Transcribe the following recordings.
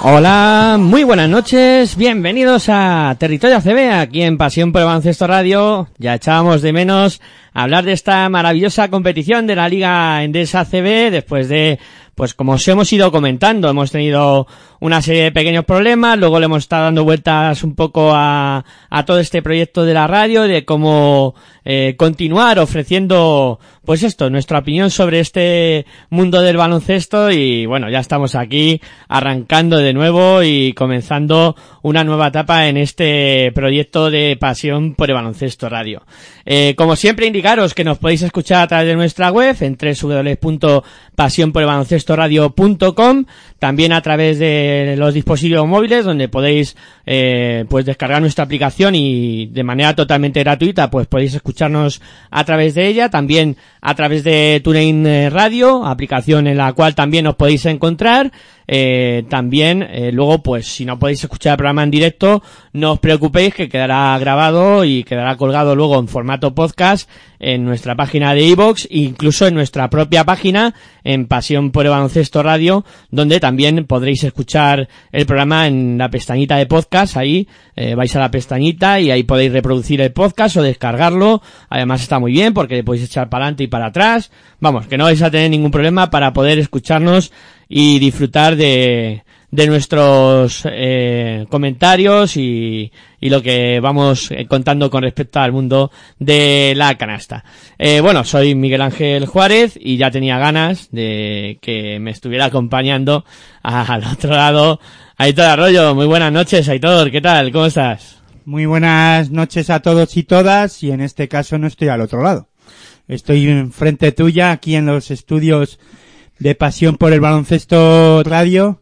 Hola, muy buenas noches, bienvenidos a Territorio ACB, aquí en Pasión por Baloncesto Radio. Ya echábamos de menos hablar de esta maravillosa competición de la Liga Endesa ACB después de, pues como os hemos ido comentando, hemos tenido una serie de pequeños problemas, luego le hemos estado dando vueltas un poco a, a todo este proyecto de la radio, de cómo eh, continuar ofreciendo, pues esto, nuestra opinión sobre este mundo del baloncesto y bueno, ya estamos aquí arrancando de nuevo y comenzando una nueva etapa en este proyecto de pasión por el baloncesto radio. Eh, como siempre indicaros que nos podéis escuchar a través de nuestra web en www.pasionporelbaloncestoradio.com también a través de los dispositivos móviles donde podéis eh, pues descargar nuestra aplicación y de manera totalmente gratuita pues podéis escucharnos a través de ella. También a través de TuneIn eh, Radio aplicación en la cual también os podéis encontrar eh, también eh, luego pues si no podéis escuchar el programa en directo no os preocupéis que quedará grabado y quedará colgado luego en formato podcast en nuestra página de iVoox e incluso en nuestra propia página en Pasión por el Baloncesto Radio donde también podréis escuchar el programa en la pestañita de podcast. Ahí eh, vais a la pestañita y ahí podéis reproducir el podcast o descargarlo. Además está muy bien porque le podéis echar para adelante y para atrás. Vamos que no vais a tener ningún problema para poder escucharnos y disfrutar de, de nuestros eh, comentarios y, y lo que vamos eh, contando con respecto al mundo de la canasta. Eh, bueno, soy Miguel Ángel Juárez y ya tenía ganas de que me estuviera acompañando al otro lado Aitor Arroyo. Muy buenas noches, Aitor. ¿Qué tal? ¿Cómo estás? Muy buenas noches a todos y todas y en este caso no estoy al otro lado. Estoy enfrente tuya aquí en los estudios de Pasión por el Baloncesto Radio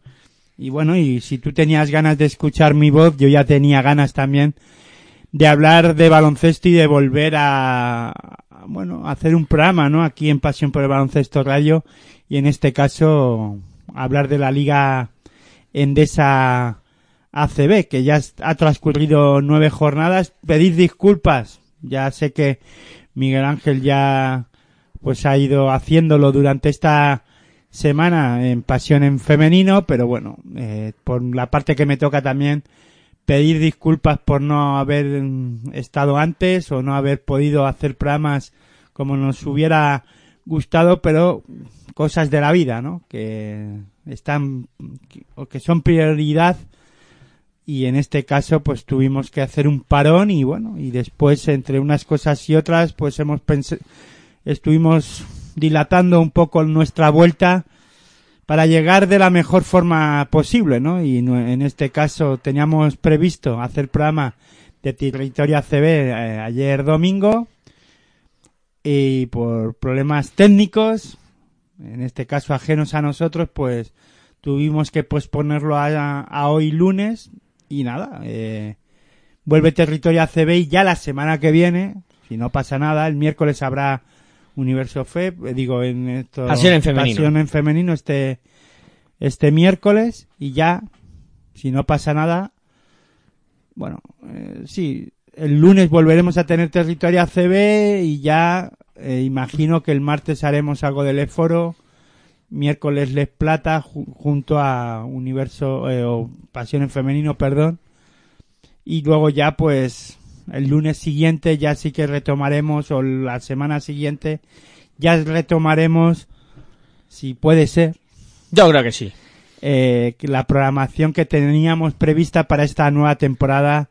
y bueno, y si tú tenías ganas de escuchar mi voz, yo ya tenía ganas también de hablar de baloncesto y de volver a, bueno, hacer un programa, ¿no? Aquí en Pasión por el Baloncesto Radio y en este caso hablar de la Liga Endesa ACB, que ya ha transcurrido nueve jornadas. Pedir disculpas. Ya sé que Miguel Ángel ya pues ha ido haciéndolo durante esta semana en Pasión en Femenino, pero bueno, eh, por la parte que me toca también pedir disculpas por no haber mm, estado antes o no haber podido hacer programas como nos hubiera gustado, pero cosas de la vida, ¿no? Que están o que son prioridad y en este caso pues tuvimos que hacer un parón y bueno, y después entre unas cosas y otras pues hemos estuvimos dilatando un poco nuestra vuelta para llegar de la mejor forma posible, ¿no? Y en este caso teníamos previsto hacer programa de Territorio ACB eh, ayer domingo y por problemas técnicos, en este caso ajenos a nosotros, pues tuvimos que posponerlo a, a hoy lunes y nada, eh, vuelve Territorio ACB y ya la semana que viene, si no pasa nada, el miércoles habrá Universo Fe, eh, digo, en esto, Pasión en femenino. Pasión en femenino este, este miércoles y ya, si no pasa nada, bueno, eh, sí, el lunes volveremos a tener territorio ACB y ya eh, imagino que el martes haremos algo del Éforo miércoles Les Plata ju- junto a Universo eh, o Pasión en Femenino, perdón. Y luego ya pues el lunes siguiente ya sí que retomaremos o la semana siguiente ya retomaremos si puede ser Yo creo que sí. eh, la programación que teníamos prevista para esta nueva temporada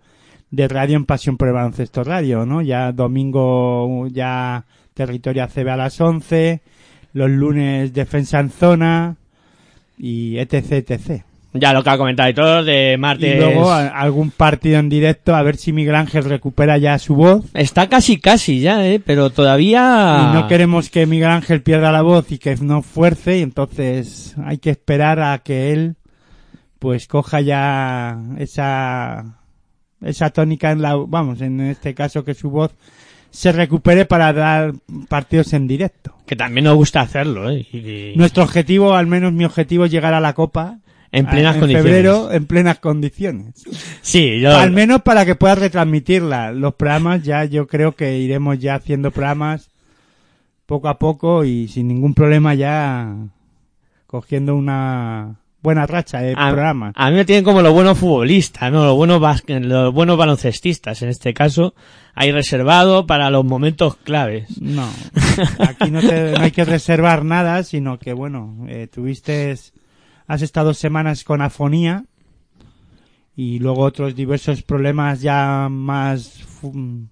de Radio en Pasión por el Baloncesto Radio, ¿no? Ya domingo, ya Territorio ACB a las 11, los lunes Defensa en Zona y etc, etc. Ya lo que ha comentado y todo de martes. Y luego a- algún partido en directo a ver si Miguel Ángel recupera ya su voz. Está casi, casi ya, ¿eh? Pero todavía... Y no queremos que Miguel Ángel pierda la voz y que no fuerce, y entonces hay que esperar a que él pues coja ya esa esa tónica en la vamos, en este caso que su voz se recupere para dar partidos en directo. Que también nos gusta hacerlo, ¿eh? Y- Nuestro objetivo, al menos mi objetivo es llegar a la copa En plenas en condiciones. febrero en plenas condiciones. Sí, yo... Al menos para que puedas retransmitirla. Los programas ya yo creo que iremos ya haciendo programas poco a poco y sin ningún problema ya cogiendo una buena racha de a, programas. a mí me tienen como los buenos futbolistas, ¿no? Los buenos, basque- los buenos baloncestistas, en este caso. Hay reservado para los momentos claves. No, aquí no, te- no hay que reservar nada, sino que bueno, eh, tuviste, has estado semanas con afonía y luego otros diversos problemas ya más fu-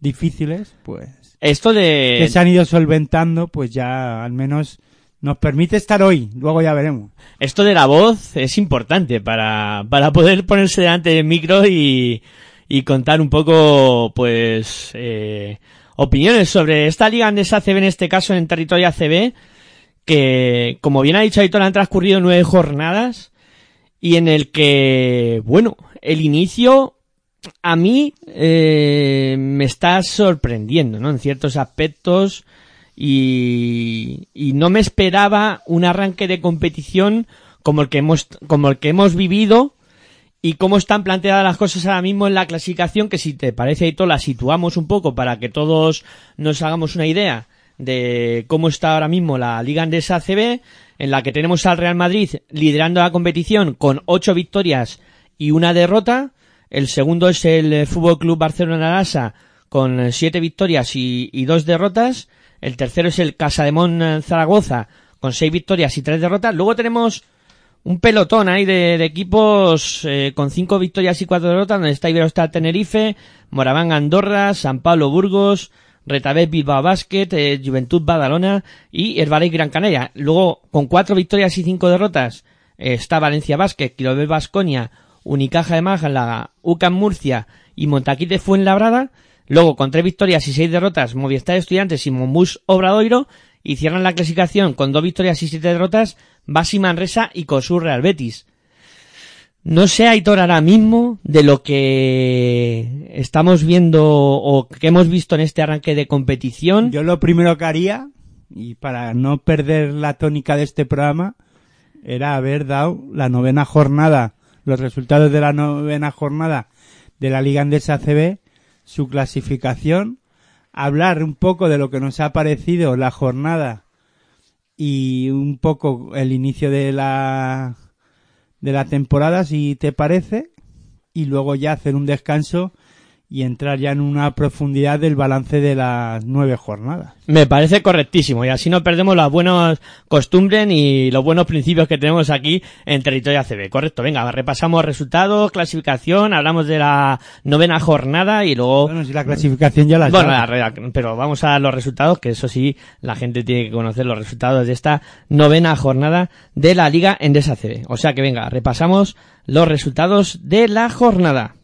difíciles, pues Esto de... que se han ido solventando, pues ya al menos nos permite estar hoy. Luego ya veremos. Esto de la voz es importante para, para poder ponerse delante del micro y, y contar un poco, pues, eh, opiniones sobre esta liga andesa ACB, en este caso en territorio ACB, que, como bien ha dicho Aitor, han transcurrido nueve jornadas y en el que, bueno, el inicio a mí eh, me está sorprendiendo, ¿no? En ciertos aspectos y, no me esperaba un arranque de competición como el que hemos como el que hemos vivido y cómo están planteadas las cosas ahora mismo en la clasificación que si te parece Aito la situamos un poco para que todos nos hagamos una idea de cómo está ahora mismo la Liga Andesa ACB en la que tenemos al Real Madrid liderando la competición con ocho victorias y una derrota el segundo es el Fútbol Club Barcelona Lasa con siete victorias y, dos derrotas. El tercero es el Casademón Zaragoza con seis victorias y tres derrotas. Luego tenemos un pelotón ahí de, de equipos eh, con cinco victorias y cuatro derrotas, donde está Iberostar Tenerife, Moraván Andorra, San Pablo Burgos, Retabet Bilbao Basket, eh, Juventud Badalona y Herbalife Gran Canaria. Luego, con cuatro victorias y cinco derrotas, eh, está Valencia Basket, Quilobé Basconia, Unicaja de Málaga, UCAM Murcia y Montaquite Fuenlabrada. Luego, con tres victorias y seis derrotas, Movistar Estudiantes y Monbus Obradoiro. Y cierran la clasificación con dos victorias y siete derrotas, Basi Manresa y Cosur Real Betis. No sé, Aitor, ahora mismo de lo que estamos viendo o que hemos visto en este arranque de competición. Yo lo primero que haría, y para no perder la tónica de este programa, era haber dado la novena jornada, los resultados de la novena jornada de la Liga Andesa ACB, su clasificación, hablar un poco de lo que nos ha parecido la jornada y un poco el inicio de la de la temporada, si te parece, y luego ya hacer un descanso y entrar ya en una profundidad del balance de las nueve jornadas. Me parece correctísimo y así no perdemos las buenas costumbres ni los buenos principios que tenemos aquí en territorio ACB. Correcto, venga, repasamos resultados, clasificación, hablamos de la novena jornada y luego... Bueno, si la clasificación ya la Bueno, la pero vamos a dar los resultados, que eso sí, la gente tiene que conocer los resultados de esta novena jornada de la Liga Endesa CB. O sea que venga, repasamos los resultados de la jornada.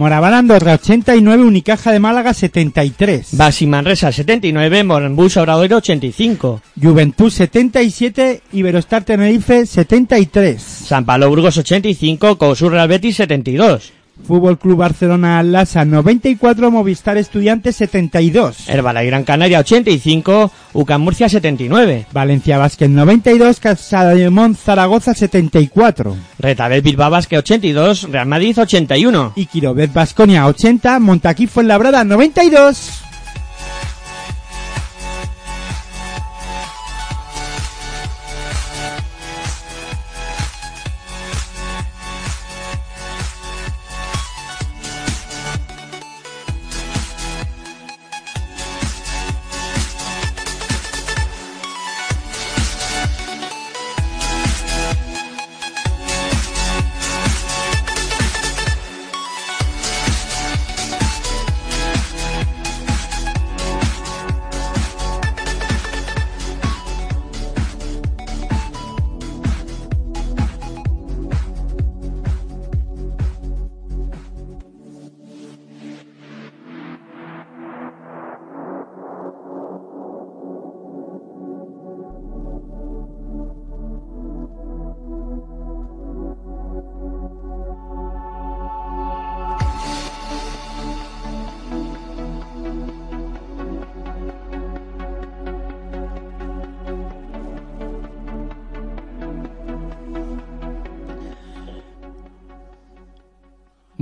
Moraván Andorra 89, Unicaja de Málaga 73. Baxi Manresa 79, Morenbus Obradoiro 85. Juventud 77, Iberostar Tenerife 73. San Pablo Burgos 85, Cosur Real Betis 72. Fútbol Club Barcelona Lasa 94, Movistar Estudiantes 72. Herbala y Gran Canaria 85, UCAM Murcia 79. Valencia Vázquez 92, Casada de Mon Zaragoza 74. Retabel Bilbao Basque 82, Real Madrid 81. Y Quirovet Basconia 80, Montaquí Fuenlabrada 92.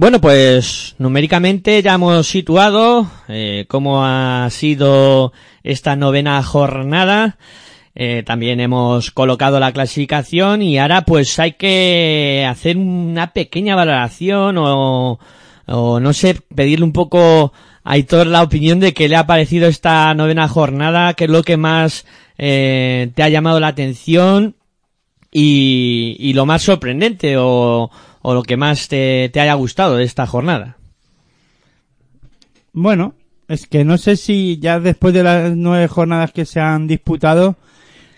Bueno, pues numéricamente ya hemos situado eh, cómo ha sido esta novena jornada. Eh, también hemos colocado la clasificación y ahora pues hay que hacer una pequeña valoración o, o no sé, pedirle un poco a Aitor la opinión de qué le ha parecido esta novena jornada, qué es lo que más eh, te ha llamado la atención y, y lo más sorprendente o, o lo que más te, te haya gustado de esta jornada. Bueno, es que no sé si ya después de las nueve jornadas que se han disputado,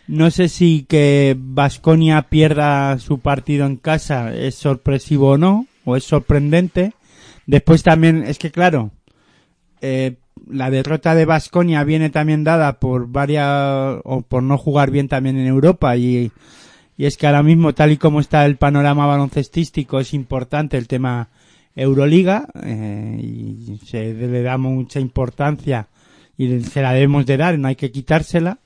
no sé si que Vasconia pierda su partido en casa es sorpresivo o no, o es sorprendente. Después también, es que claro, eh, la derrota de Vasconia viene también dada por varias, o por no jugar bien también en Europa y, y es que ahora mismo, tal y como está el panorama baloncestístico, es importante el tema Euroliga eh, y se le da mucha importancia y se la debemos de dar, no hay que quitársela.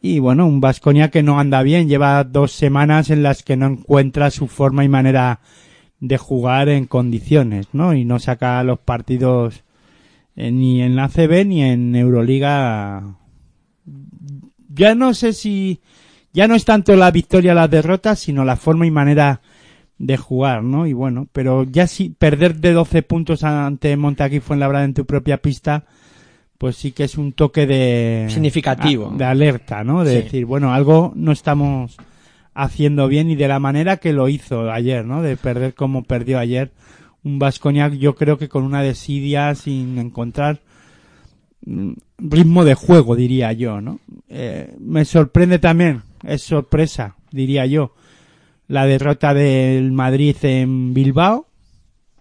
Y bueno, un Vasconia que no anda bien, lleva dos semanas en las que no encuentra su forma y manera de jugar en condiciones, ¿no? Y no saca los partidos eh, ni en la CB ni en Euroliga. Ya no sé si ya no es tanto la victoria o la derrota, sino la forma y manera de jugar, ¿no? Y bueno, pero ya si perder de 12 puntos ante Montaquí Fuenlabrada en tu propia pista, pues sí que es un toque de Significativo. de alerta, ¿no? De Sí. decir, bueno, algo no estamos haciendo bien y de la manera que lo hizo ayer, ¿no? De perder como perdió ayer un Vasconia, yo creo que con una desidia sin encontrar mm, ritmo de juego, diría yo, ¿no? Eh, me sorprende también, es sorpresa, diría yo, la derrota del Madrid en Bilbao.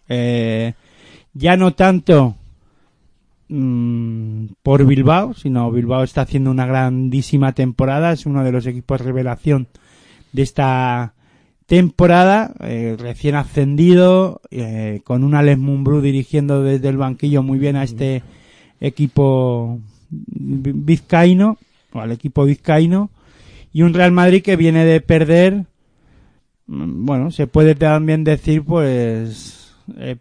Eh, ya no tanto mm, por Bilbao, sino Bilbao está haciendo una grandísima temporada, es uno de los equipos revelación de esta temporada, eh, recién ascendido, eh, con un Alex Mumbrú dirigiendo desde el banquillo muy bien a este equipo vi- vizcaíno, o al equipo vizcaíno, y un Real Madrid que viene de perder, mm, bueno, se puede también decir, pues, eh,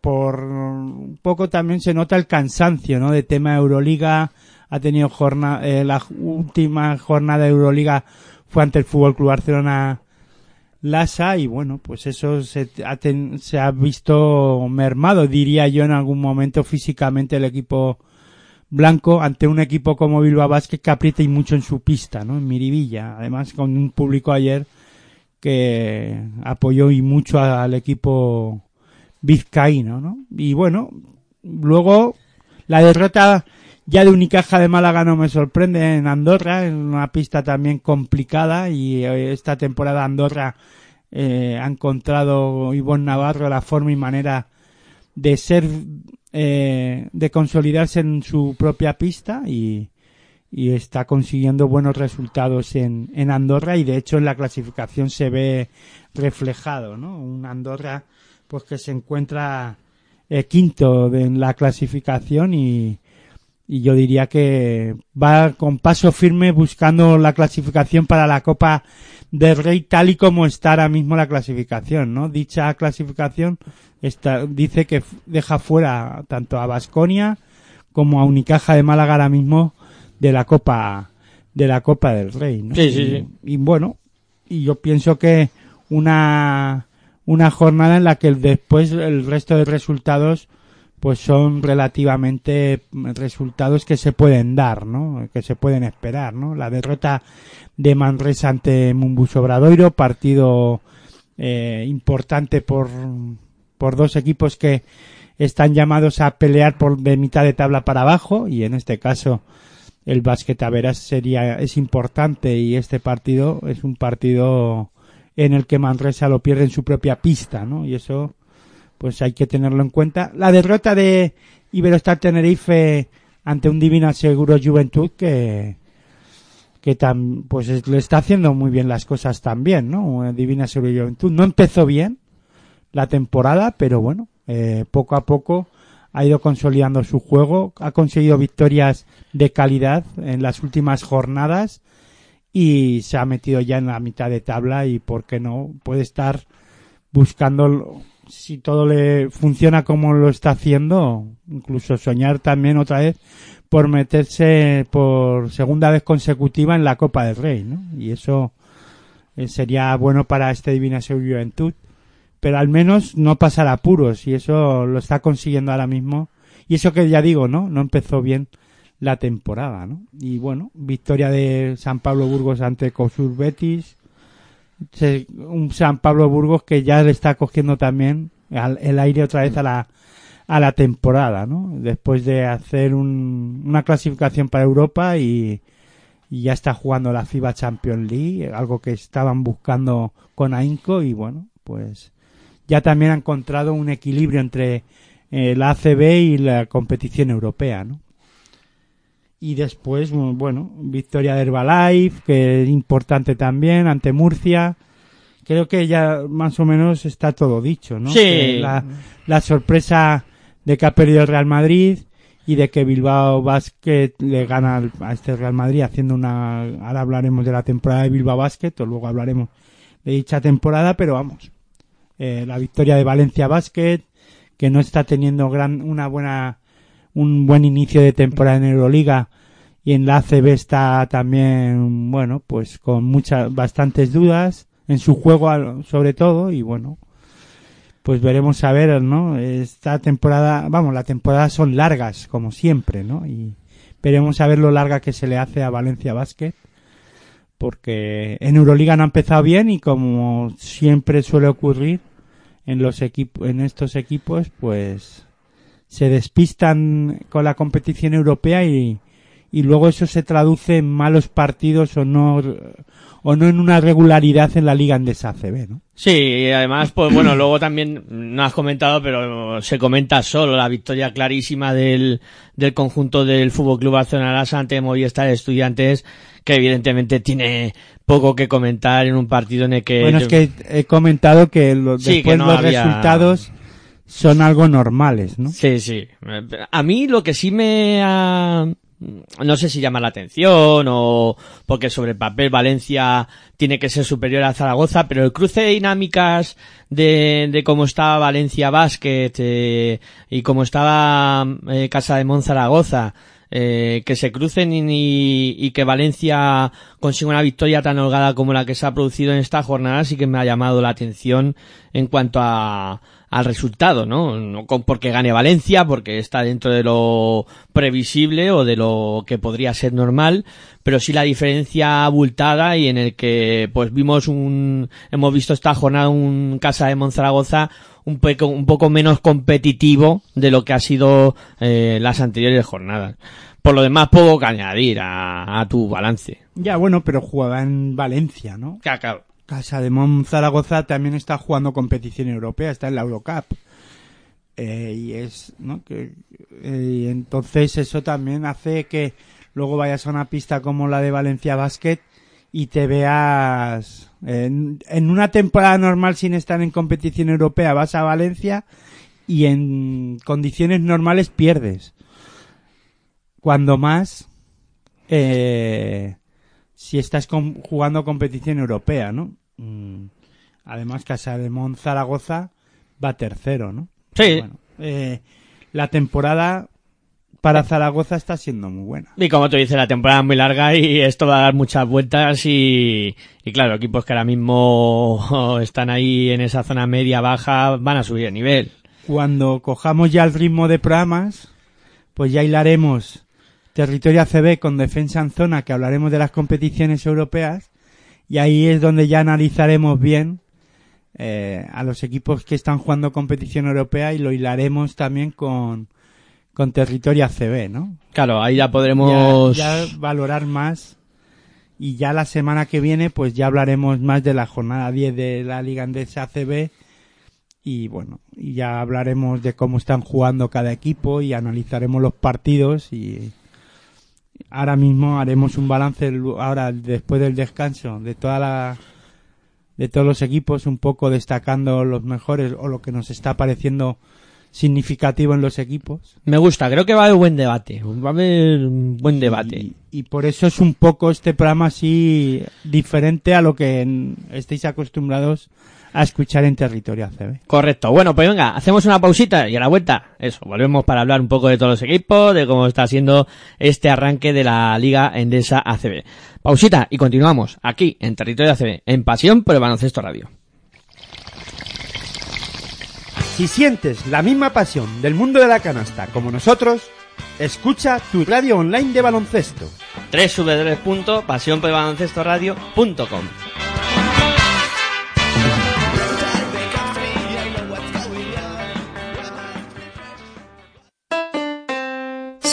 por un poco también se nota el cansancio, ¿no? De tema Euroliga, ha tenido jornada, eh, la última jornada de Euroliga fue ante el Fútbol Club Barcelona Lasa y bueno, pues eso se ha, ten- se ha visto mermado, diría yo en algún momento físicamente el equipo blanco ante un equipo como Bilbao Basket que aprieta y mucho en su pista, ¿no? En Miribilla, además con un público ayer que apoyó y mucho al equipo vizcaíno, ¿no? Y bueno, luego la derrota ya de Unicaja de Málaga no me sorprende en Andorra, en una pista también complicada y eh, esta temporada Andorra eh, ha encontrado Ivonne Navarro la forma y manera de ser, eh, de consolidarse en su propia pista y, y está consiguiendo buenos resultados en, en Andorra y de hecho en la clasificación se ve reflejado, ¿no? Un Andorra pues que se encuentra eh, quinto en la clasificación y, y yo diría que va con paso firme buscando la clasificación para la Copa del Rey tal y como está ahora mismo la clasificación, ¿no? Dicha clasificación está, dice que deja fuera tanto a Basconia como a Unicaja de Málaga ahora mismo de la Copa de la Copa del Rey, ¿no? Sí, sí, y, sí. y bueno, y yo pienso que una una jornada en la que después el resto de resultados pues son relativamente resultados que se pueden dar, ¿no? Que se pueden esperar, ¿no? La derrota de Manresa ante Mumbus Obradoiro, partido eh, importante por, por dos equipos que están llamados a pelear por de mitad de tabla para abajo y en este caso el básquet a veras sería es importante y este partido es un partido en el que Manresa lo pierde en su propia pista, ¿no? Y eso pues hay que tenerlo en cuenta. La derrota de Iberostar Tenerife ante un Divina Seguro Juventud que que tam, pues es- le está haciendo muy bien las cosas también, ¿no? Divina Seguro Juventud no empezó bien la temporada, pero bueno, eh, poco a poco ha ido consolidando su juego, ha conseguido victorias de calidad en las últimas jornadas y se ha metido ya en la mitad de tabla y por qué no puede estar buscando si todo le funciona como lo está haciendo, incluso soñar también otra vez por meterse por segunda vez consecutiva en la Copa del Rey, ¿no? Y eso eh, sería bueno para este Divina Juventud, pero al menos no pasar apuros y eso lo está consiguiendo ahora mismo. Y eso que ya digo, ¿no? No empezó bien la temporada, ¿no? Y bueno, victoria de San Pablo Burgos ante Cosur Betis, un San Pablo Burgos que ya le está cogiendo también el aire otra vez a la a la temporada, ¿no? Después de hacer un- una clasificación para Europa y, y ya está jugando la FIBA Champions League, algo que estaban buscando con AINCO y bueno, pues ya también ha encontrado un equilibrio entre eh, la ACB y la competición europea, ¿no? Y después, bueno, victoria de Herbalife, que es importante también, ante Murcia. Creo que ya más o menos está todo dicho, ¿no? Sí. La, la sorpresa de que ha perdido el Real Madrid y de que Bilbao Basket le gana a este Real Madrid haciendo una... Ahora hablaremos de la temporada de Bilbao Basket o luego hablaremos de dicha temporada, pero vamos. Eh, la victoria de Valencia Basket, que no está teniendo gran, una buena, un buen inicio de temporada en Euroliga y en la ACB está también, bueno, pues con muchas, bastantes dudas en su juego sobre todo y bueno, pues veremos a ver, ¿no? Esta temporada, vamos, las temporadas son largas como siempre, ¿no? Y veremos a ver lo larga que se le hace a Valencia Basket porque en Euroliga no ha empezado bien y como siempre suele ocurrir en los equipos en estos equipos pues se despistan con la competición europea y, y luego eso se traduce en malos partidos o no o no en una regularidad en la liga en ACB, ¿no? Sí, y además, pues bueno, luego también, no has comentado, pero se comenta solo la victoria clarísima del, del conjunto del Fútbol Club Barcelona ante Movistar Estudiantes, que evidentemente tiene poco que comentar en un partido en el que... Bueno, es que he comentado que lo- Sí, después que no los había- resultados son algo normales, ¿no? Sí, sí. A mí lo que sí me ha... No sé si llama la atención o porque sobre el papel Valencia tiene que ser superior a Zaragoza, pero el cruce de dinámicas de, de cómo estaba Valencia Basket eh, y cómo estaba eh, Casa de Mon Zaragoza, eh, que se crucen y, y- y que Valencia consiga una victoria tan holgada como la que se ha producido en esta jornada sí que me ha llamado la atención en cuanto a, al resultado, ¿no? No con- porque gane Valencia, porque está dentro de lo previsible o de lo que podría ser normal, pero sí la diferencia abultada y en el que pues vimos un, hemos visto esta jornada un Casa de Monzaragoza un poco, un poco menos competitivo de lo que ha sido eh, las anteriores jornadas. Por lo demás, poco que añadir a, a tu balance. Ya, bueno, pero jugaba en Valencia, ¿no? Claro, claro. Casa de Mon Zaragoza también está jugando competición europea, está en la Eurocup. Eh, y es, ¿no? Que, eh, y entonces eso también hace que luego vayas a una pista como la de Valencia Basket y te veas en, en una temporada normal sin estar en competición europea vas a Valencia y en condiciones normales pierdes. Cuando más eh, si estás com- jugando competición europea, ¿no? Mm, Además, Casa de Mon Zaragoza va tercero, ¿no? Sí. Bueno, eh, la temporada para Zaragoza está siendo muy buena. Y como tú dices, la temporada es muy larga y esto va a dar muchas vueltas y, y claro, equipos que ahora mismo están ahí en esa zona media-baja van a subir de nivel. Cuando cojamos ya el ritmo de programas, pues ya hilaremos territorio ACB con defensa en zona, que hablaremos de las competiciones europeas, y ahí es donde ya analizaremos bien eh, a los equipos que están jugando competición europea y lo hilaremos también con, con territorio ACB, ¿no? Claro, ahí ya podremos... Ya, ya valorar más y ya la semana que viene pues ya hablaremos más de la jornada 10 de la Liga Andesa ACB y bueno, y ya hablaremos de cómo están jugando cada equipo y analizaremos los partidos y ahora mismo haremos un balance ahora después del descanso de toda la de todos los equipos un poco destacando los mejores o lo que nos está pareciendo significativo en los equipos Me gusta, creo que va a haber buen debate. Va a haber un buen debate. y, y por eso es un poco este programa así diferente a lo que estáis acostumbrados a escuchar en territorio ACB. Correcto. Bueno, pues venga, hacemos una pausita y a la vuelta, eso, volvemos para hablar un poco de todos los equipos, de cómo está siendo este arranque de la Liga Endesa ACB. Pausita y continuamos aquí en Territorio ACB, en Pasión por el Baloncesto Radio. Si sientes la misma pasión del mundo de la canasta como nosotros, escucha tu radio online de baloncesto. www.pasionporelbaloncestoradio.com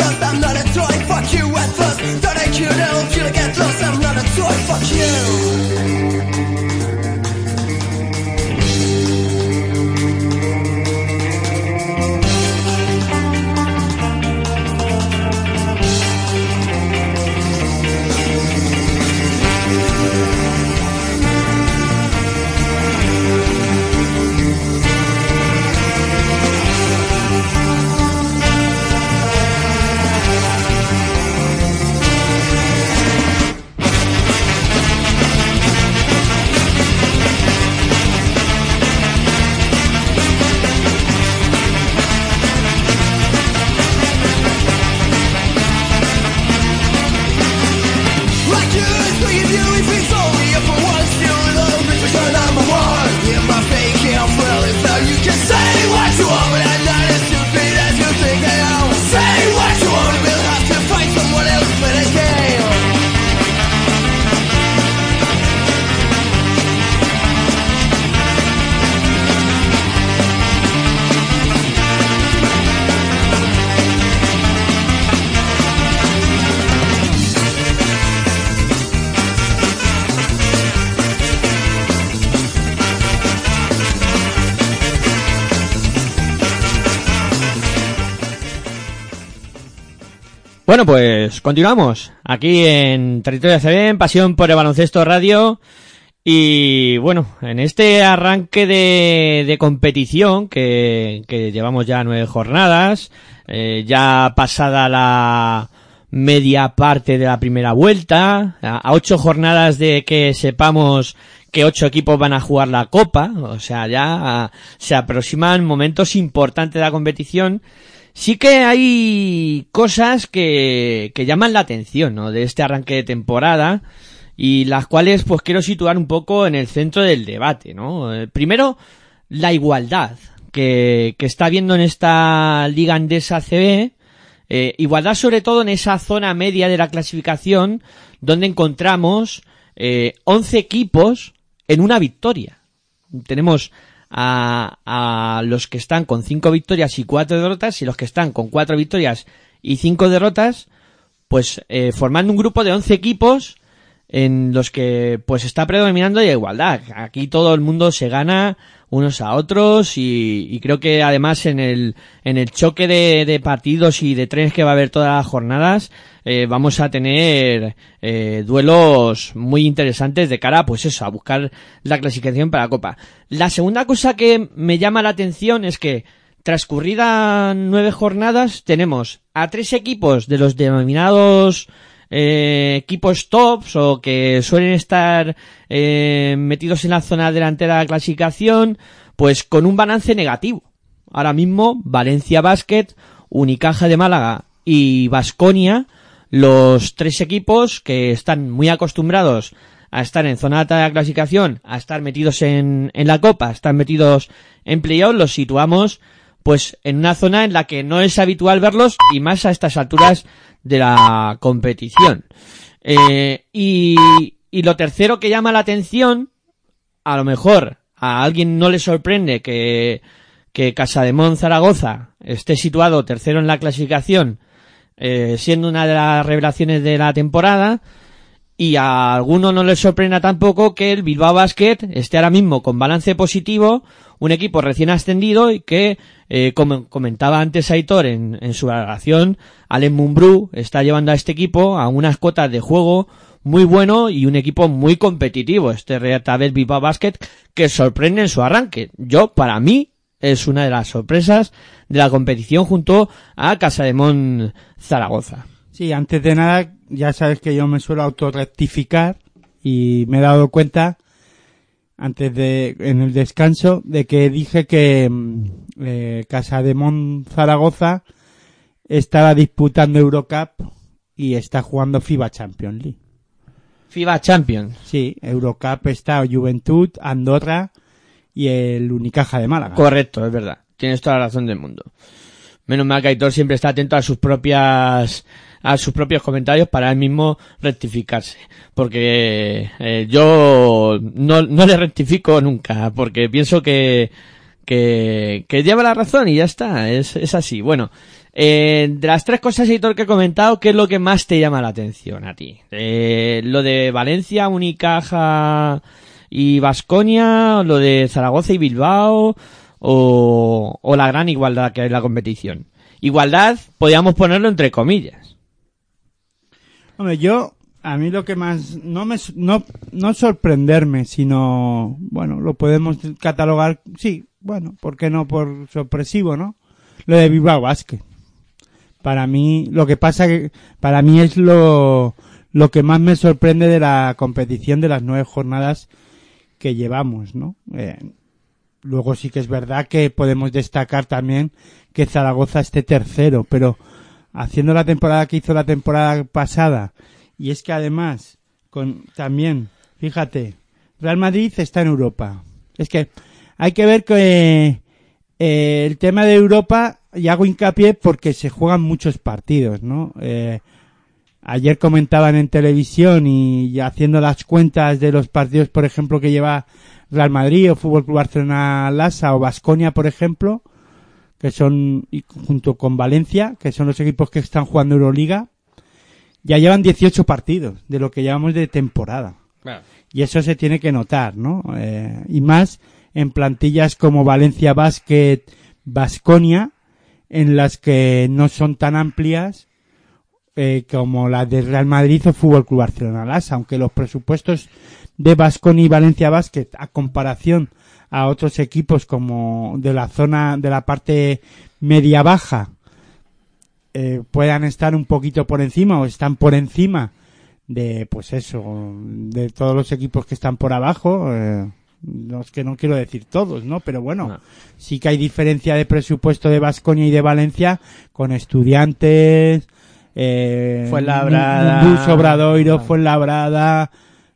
I'm not a toy, fuck you At first, thought I could help you but get lost. I'm not a toy, fuck you Bueno, pues continuamos aquí en Territorio CB, en Pasión por el Baloncesto Radio. Y bueno, en este arranque de, competición que, llevamos ya nueve jornadas, eh, ya pasada la media parte de la primera vuelta, a, ocho jornadas de que sepamos que ocho equipos van a jugar la copa, o sea, ya se aproximan momentos importantes de la competición. Sí que hay cosas que, que llaman la atención, ¿no? De este arranque de temporada y las cuales pues quiero situar un poco en el centro del debate, ¿no? Eh, primero, la igualdad que, que está habiendo en esta liga andesa CB, eh, igualdad sobre todo en esa zona media de la clasificación donde encontramos eh, 11 equipos en una victoria. Tenemos a, a los que están con 5 victorias y 4 derrotas y los que están con 4 victorias y 5 derrotas, pues eh, formando un grupo de 11 equipos en los que pues está predominando la igualdad. Aquí todo el mundo se gana unos a otros y, y creo que además en el, en el choque de, de partidos y de trenes que va a haber todas las jornadas eh, vamos a tener eh, duelos muy interesantes de cara pues eso, a buscar la clasificación para la Copa. La segunda cosa que me llama la atención es que transcurridas nueve jornadas tenemos a tres equipos de los denominados eh, equipos tops o que suelen estar eh, metidos en la zona delantera de la clasificación, pues con un balance negativo. Ahora mismo, Valencia Basket, Unicaja de Málaga y Vasconia, los tres equipos que están muy acostumbrados a estar en zona alta de la clasificación, a estar metidos en, en la copa, a estar metidos en playoff, los situamos pues en una zona en la que no es habitual verlos y más a estas alturas de la competición. Eh, y, y lo tercero que llama la atención, a lo mejor a alguien no le sorprende que, que Casademón Zaragoza esté situado tercero en la clasificación, eh, siendo una de las revelaciones de la temporada, y a alguno no le sorprenda tampoco que el Bilbao Basket esté ahora mismo con balance positivo, un equipo recién ascendido y que, eh, como comentaba antes Aitor en, su valoración, Allen Mumbrú está llevando a este equipo a unas cuotas de juego muy bueno y un equipo muy competitivo, este Real Bilbao Basket, que sorprende en su arranque. Yo, para mí, es una de las sorpresas de la competición junto a Casademón Zaragoza. Sí, antes de nada, ya sabes que yo me suelo autorrectificar y me he dado cuenta antes de en el descanso de que dije que mm, eh, Casa de Mon Zaragoza estaba disputando Eurocup y está jugando FIBA Champions League. FIBA Champions. Sí, Eurocup está Juventud, Andorra y el Unicaja de Málaga. Correcto, es verdad. Tienes toda la razón del mundo. Menos mal que Aitor siempre está atento a sus propias a sus propios comentarios para él mismo rectificarse. Porque eh, yo no, no le rectifico nunca, porque pienso que, que, que lleva la razón y ya está, es, es así. Bueno, eh, de las tres cosas, editor, que he comentado, ¿qué es lo que más te llama la atención a ti? Eh, lo de Valencia, Unicaja y Vasconia, lo de Zaragoza y Bilbao, o, o la gran igualdad que hay en la competición. Igualdad, podríamos ponerlo entre comillas. Hombre, yo, a mí lo que más, no me, no, no sorprenderme, sino, bueno, lo podemos catalogar, sí, bueno, ¿por qué no por sorpresivo, no? Lo de Bilbao Basket. Para mí, lo que pasa que, para mí es lo, lo que más me sorprende de la competición de las nueve jornadas que llevamos, ¿no? Eh, luego sí que es verdad que podemos destacar también que Zaragoza esté tercero, pero haciendo la temporada que hizo la temporada pasada, y es que además, con también, fíjate, Real Madrid está en Europa. Es que hay que ver que eh, el tema de Europa, y hago hincapié porque se juegan muchos partidos, ¿no? Eh, ayer comentaban en televisión y, haciendo las cuentas de los partidos, por ejemplo, que lleva Real Madrid o Fútbol Club Barcelona Lasa o Vasconia, por ejemplo, que son, junto con Valencia, que son los equipos que están jugando Euroliga, ya llevan 18 partidos de lo que llevamos de temporada. Y eso se tiene que notar, ¿no? Eh, y más en plantillas como Valencia Basket, Vasconia, en las que no son tan amplias eh, como la de Real Madrid o Fútbol Club Barcelona Lassa, aunque los presupuestos de Vasconi y Valencia Basket a comparación a otros equipos como de la zona de la parte media baja eh, puedan estar un poquito por encima o están por encima de pues eso de todos los equipos que están por abajo eh, no es que no quiero decir todos no pero bueno No. sí que hay diferencia de presupuesto de Vasconia y de Valencia con estudiantes eh, Fuenlabrada. Mundus, Obradoiro Fuenlabrada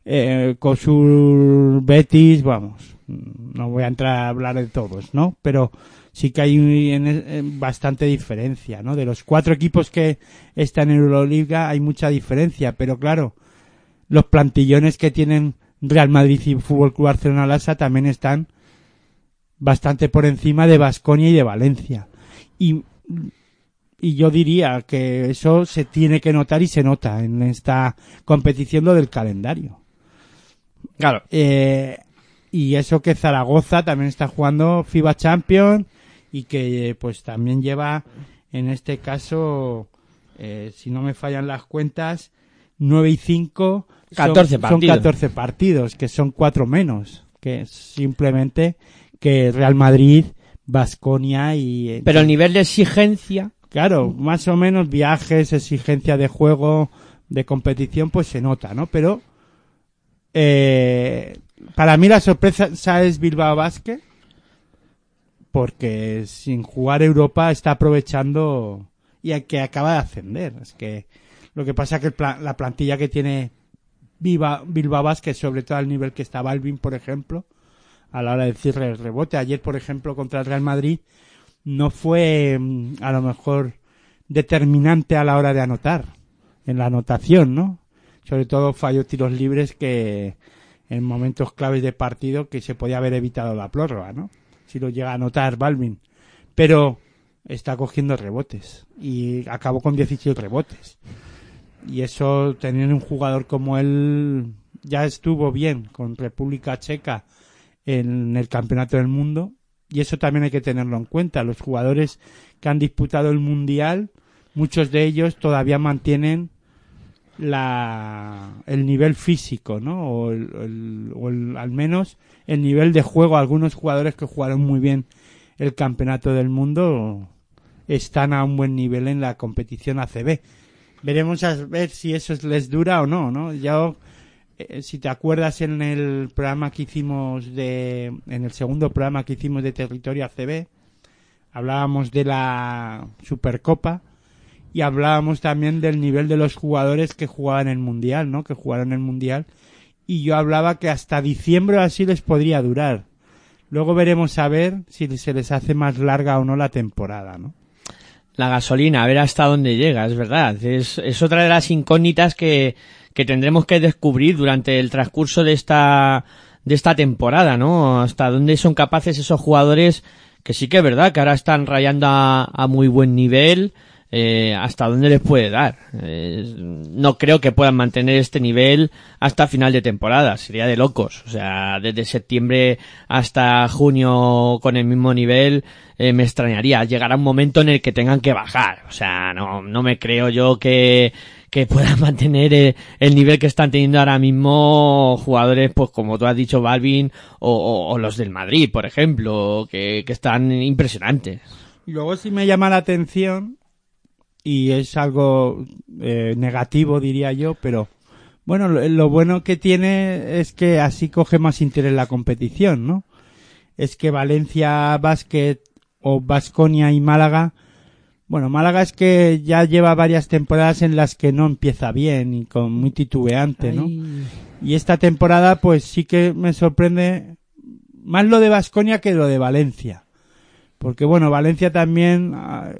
eh, Cosur Betis vamos no voy a entrar a hablar de todos no pero sí que hay en bastante diferencia, ¿no? De los cuatro equipos que están en Euroliga hay mucha diferencia, pero claro, los plantillones que tienen Real Madrid y Fútbol Club Barcelona Lassa también están bastante por encima de Vasconia y de Valencia. Y, y yo diría que eso se tiene que notar y se nota en esta competición lo del calendario. Claro. Eh, y eso que Zaragoza también está jugando FIBA Champions y que eh, pues también lleva en este caso eh, si no me fallan las cuentas 9 y 5 son- 14 son, partidos. 14 partidos que son cuatro menos que simplemente que Real Madrid Basconia y Pero el nivel de exigencia, Claro, más o menos viajes, exigencia de juego, de competición, pues se nota, ¿no? Pero eh, para mí la sorpresa es Bilbao Basket, porque sin jugar Europa está aprovechando y que acaba de ascender. Es que lo que pasa es que la plantilla que tiene Bilbao Basket, sobre todo al nivel que está Balvin, por ejemplo, a la hora de decir el rebote. Ayer, por ejemplo, contra el Real Madrid, no fue mm, a lo mejor determinante a la hora de anotar, en la anotación, ¿no? Sobre todo falló tiros libres que en momentos claves de partido que se podía haber evitado la prórroga, ¿no? Si lo llega a anotar Balvin. Pero está cogiendo rebotes y acabó con 16 rebotes. Y eso, tener un jugador como él, ya estuvo bien con República Checa en el Campeonato del Mundo. Y eso también hay que tenerlo en cuenta. Los jugadores que han disputado el Mundial, muchos de ellos todavía mantienen la, el nivel físico, ¿no? O, el, o al menos el nivel de juego. Algunos jugadores que jugaron muy bien el Campeonato del Mundo están a un buen nivel en la competición ACB. Veremos a ver si eso les dura o no, ¿no? Ya, eh, si te acuerdas en el programa que hicimos de, en el segundo programa que hicimos de territorio ACB, hablábamos de la Supercopa y hablábamos también del nivel de los jugadores que jugaban el Mundial, ¿no? Que jugaron el Mundial. Y yo hablaba que hasta diciembre así les podría durar. Luego veremos a ver si se les hace más larga o no la temporada, ¿no? la gasolina, a ver hasta dónde llega, es verdad. Es, es otra de las incógnitas que, que tendremos que descubrir durante el transcurso de esta, de esta temporada, ¿no? Hasta dónde son capaces esos jugadores que sí que es verdad que ahora están rayando a, a muy buen nivel, eh, hasta dónde les puede dar. No creo que puedan mantener este nivel hasta final de temporada, sería de locos. O sea, desde septiembre hasta junio con el mismo nivel, eh, me extrañaría. Llegará un momento en el que tengan que bajar. O sea, no, no me creo yo que, que puedan mantener eh, el nivel que están teniendo ahora mismo jugadores, pues como tú has dicho, Balvin o, los del Madrid, por ejemplo, que, están impresionantes. Luego sí me llama la atención y es algo eh, negativo diría yo, pero bueno, lo, lo bueno que tiene es que así coge más interés la competición, ¿no? Es que Valencia Basket o Vasconia y Málaga, bueno, Málaga es que ya lleva varias temporadas en las que no empieza bien y con muy titubeante, ¿no? Y esta temporada pues sí que me sorprende más lo de Vasconia que lo de Valencia. Porque bueno, Valencia también ah,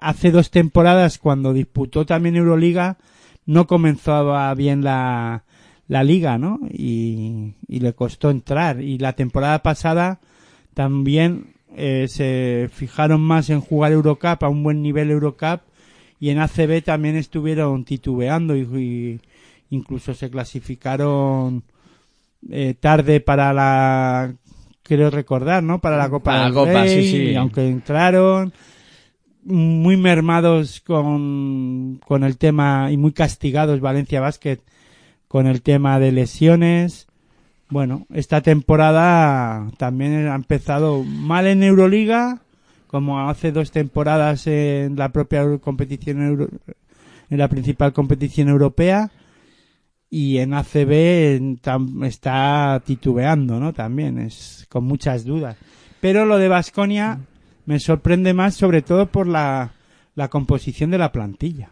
hace dos temporadas cuando disputó también Euroliga no comenzaba bien la, la liga, ¿no? Y, y le costó entrar. Y la temporada pasada también eh, se fijaron más en jugar Eurocup a un buen nivel Eurocup y en ACB también estuvieron titubeando y, y incluso se clasificaron eh, tarde para la creo recordar, ¿no? Para la Copa Para la Copa, Rey, sí, sí. y aunque entraron muy mermados con, con el tema y muy castigados Valencia Basket con el tema de lesiones. Bueno, esta temporada también ha empezado mal en Euroliga, como hace dos temporadas en la propia competición euro- en la principal competición europea y en ACB está titubeando, ¿no? También es con muchas dudas. Pero lo de Vasconia me sorprende más, sobre todo por la, la composición de la plantilla.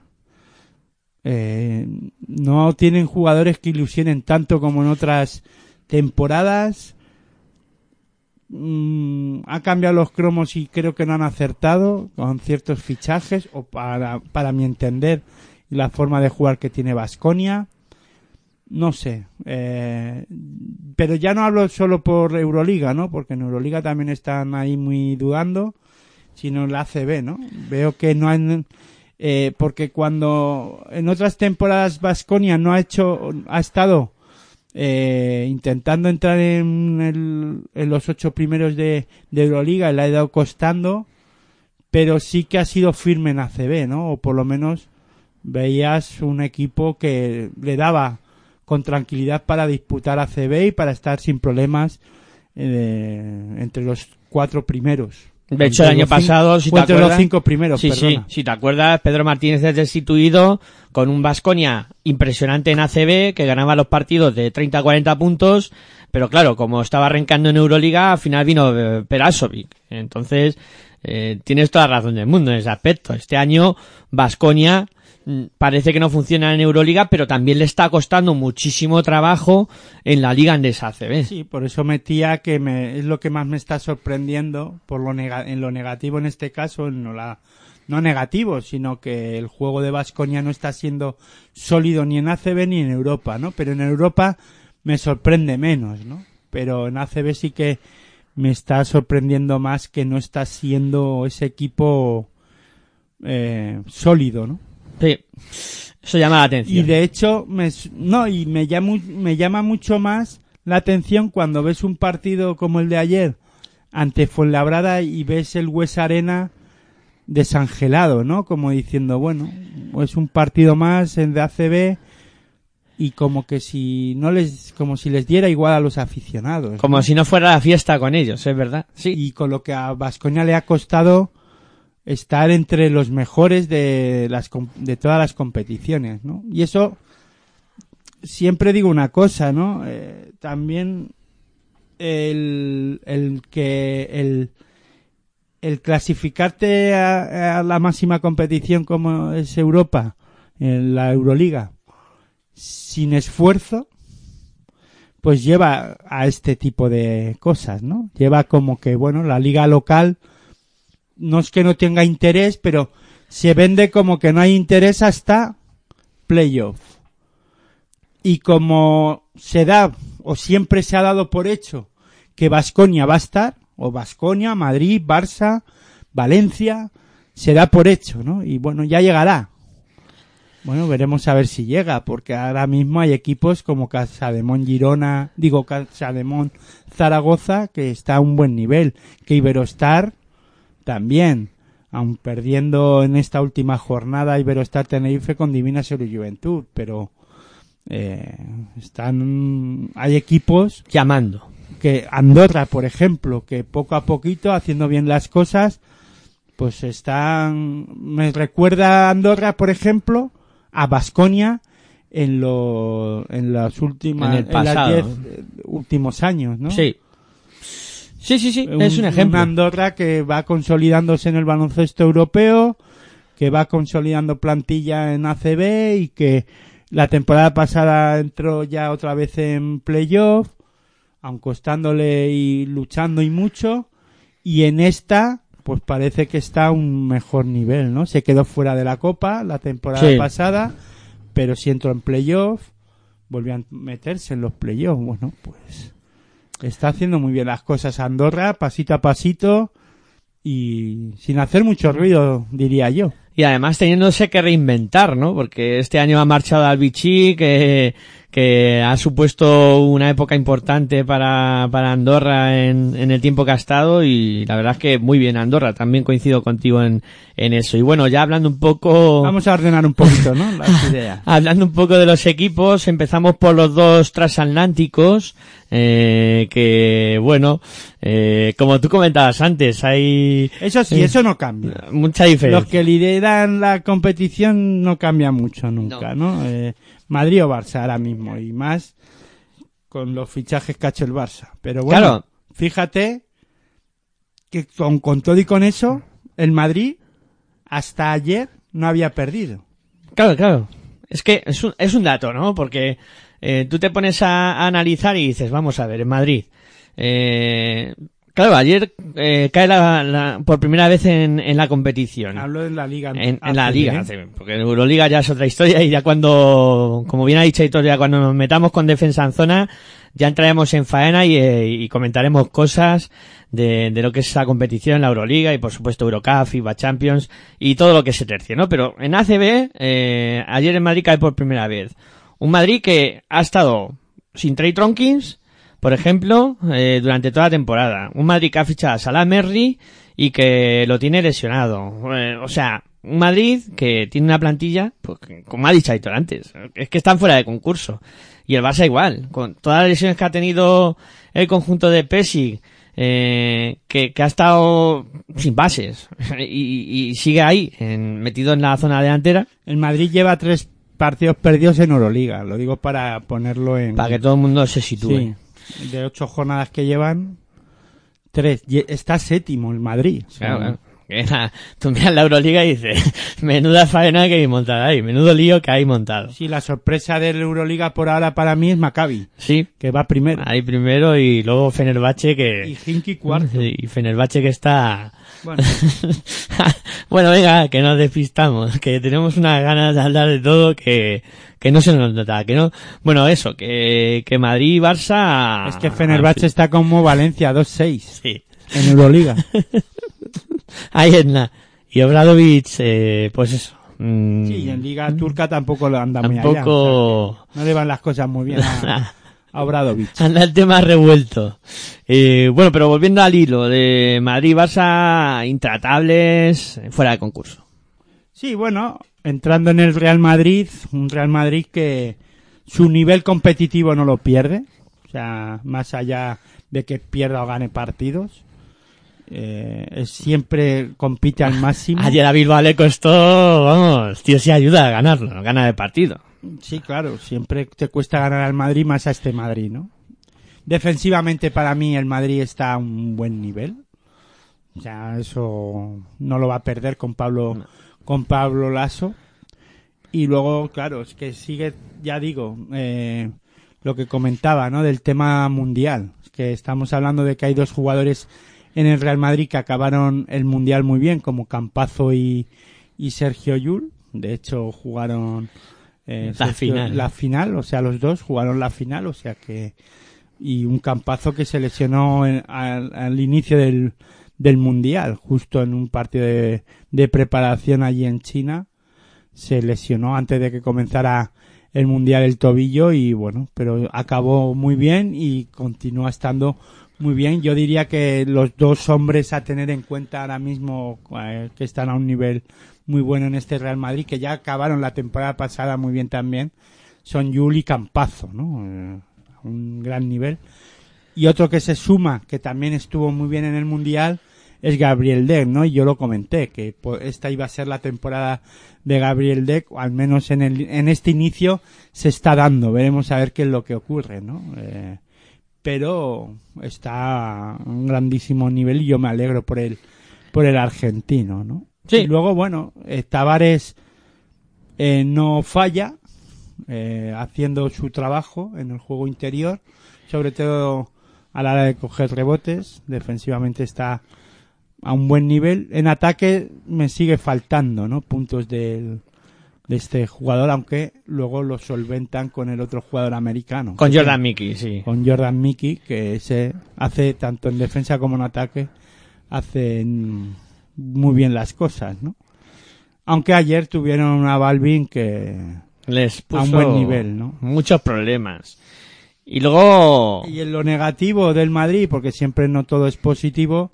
Eh, no tienen jugadores que ilusionen tanto como en otras temporadas. Mm, ha cambiado los cromos y creo que no han acertado con ciertos fichajes o para, para mi entender la forma de jugar que tiene Vasconia no sé eh, pero ya no hablo solo por Euroliga no porque en Euroliga también están ahí muy dudando sino en la ACB no veo que no han eh, porque cuando en otras temporadas Vasconia no ha hecho ha estado eh, intentando entrar en, el- los ocho primeros de, de Euroliga le ha ido costando pero sí que ha sido firme en ACB no o por lo menos veías un equipo que le daba con tranquilidad para disputar ACB y para estar sin problemas eh, entre los cuatro primeros. De hecho, el año pasado, si te entre los acuerdas- cinco primeros, Sí, sí, si te acuerdas, Pedro Martínez es destituido con un Vasconia impresionante en ACB que ganaba los partidos de 30 a 40 puntos, pero claro, como estaba arrancando en Euroliga, al final vino eh, Perasovic. Entonces, eh, tienes toda la razón del mundo en ese aspecto. Este año, Vasconia parece que no funciona en Euroliga, pero también le está costando muchísimo trabajo en la Liga Andesa ACB. Sí, por eso metía que me, es lo que más me está sorprendiendo por lo en lo negativo en este caso, la, no negativo, sino que el juego de Vasconia no está siendo sólido ni en ACB ni en Europa, ¿no? Pero en Europa me sorprende menos, ¿no? Pero en ACB sí que me está sorprendiendo más que no está siendo ese equipo eh, sólido, ¿no? Sí, eso llama la Y atención. de hecho, me, no, y me llama, me llama mucho más la atención cuando ves un partido como el de ayer ante Fuenlabrada y ves el Hues Arena desangelado, ¿no? Como diciendo, bueno, es un partido más el de ACB y como que si no les, como si les diera igual a los aficionados. Como ¿no? si no fuera la fiesta con ellos, es verdad. Sí. y con lo que a Vascoña le ha costado estar entre los mejores de las de todas las competiciones, ¿no? Y eso siempre digo una cosa, ¿no? Eh, también el, el que el el clasificarte a, a la máxima competición como es Europa, en la Euroliga, sin esfuerzo, pues lleva a este tipo de cosas, ¿no? Lleva como que, bueno, la liga local no es que no tenga interés, pero se vende como que no hay interés hasta playoff. Y como se da, o siempre se ha dado por hecho, que Vasconia va a estar, o Vasconia, Madrid, Barça, Valencia, se da por hecho, ¿no? Y bueno, ya llegará. Bueno, veremos a ver si llega, porque ahora mismo hay equipos como Casademón Girona, digo Casademón Zaragoza, que está a un buen nivel, que Iberostar también, aun perdiendo en esta última jornada Iberostar Tenerife con Divina Sobre Juventud, pero eh, están, hay equipos Llamando. que Andorra, por ejemplo, que poco a poquito, haciendo bien las cosas, pues están, me recuerda Andorra, por ejemplo, a Basconia en lo, en las últimas, En el las diez ¿no? últimos años, ¿no? Sí. Sí, sí, sí, es un ejemplo. Una Andorra que va consolidándose en el baloncesto europeo, que va consolidando plantilla en ACB y que la temporada pasada entró ya otra vez en playoff, aun costándole y luchando y mucho, y en esta pues parece que está a un mejor nivel, ¿no? Se quedó fuera de la Copa la temporada Sí. pasada, pero si entró en playoff, volvió a meterse en los playoffs, bueno, pues está haciendo muy bien las cosas Andorra, pasito a pasito y sin hacer mucho ruido, diría yo. Y además teniéndose que reinventar, ¿no? Porque este año ha marchado al Vichy, que, que ha supuesto una época importante para, para Andorra en, en el tiempo que ha estado y la verdad es que muy bien Andorra, también coincido contigo en, en eso. Y bueno, ya hablando un poco... Vamos a ordenar un poquito, ¿no? Las ideas. Hablando un poco de los equipos, empezamos por los dos transatlánticos, eh, que bueno, eh, como tú comentabas antes, hay Eso sí, eso no cambia. mucha diferencia. Los que lideran la competición no cambia mucho nunca, ¿no? Eh, Madrid o Barça ahora mismo y más con los fichajes que ha hecho el Barça. Pero bueno, Claro. fíjate que con, con todo y con eso, el Madrid hasta ayer no había perdido. Claro, claro. Es que es un, es un dato, ¿no? Porque eh, tú te pones a, a analizar y dices, vamos a ver, en Madrid. Eh, claro, ayer eh, cae la, la- por primera vez en, en la competición. Hablo de la liga. En, en la liga, ¿eh? porque en Euroliga ya es otra historia y ya cuando, como bien ha dicho Aitor, ya cuando nos metamos con defensa en zona, ya entraremos en faena y, eh, y comentaremos cosas de, de lo que es esa competición, la Euroliga y por supuesto Eurocup, FIBA Champions y todo lo que se tercie, ¿no? Pero en ACB, eh, ayer en Madrid cae por primera vez. Un Madrid que ha estado sin Trey Tronkins, por ejemplo, eh, durante toda la temporada. Un Madrid que ha fichado a Salah Merri y que lo tiene lesionado. Eh, o sea, un Madrid que tiene una plantilla, pues, como ha dicho Aitor antes, es que están fuera de concurso. Y el Barça igual, con todas las lesiones que ha tenido el conjunto de Pesic, eh, que, que ha estado sin bases y, y sigue ahí, en- metido en la zona delantera, El Madrid lleva tres partidos perdidos en Euroliga. Lo digo para ponerlo en. para que todo el mundo se sitúe. Sí, de ocho jornadas que llevan, tres. Está séptimo el Madrid. O sea, Claro, claro. Que la- Tú miras la Euroliga y dices, menuda faena que hay montada ahí, menudo lío que hay montado. Sí, la sorpresa de la Euroliga por ahora para mí es Maccabi, Sí, que va primero. ahí primero y luego Fenerbahce que... Y Hinky cuarto. Y Fenerbahce que está... Bueno, bueno, venga, que nos despistamos, que tenemos unas ganas de hablar de todo que, que no se nos nota, que no... Bueno, eso, que, que Madrid y Barça... es que Fenerbahce está como Valencia, 2-6 Sí. en Euroliga. Ahí es nada. Y Obradovic, eh, pues eso. mm, Sí, y en Liga Turca tampoco lo anda muy allá. o Tampoco... sea, no le van las cosas muy bien a, Anda el tema revuelto. Eh, bueno, pero volviendo al hilo de Madrid-Barça, intratables, fuera de concurso. Sí, bueno, entrando en el Real Madrid, un Real Madrid que su nivel competitivo no lo pierde, o sea, más allá de que pierda o gane partidos, eh, siempre compite al máximo. Ayer a Bilbao le costó, vamos, tío, sí ayuda a ganarlo, gana de partido. Sí, claro, siempre te cuesta ganar al Madrid más a este Madrid, ¿no? Defensivamente para mí el Madrid está a un buen nivel. O sea, eso no lo va a perder con Pablo con Pablo Lasso. Y luego, claro, es que sigue, ya digo, eh, lo que comentaba, ¿no? Del tema mundial. Es que estamos hablando de que hay dos jugadores en el Real Madrid que acabaron el mundial muy bien, como Campazo y, y Sergio Yul. De hecho, jugaron eh, La final. la final, o sea, los dos jugaron la final, o sea que y un campazo que se lesionó en- al, al inicio del, del mundial, justo en un partido de, de preparación allí en China, se lesionó antes de que comenzara el mundial el tobillo y bueno, pero acabó muy bien y continúa estando muy bien. Yo diría que los dos hombres a tener en cuenta ahora mismo eh, que están a un nivel muy bueno en este Real Madrid, que ya acabaron la temporada pasada muy bien también, son Yuli Campazo, ¿no? Eh, un gran nivel. Y otro que se suma, que también estuvo muy bien en el Mundial, es Gabriel Deck, ¿no? Y yo lo comenté, que esta iba a ser la temporada de Gabriel Deck, al menos en, el, en este inicio se está dando. Veremos a ver qué es lo que ocurre, ¿no? Eh, pero está a un grandísimo nivel y yo me alegro por el, por el argentino, ¿no? Sí. Y luego, bueno, Tavares eh, no falla, eh, haciendo su trabajo en el juego interior, sobre todo a la hora de coger rebotes, defensivamente está a un buen nivel, en ataque me sigue faltando, ¿no? Puntos del, de este jugador, aunque luego lo solventan con el otro jugador americano. Con Jordan Mickey, sí. Con Jordan Mickey, que se hace tanto en defensa como en ataque, hacen muy bien las cosas, ¿no? Aunque ayer tuvieron una Balvin que, Les puso a un buen nivel, ¿no? Muchos problemas. Y luego... Y en lo negativo del Madrid, porque siempre no todo es positivo,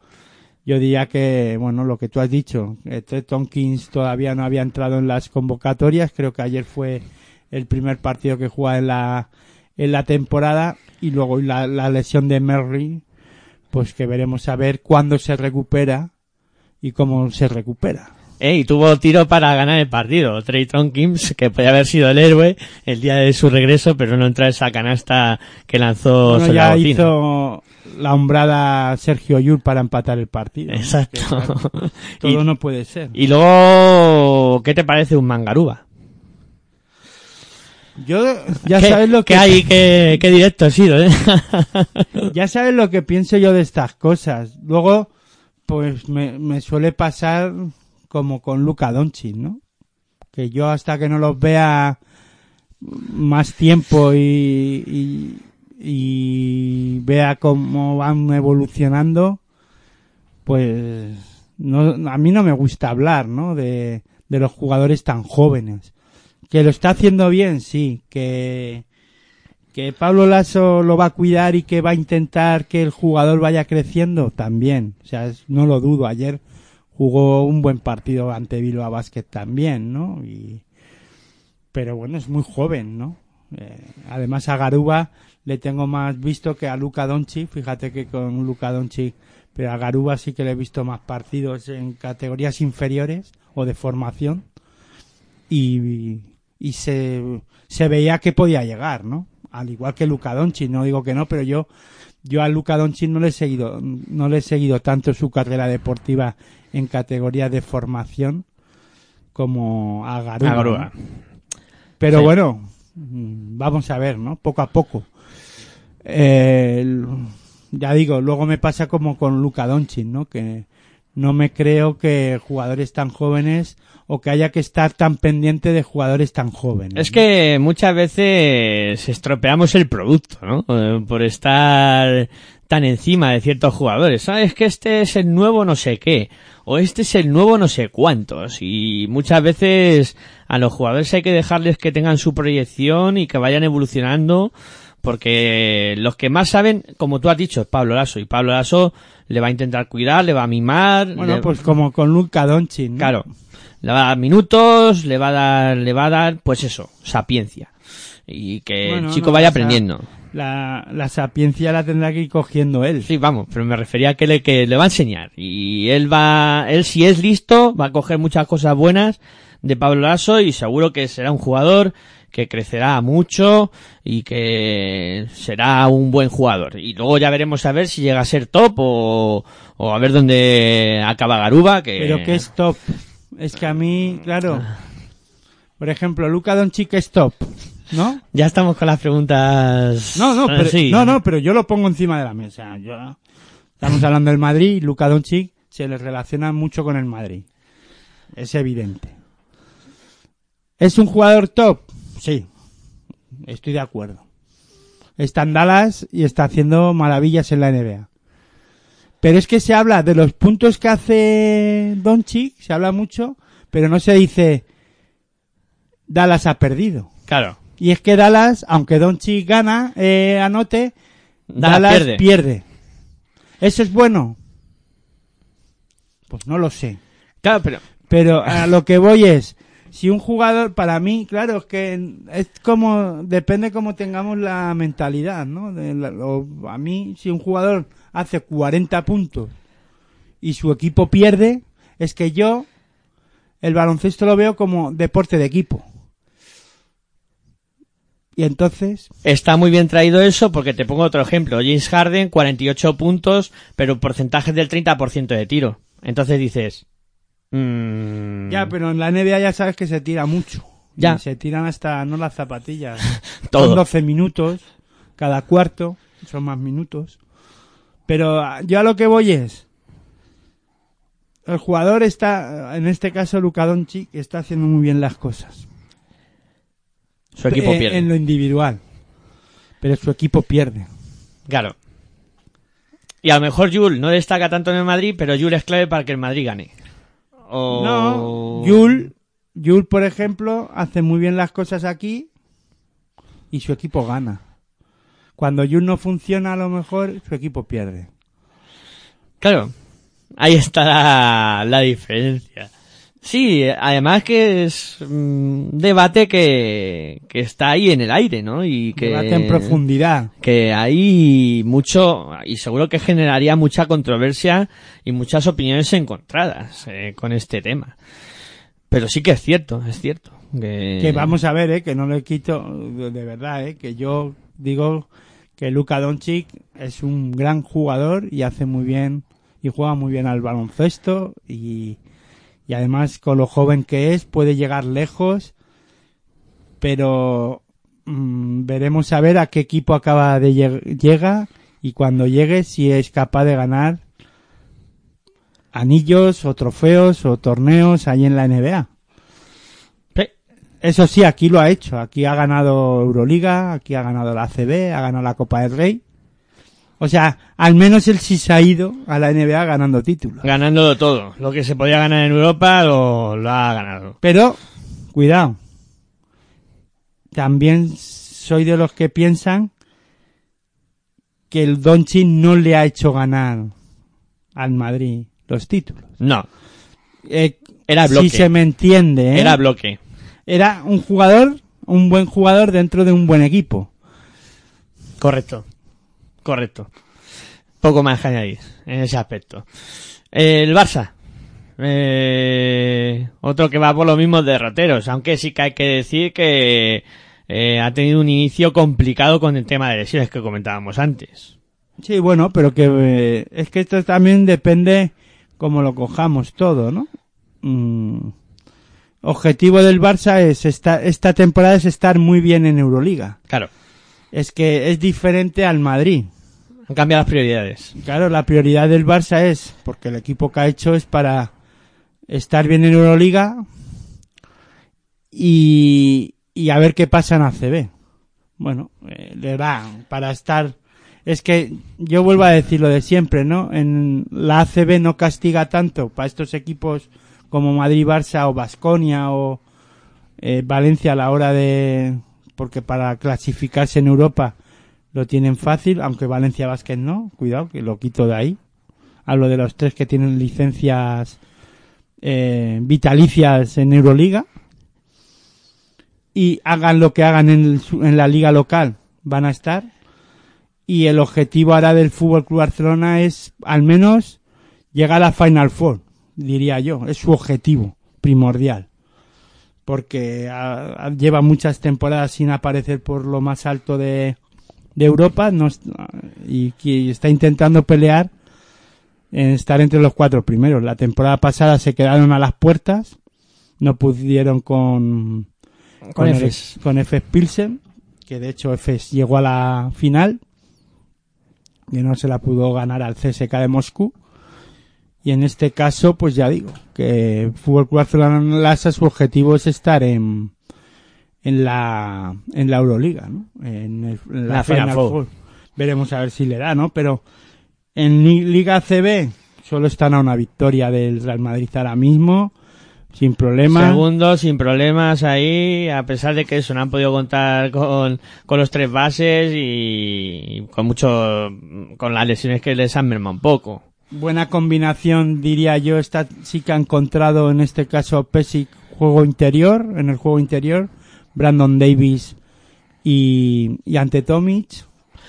yo diría que, bueno, lo que tú has dicho, este Tompkins todavía no había entrado en las convocatorias, creo que ayer fue el primer partido que juega en la, en la temporada, y luego la, la lesión de Merry, pues que veremos a ver cuándo se recupera y cómo se recupera. Eh, y tuvo tiro para ganar el partido. Trey Tompkins, que podía haber sido el héroe el día de su regreso, pero no entra esa canasta que lanzó Bueno, ya hizo la hombrada Sergio Yul para empatar el partido. Exacto. Todo Y- no puede ser. Y luego, ¿qué te parece un mangaruba? Yo ya ¿Qué, sabes lo que qué hay, qué, qué directo ha sido, ¿eh? ya sabes lo que pienso yo de estas cosas. Luego, pues me, suele pasar como con Luca Doncic, ¿no? Que yo hasta que no los vea más tiempo y, vea cómo van evolucionando, pues no, a mí no me gusta hablar, ¿no? De los jugadores tan jóvenes. Que lo está haciendo bien, sí. Que, que Pablo Lasso lo va a cuidar y que va a intentar que el jugador vaya creciendo, también. O sea, no lo dudo. Ayer jugó un buen partido ante Bilbao Basket también, ¿no? Y, pero bueno, es muy joven, ¿no? Eh, además a Garuba le tengo más visto que a Luka Doncic. Fíjate que con Luka Doncic, pero a Garuba sí que le he visto más partidos en categorías inferiores o de formación y, y se, se veía que podía llegar, ¿no? Al igual que Luka Doncic, no digo que no, pero yo yo a Luka Doncic no le he seguido no le he seguido tanto su carrera deportiva en categorías de formación como a Garuba. A Garuba. ¿no? Pero Sí. bueno, vamos a ver, ¿no? Poco a poco. Eh, ya digo, luego me pasa como con Luka Doncic, ¿no? Que no me creo que jugadores tan jóvenes o que haya que estar tan pendiente de jugadores tan jóvenes. Es que muchas veces estropeamos el producto, ¿no? Eh, Por estar tan encima de ciertos jugadores. ¿Sabes que este es el nuevo no sé qué? O este es el nuevo no sé cuántos. Y muchas veces a los jugadores hay que dejarles que tengan su proyección y que vayan evolucionando. Porque los que más saben, como tú has dicho, es Pablo Lasso. Y Pablo Lasso le va a intentar cuidar, le va a mimar. Bueno, le- pues como con Luka Doncic, ¿no? Claro. Le va a dar minutos, le va a dar, le va a dar, pues eso, sapiencia. Y que Bueno, el chico no vaya aprendiendo. La, la sapiencia la tendrá que ir cogiendo él. Sí, vamos, pero me refería a que le, que le va a enseñar. Y él va, él si es listo, va a coger muchas cosas buenas de Pablo Lasso y seguro que será un jugador que crecerá mucho y que será un buen jugador. Y luego ya veremos a ver si llega a ser top o, o a ver dónde acaba Garuba, que... Pero que es top. Es que a mí, claro. Por ejemplo, Luka Doncic es top, ¿no? Ya estamos con las preguntas... No, no, pero, sí. no, no, pero yo lo pongo encima de la mesa. Yo, estamos hablando del Madrid y Luka Doncic se le relaciona mucho con el Madrid. Es evidente. ¿Es un jugador top? Sí. Estoy de acuerdo. Está en Dallas y está haciendo maravillas en la NBA. Pero es que se habla de los puntos que hace Doncic, se habla mucho, pero no se dice Dallas ha perdido. Claro. Y es que Dallas, aunque Doncic gana, eh, anote, Dallas Dallas, pierde. pierde. ¿Eso es bueno? Pues no lo sé. Claro, pero... Pero a lo que voy es, si un jugador, para mí, claro, es que es como, depende cómo tengamos la mentalidad, ¿no? De la- o a mí, si un jugador hace 40 puntos y su equipo pierde, es que yo el baloncesto lo veo como deporte de equipo. Y entonces, Está muy bien traído eso porque te pongo otro ejemplo. James Harden, 48 puntos, pero porcentaje del 30% de tiro. Entonces dices... mm, ya, pero en la NBA ya sabes que se tira mucho. Ya. Y se tiran hasta, no las zapatillas. Todo. Son 12 minutos cada cuarto, son más minutos. Pero ah, yo a lo que voy es, el jugador está, en este caso Luka Doncic, está haciendo muy bien las cosas. Su equipo Eh, pierde. En lo individual. Pero su equipo pierde. Claro. Y a lo mejor Jul no destaca tanto en el Madrid, pero Jul es clave para que el Madrid gane. O... No, Yul Jules, por ejemplo, hace muy bien las cosas aquí y su equipo gana. Cuando Jules no funciona, a lo mejor su equipo pierde. Claro, ahí está la, la diferencia. Sí, además que es un debate que, que está ahí en el aire, ¿no? Y que, Debate en profundidad. que hay mucho, y seguro que generaría mucha controversia y muchas opiniones encontradas eh, con este tema. Pero sí que es cierto, es cierto. Que, Que vamos a ver, ¿eh? que no le quito de de verdad, ¿eh? que yo digo que Luka Doncic es un gran jugador y hace muy bien y juega muy bien al baloncesto y, y además con lo joven que es puede llegar lejos, pero mm, veremos a ver a qué equipo acaba de lleg- llega y cuando llegue si es capaz de ganar anillos o trofeos o torneos ahí en la NBA. Eso sí, aquí lo ha hecho. Aquí ha ganado Euroliga, aquí ha ganado la ACB, ha ganado la Copa del Rey. O sea, al menos él sí se ha ido a la NBA ganando títulos. Ganándolo todo. Lo que se podía ganar en Europa lo, lo ha ganado. Pero, cuidado. También soy de los que piensan que el Doncic no le ha hecho ganar al Madrid los títulos. No, Eh, Era si bloque. se me entiende, ¿eh? era bloque. Era un jugador, un buen jugador dentro de un buen equipo. Correcto. Correcto. Poco más que añadir en ese aspecto. El Barça. Eh, otro que va por los mismos derroteros, aunque sí que hay que decir que eh, ha tenido un inicio complicado con el tema de lesiones que comentábamos antes. Sí, bueno, pero que eh, es que esto también depende cómo lo cojamos todo, ¿no? Mm, objetivo del Barça es esta, esta temporada es estar muy bien en Euroliga. Claro, Es que es diferente al Madrid. Han cambiado las prioridades. Claro, la prioridad del Barça es, porque el equipo que ha hecho es para estar bien en Euroliga y, y a ver qué pasa en ACB. Bueno, eh, le da para estar... Es que yo vuelvo a decir lo de siempre, ¿no? En la ACB no castiga tanto para estos equipos como Madrid, Barça o Basconia o eh, Valencia a la hora de... Porque para clasificarse en Europa lo tienen fácil, aunque Valencia Vázquez no, cuidado que lo quito de ahí. Hablo de los tres que tienen licencias eh, vitalicias en Euroliga. Y hagan lo que hagan en, el en la liga local, van a estar. Y el objetivo ahora del Fútbol Club Barcelona es, al menos, llegar a Final Four, diría yo. Es su objetivo primordial. Porque ah, ah, lleva muchas temporadas sin aparecer por lo más alto de, de Europa no y que está intentando pelear en estar entre los cuatro primeros. La temporada pasada se quedaron a las puertas, no pudieron con Con Efes. con Efes Pilsen, que de hecho Efes llegó a la final, que no se la pudo ganar al CSK de Moscú. Y en este caso, pues ya digo, que Fútbol Club Barcelona su objetivo es estar en, en la, en la Euroliga, ¿no? En, el- en la, La Final Final Four. Four. Veremos a ver si le da, ¿no? Pero en Li- Liga CB solo están a una victoria del Real Madrid ahora mismo, sin problema. Segundo, sin problemas ahí, a pesar de que eso no han podido contar con, con los tres bases y, y con mucho, con las lesiones que les han mermado un poco. Buena combinación, diría yo, esta sí que ha encontrado en este caso Pesic juego interior, en el juego interior, Brandon Davis y, y ante Tomic.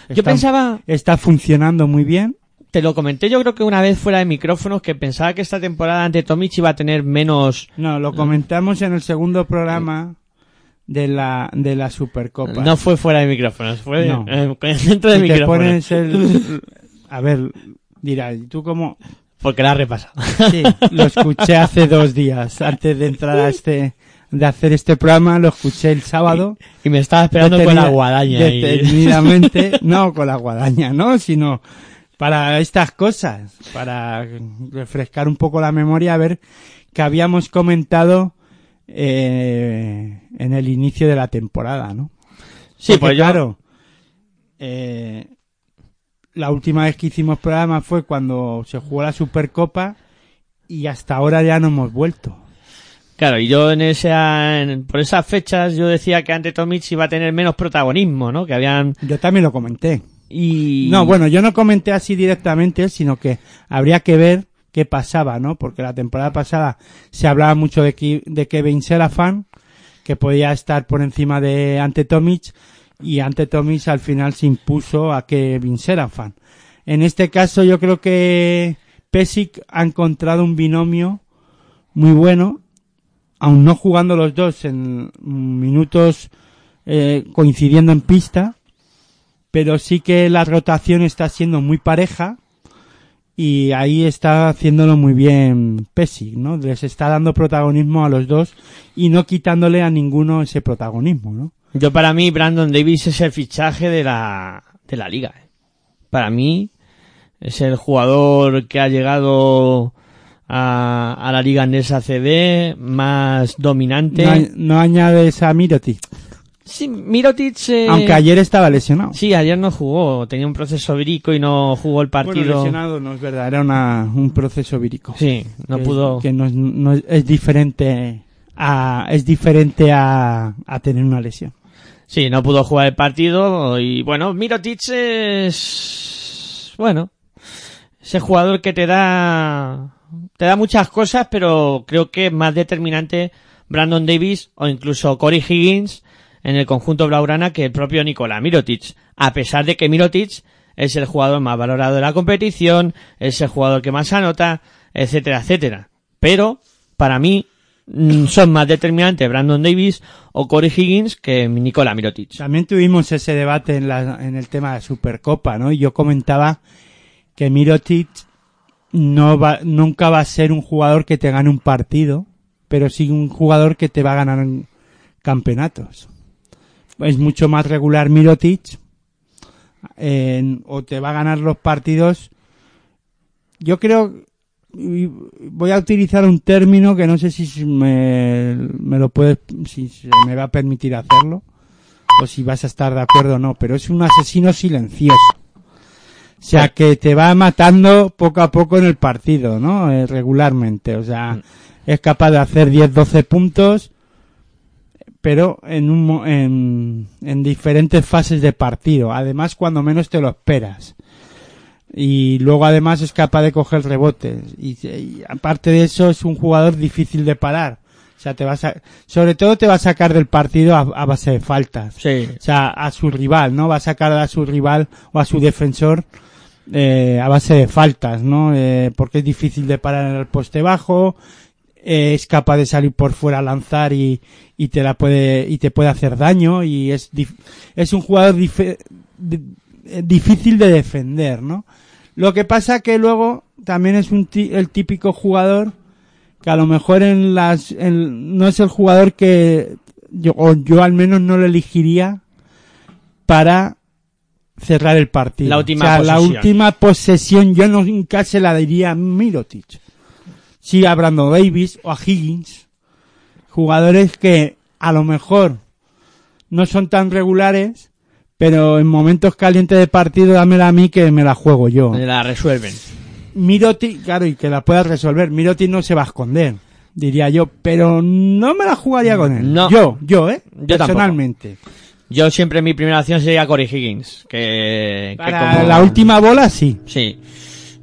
Yo Está- pensaba, Está funcionando muy bien. te lo comenté yo creo que una vez fuera de micrófonos, que pensaba que esta temporada ante Tomic iba a tener menos, No, lo comentamos en el segundo programa de la, de la Supercopa. no fue fuera de micrófonos, fue No. eh, dentro de Si te micrófonos. pones el... A ver, dirás, ¿y tú cómo...? Porque la has repasado. Sí, lo escuché hace dos días, antes de entrar a este... De hacer este programa, lo escuché el sábado. y me estaba esperando con la guadaña. Detenidamente, no con la guadaña, ¿no? Sino para estas cosas, para refrescar un poco la memoria, a ver que habíamos comentado eh, en el inicio de la temporada, ¿no? Sí, Porque, pues yo- claro, eh, la última vez que hicimos programa fue cuando se jugó la Supercopa y hasta ahora ya no hemos vuelto. Claro, y yo en esa, en- por esas fechas yo decía que ante Tomic iba a tener menos protagonismo, ¿no? Que habían, Yo también lo comenté. y... No, bueno, yo no comenté así directamente, sino que habría que ver qué pasaba, ¿no? Porque la temporada pasada se hablaba mucho de, que, de Kevin Serafan, que podía estar por encima de Ante Tomic, y Ante Tomic al final se impuso a Kevin Serafan. En este caso yo creo que Pesic ha encontrado un binomio muy bueno, aun no jugando los dos en minutos eh, coincidiendo en pista, pero sí que la rotación está siendo muy pareja y ahí está haciéndolo muy bien Pesic, ¿no? Les está dando protagonismo a los dos y no quitándole a ninguno ese protagonismo, ¿no? Yo para mí Brandon Davis es el fichaje de la, de la liga. eh. Para mí es el jugador que ha llegado a, a la liga andesa CD más dominante. No, no añades a Mirotic, Sí, Mirotic... eh, aunque ayer estaba lesionado. Sí, ayer no jugó. Tenía un proceso vírico y no jugó el Bueno, partido. lesionado no es verdad, era una, un proceso vírico. Sí, no que, pudo. Que no es, no es- es diferente a, es diferente a, a tener una lesión. Sí, no pudo jugar el partido y bueno, Mirotic es bueno, ese jugador que te da te da muchas cosas, pero creo que más determinante Brandon Davis o incluso Corey Higgins en el conjunto blaugrana que el propio Nikola Mirotic, a pesar de que Mirotic es el jugador más valorado de la competición, es el jugador que más anota, etcétera, etcétera. Pero para mí mm, son más determinantes Brandon Davis o Corey Higgins que Nikola Mirotic. También tuvimos ese debate en, la, en el tema de Supercopa, ¿no? Y yo comentaba que Mirotic no va, nunca va a ser un jugador que te gane un partido, pero sí un jugador que te va a ganar campeonatos. Es mucho más regular Mirotic, en- o te va a ganar los partidos. Yo creo, voy a utilizar un término que no sé si me, me lo puedes, si se me va a permitir hacerlo o si vas a estar de acuerdo o no, pero es un asesino silencioso. O sea, que te va matando poco a poco en el partido, ¿no? Eh, regularmente. O sea, es capaz de hacer 10, 12 puntos, pero en, un, en, en diferentes fases de partido. Además, cuando menos te lo esperas. Y luego además es capaz de coger rebotes. Y, y aparte de eso es un jugador difícil de parar. O sea, te vas a, sobre todo te va a sacar del partido a, a base de faltas. Sí. O sea, a su rival, ¿no? Va a sacar a su rival o a su defensor eh, a base de faltas, ¿no? Eh, porque es difícil de parar en el poste bajo, eh, es capaz de salir por fuera a lanzar y, y te la puede y te puede hacer daño y es es un jugador eh, difícil de defender, ¿no? Lo que pasa que luego también es un el típico jugador que a lo mejor en las en- no es el jugador que yo, o yo al menos no lo elegiría para cerrar el partido. La última o sea, la posesión. última posesión yo nunca se la diría a Mirotic. Sí a Brandon Davis o a Higgins. Jugadores que a lo mejor no son tan regulares, pero en momentos calientes de partido dámela a mí que me la juego yo. La resuelven. Mirotic, claro, y que la pueda resolver. Mirotic no se va a esconder, diría yo, pero no me la jugaría con él. No. Yo, yo, eh, Yo personalmente. Yo siempre mi primera opción sería Corey Higgins, que, que Para como- la última bola, sí. Sí.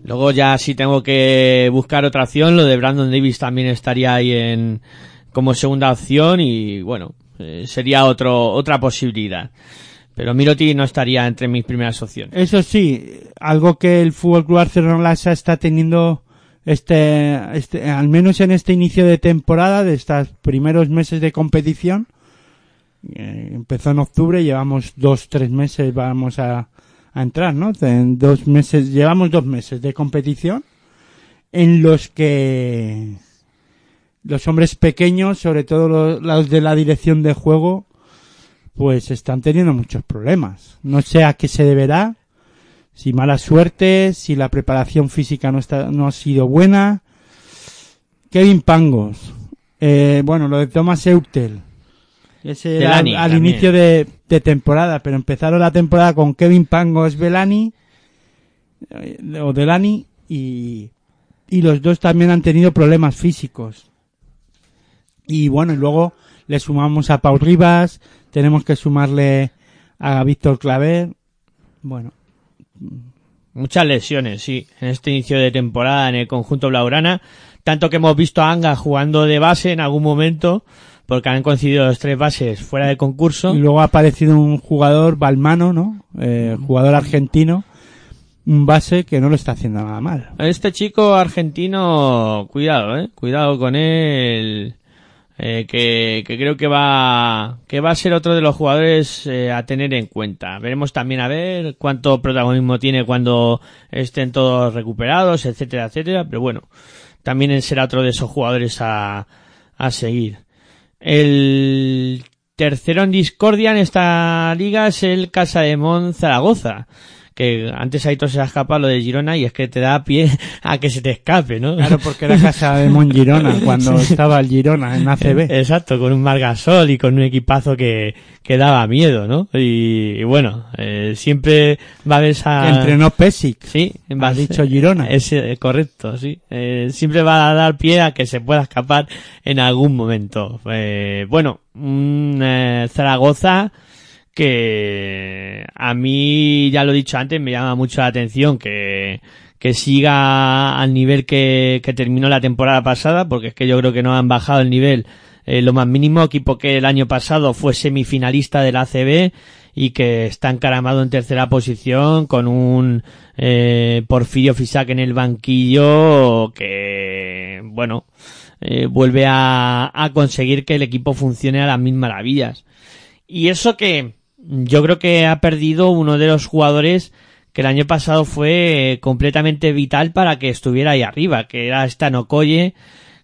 Luego ya si tengo que buscar otra opción, lo de Brandon Davis también estaría ahí en como segunda opción y bueno, eh, sería otro otra posibilidad. Pero Miroti no estaría entre mis primeras opciones. Eso sí, algo que el Fútbol Club Barcelona Lassa está teniendo este, este, al menos en este inicio de temporada, de estos primeros meses de competición, eh, empezó en octubre, llevamos dos, tres meses, vamos a, a entrar, ¿no? Dos meses, llevamos dos meses de competición en los que los hombres pequeños, sobre todo los, los de la dirección de juego, pues están teniendo muchos problemas. No sé a qué se deberá, si mala suerte, si la preparación física no está, no ha sido buena. Kevin Pangos, eh, bueno, lo de Thomas Eutel, ese era al, inicio de, de temporada, pero empezaron la temporada con Kevin Pangos, Belani, eh, o Delani, y, y los dos también han tenido problemas físicos. Y bueno, y luego le sumamos a Pau Rivas, tenemos que sumarle a Víctor Claver. Bueno, Muchas lesiones, sí, en este inicio de temporada en el conjunto blaugrana. Tanto que hemos visto a Anga jugando de base en algún momento, porque han coincidido los tres bases fuera de concurso. y luego ha aparecido un jugador balmano, ¿no? Eh, jugador argentino, un base que no lo está haciendo nada mal. Este chico argentino, cuidado, eh, cuidado con él, eh, que, que creo que va, que va a ser otro de los jugadores eh, a tener en cuenta. Veremos también a ver cuánto protagonismo tiene cuando estén todos recuperados, etcétera, etcétera. Pero bueno, también será otro de esos jugadores a, a seguir. El tercero en discordia en esta liga es el Casa de Mon Zaragoza. Que antes ahí todo se ha escapado lo de Girona y es que te da pie a que se te escape, ¿no? Claro, porque era casa de Mon Girona cuando estaba el Girona en ACB. Exacto, con un Margasol y con un equipazo que, que daba miedo, ¿no? Y, y bueno, eh, siempre va a haber esa... Entrenó Pesic. Sí, en Has dicho Girona. Es eh, correcto, sí. Eh, siempre va a dar pie a que se pueda escapar en algún momento. Eh, bueno, un eh, Zaragoza que a mí, ya lo he dicho antes, me llama mucho la atención que, que siga al nivel que, que terminó la temporada pasada, porque es que yo creo que no han bajado el nivel eh, lo más mínimo, equipo que el año pasado fue semifinalista del ACB y que está encaramado en tercera posición con un eh, Porfirio Fisac en el banquillo que, bueno, eh, vuelve a, a conseguir que el equipo funcione a las mil maravillas. Y eso que yo creo que ha perdido uno de los jugadores que el año pasado fue eh, completamente vital para que estuviera ahí arriba, que era Stanokoye,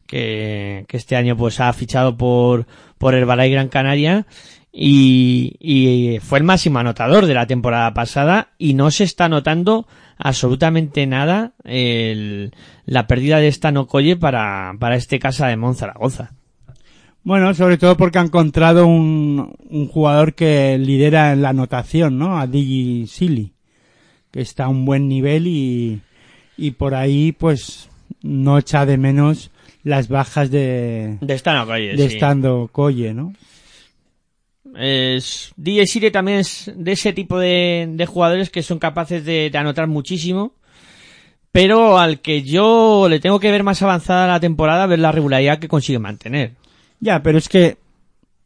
que, que este año pues ha fichado por, por el Balay Gran Canaria y, y fue el máximo anotador de la temporada pasada y no se está notando absolutamente nada el, la pérdida de Stanokoye para, para este casa de Monzaragoza. Bueno, sobre todo porque ha encontrado un, un jugador que lidera en la anotación, ¿no? A Digi Silly, que está a un buen nivel y, y por ahí pues no echa de menos las bajas de, De Stanokoye, de sí. Stando Koye, ¿no? Es, DJ Sire también es de ese tipo de, de jugadores que son capaces de, de anotar muchísimo, pero al que yo le tengo que ver más avanzada la temporada, ver la regularidad que consigue mantener. Ya, pero es que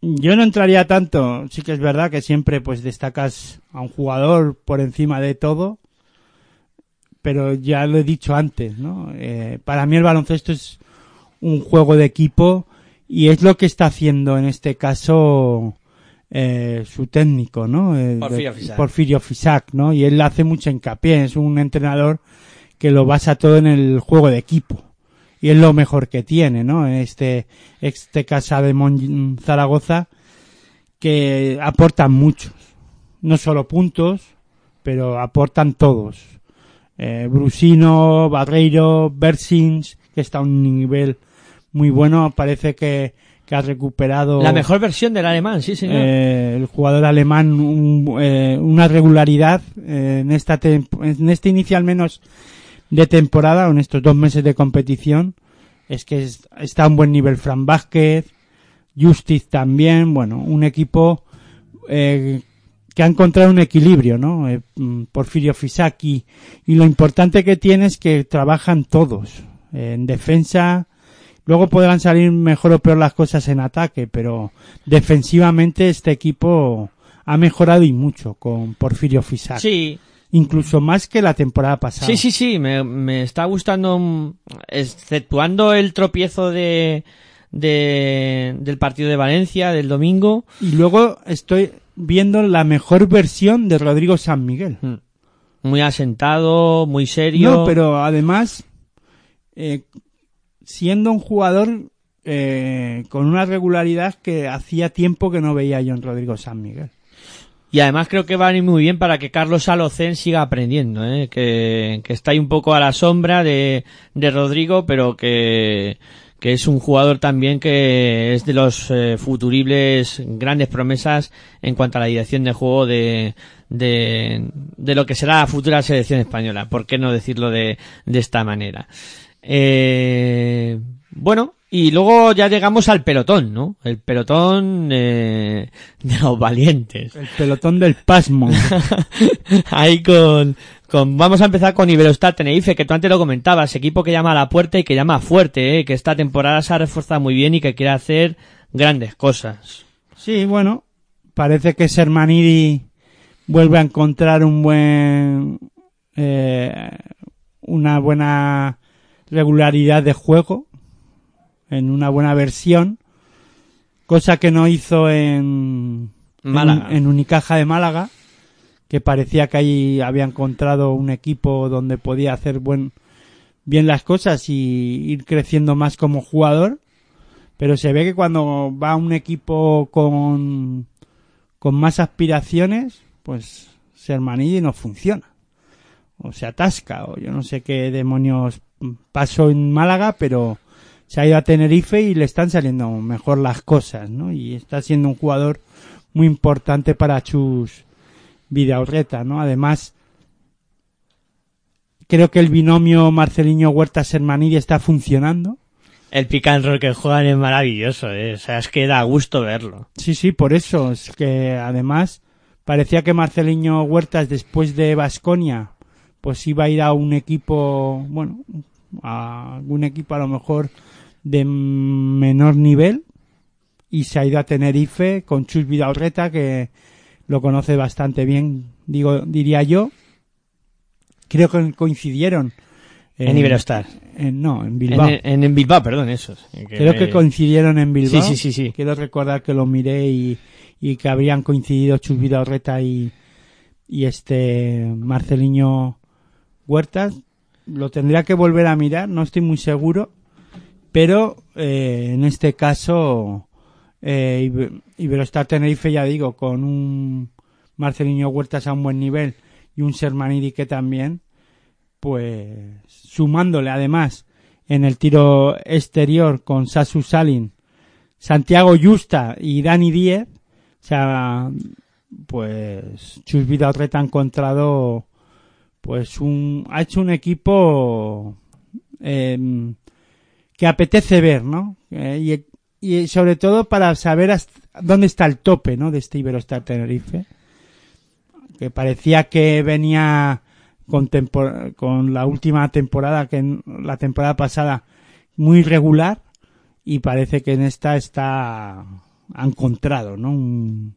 yo no entraría tanto. Sí que es verdad que siempre pues destacas a un jugador por encima de todo, pero ya lo he dicho antes, ¿no? Eh, para mí el baloncesto es un juego de equipo y es lo que está haciendo en este caso eh, su técnico, ¿no? Eh, Porfirio Fisac. Porfirio Fisac, ¿no? Y él hace mucho hincapié, es un entrenador que lo basa todo en el juego de equipo. Y es lo mejor que tiene, ¿no? Este, este casa de Mon Zaragoza, que aportan muchos. No solo puntos, pero aportan todos. Eh, Brusino, Barreiro, Bersins, que está a un nivel muy bueno, parece que, que ha recuperado La mejor versión del alemán, sí señor. eh, el jugador alemán un- eh, una regularidad eh, en esta en este inicio al menos de temporada en estos dos meses de competición es que es- está a un buen nivel Fran Vázquez Justice también bueno un equipo eh, que ha encontrado un equilibrio no Eh, mm, Porfirio Fisaki y lo importante que tiene es que trabajan todos en defensa. Luego podrán salir mejor o peor las cosas en ataque, pero defensivamente este equipo ha mejorado y mucho con Porfirio Fisac. sí, Incluso más que la temporada pasada. sí, sí, sí, me, me está gustando, mm, exceptuando el tropiezo de, de, del partido de Valencia del domingo. Y luego estoy viendo la mejor versión de Rodrigo San Miguel. Mm. Muy asentado, muy serio. No, pero además, eh, siendo un jugador eh, con una regularidad que hacía tiempo que no veía yo en Rodrigo San Miguel. Y además creo que va a venir muy bien para que Carlos Alocén siga aprendiendo, ¿eh? que, está ahí un poco a la sombra de, de Rodrigo, pero que, que es un jugador también que es de los eh, futuribles grandes promesas en cuanto a la dirección de juego de, de, de lo que será la futura selección española. ¿Por qué no decirlo de, de esta manera? Eh, bueno, Y luego ya llegamos al pelotón, ¿no? El pelotón eh, de los valientes. El pelotón del pasmo. Ahí con, con, vamos a empezar con Iberostar Tenerife, que tú antes lo comentabas, equipo que llama a la puerta y que llama fuerte, ¿eh? que esta temporada se ha reforzado muy bien y que quiere hacer grandes cosas. Sí, bueno, parece que Sermanidi vuelve a encontrar un buen, eh, una buena regularidad de juego, en una buena versión, cosa que no hizo en, Málaga. en, en Unicaja de Málaga, que parecía que ahí había encontrado un equipo donde podía hacer buen, bien las cosas y ir creciendo más como jugador, pero se ve que cuando va un equipo con, con más aspiraciones, pues Sermanidi no funciona. O se atasca, o yo no sé qué demonios pasó en Málaga, pero se ha ido a Tenerife y le están saliendo mejor las cosas, ¿no? Y está siendo un jugador muy importante para Chus Vidaurreta, ¿no? Además, creo que el binomio Marceliño Huerta Sermanidi está funcionando. El pick and roll que juegan es maravilloso, ¿eh? o sea, es que da gusto verlo. Sí, sí, por eso. Es que además parecía que Marceliño Huertas después de Basconia pues iba a ir a un equipo, bueno, a algún equipo a lo mejor de menor nivel y se ha ido a Tenerife con Chus Vidaurreta que lo conoce bastante bien, digo, diría yo. Creo que coincidieron. En Iberostar. en- no, en En, Bilbao. en, en Bilbao, perdón, eso. Creo que coincidieron en Bilbao. Sí, sí, sí, sí. Quiero recordar que lo miré y, y que habrían coincidido Chus Vidaurreta y, y este Marceliño Huertas. Lo tendría que volver a mirar, no estoy muy seguro. Pero eh, en este caso, eh, Ibe- Iberostar Tenerife, ya digo, con un Marceliño Huertas a un buen nivel y un Sermanidi que también, pues sumándole además en el tiro exterior con Sasu Salin, Santiago Justa y Dani Díez, o sea, pues Chus Vidaurreta ha encontrado pues un ha hecho un equipo em, que apetece ver, ¿no? Eh, y, sobre todo para saber hasta dónde está el tope, ¿no? De este Iberostar Tenerife, que parecía que venía con, con la última temporada, que la temporada pasada muy regular, y parece que en esta está ha encontrado, ¿no? Un-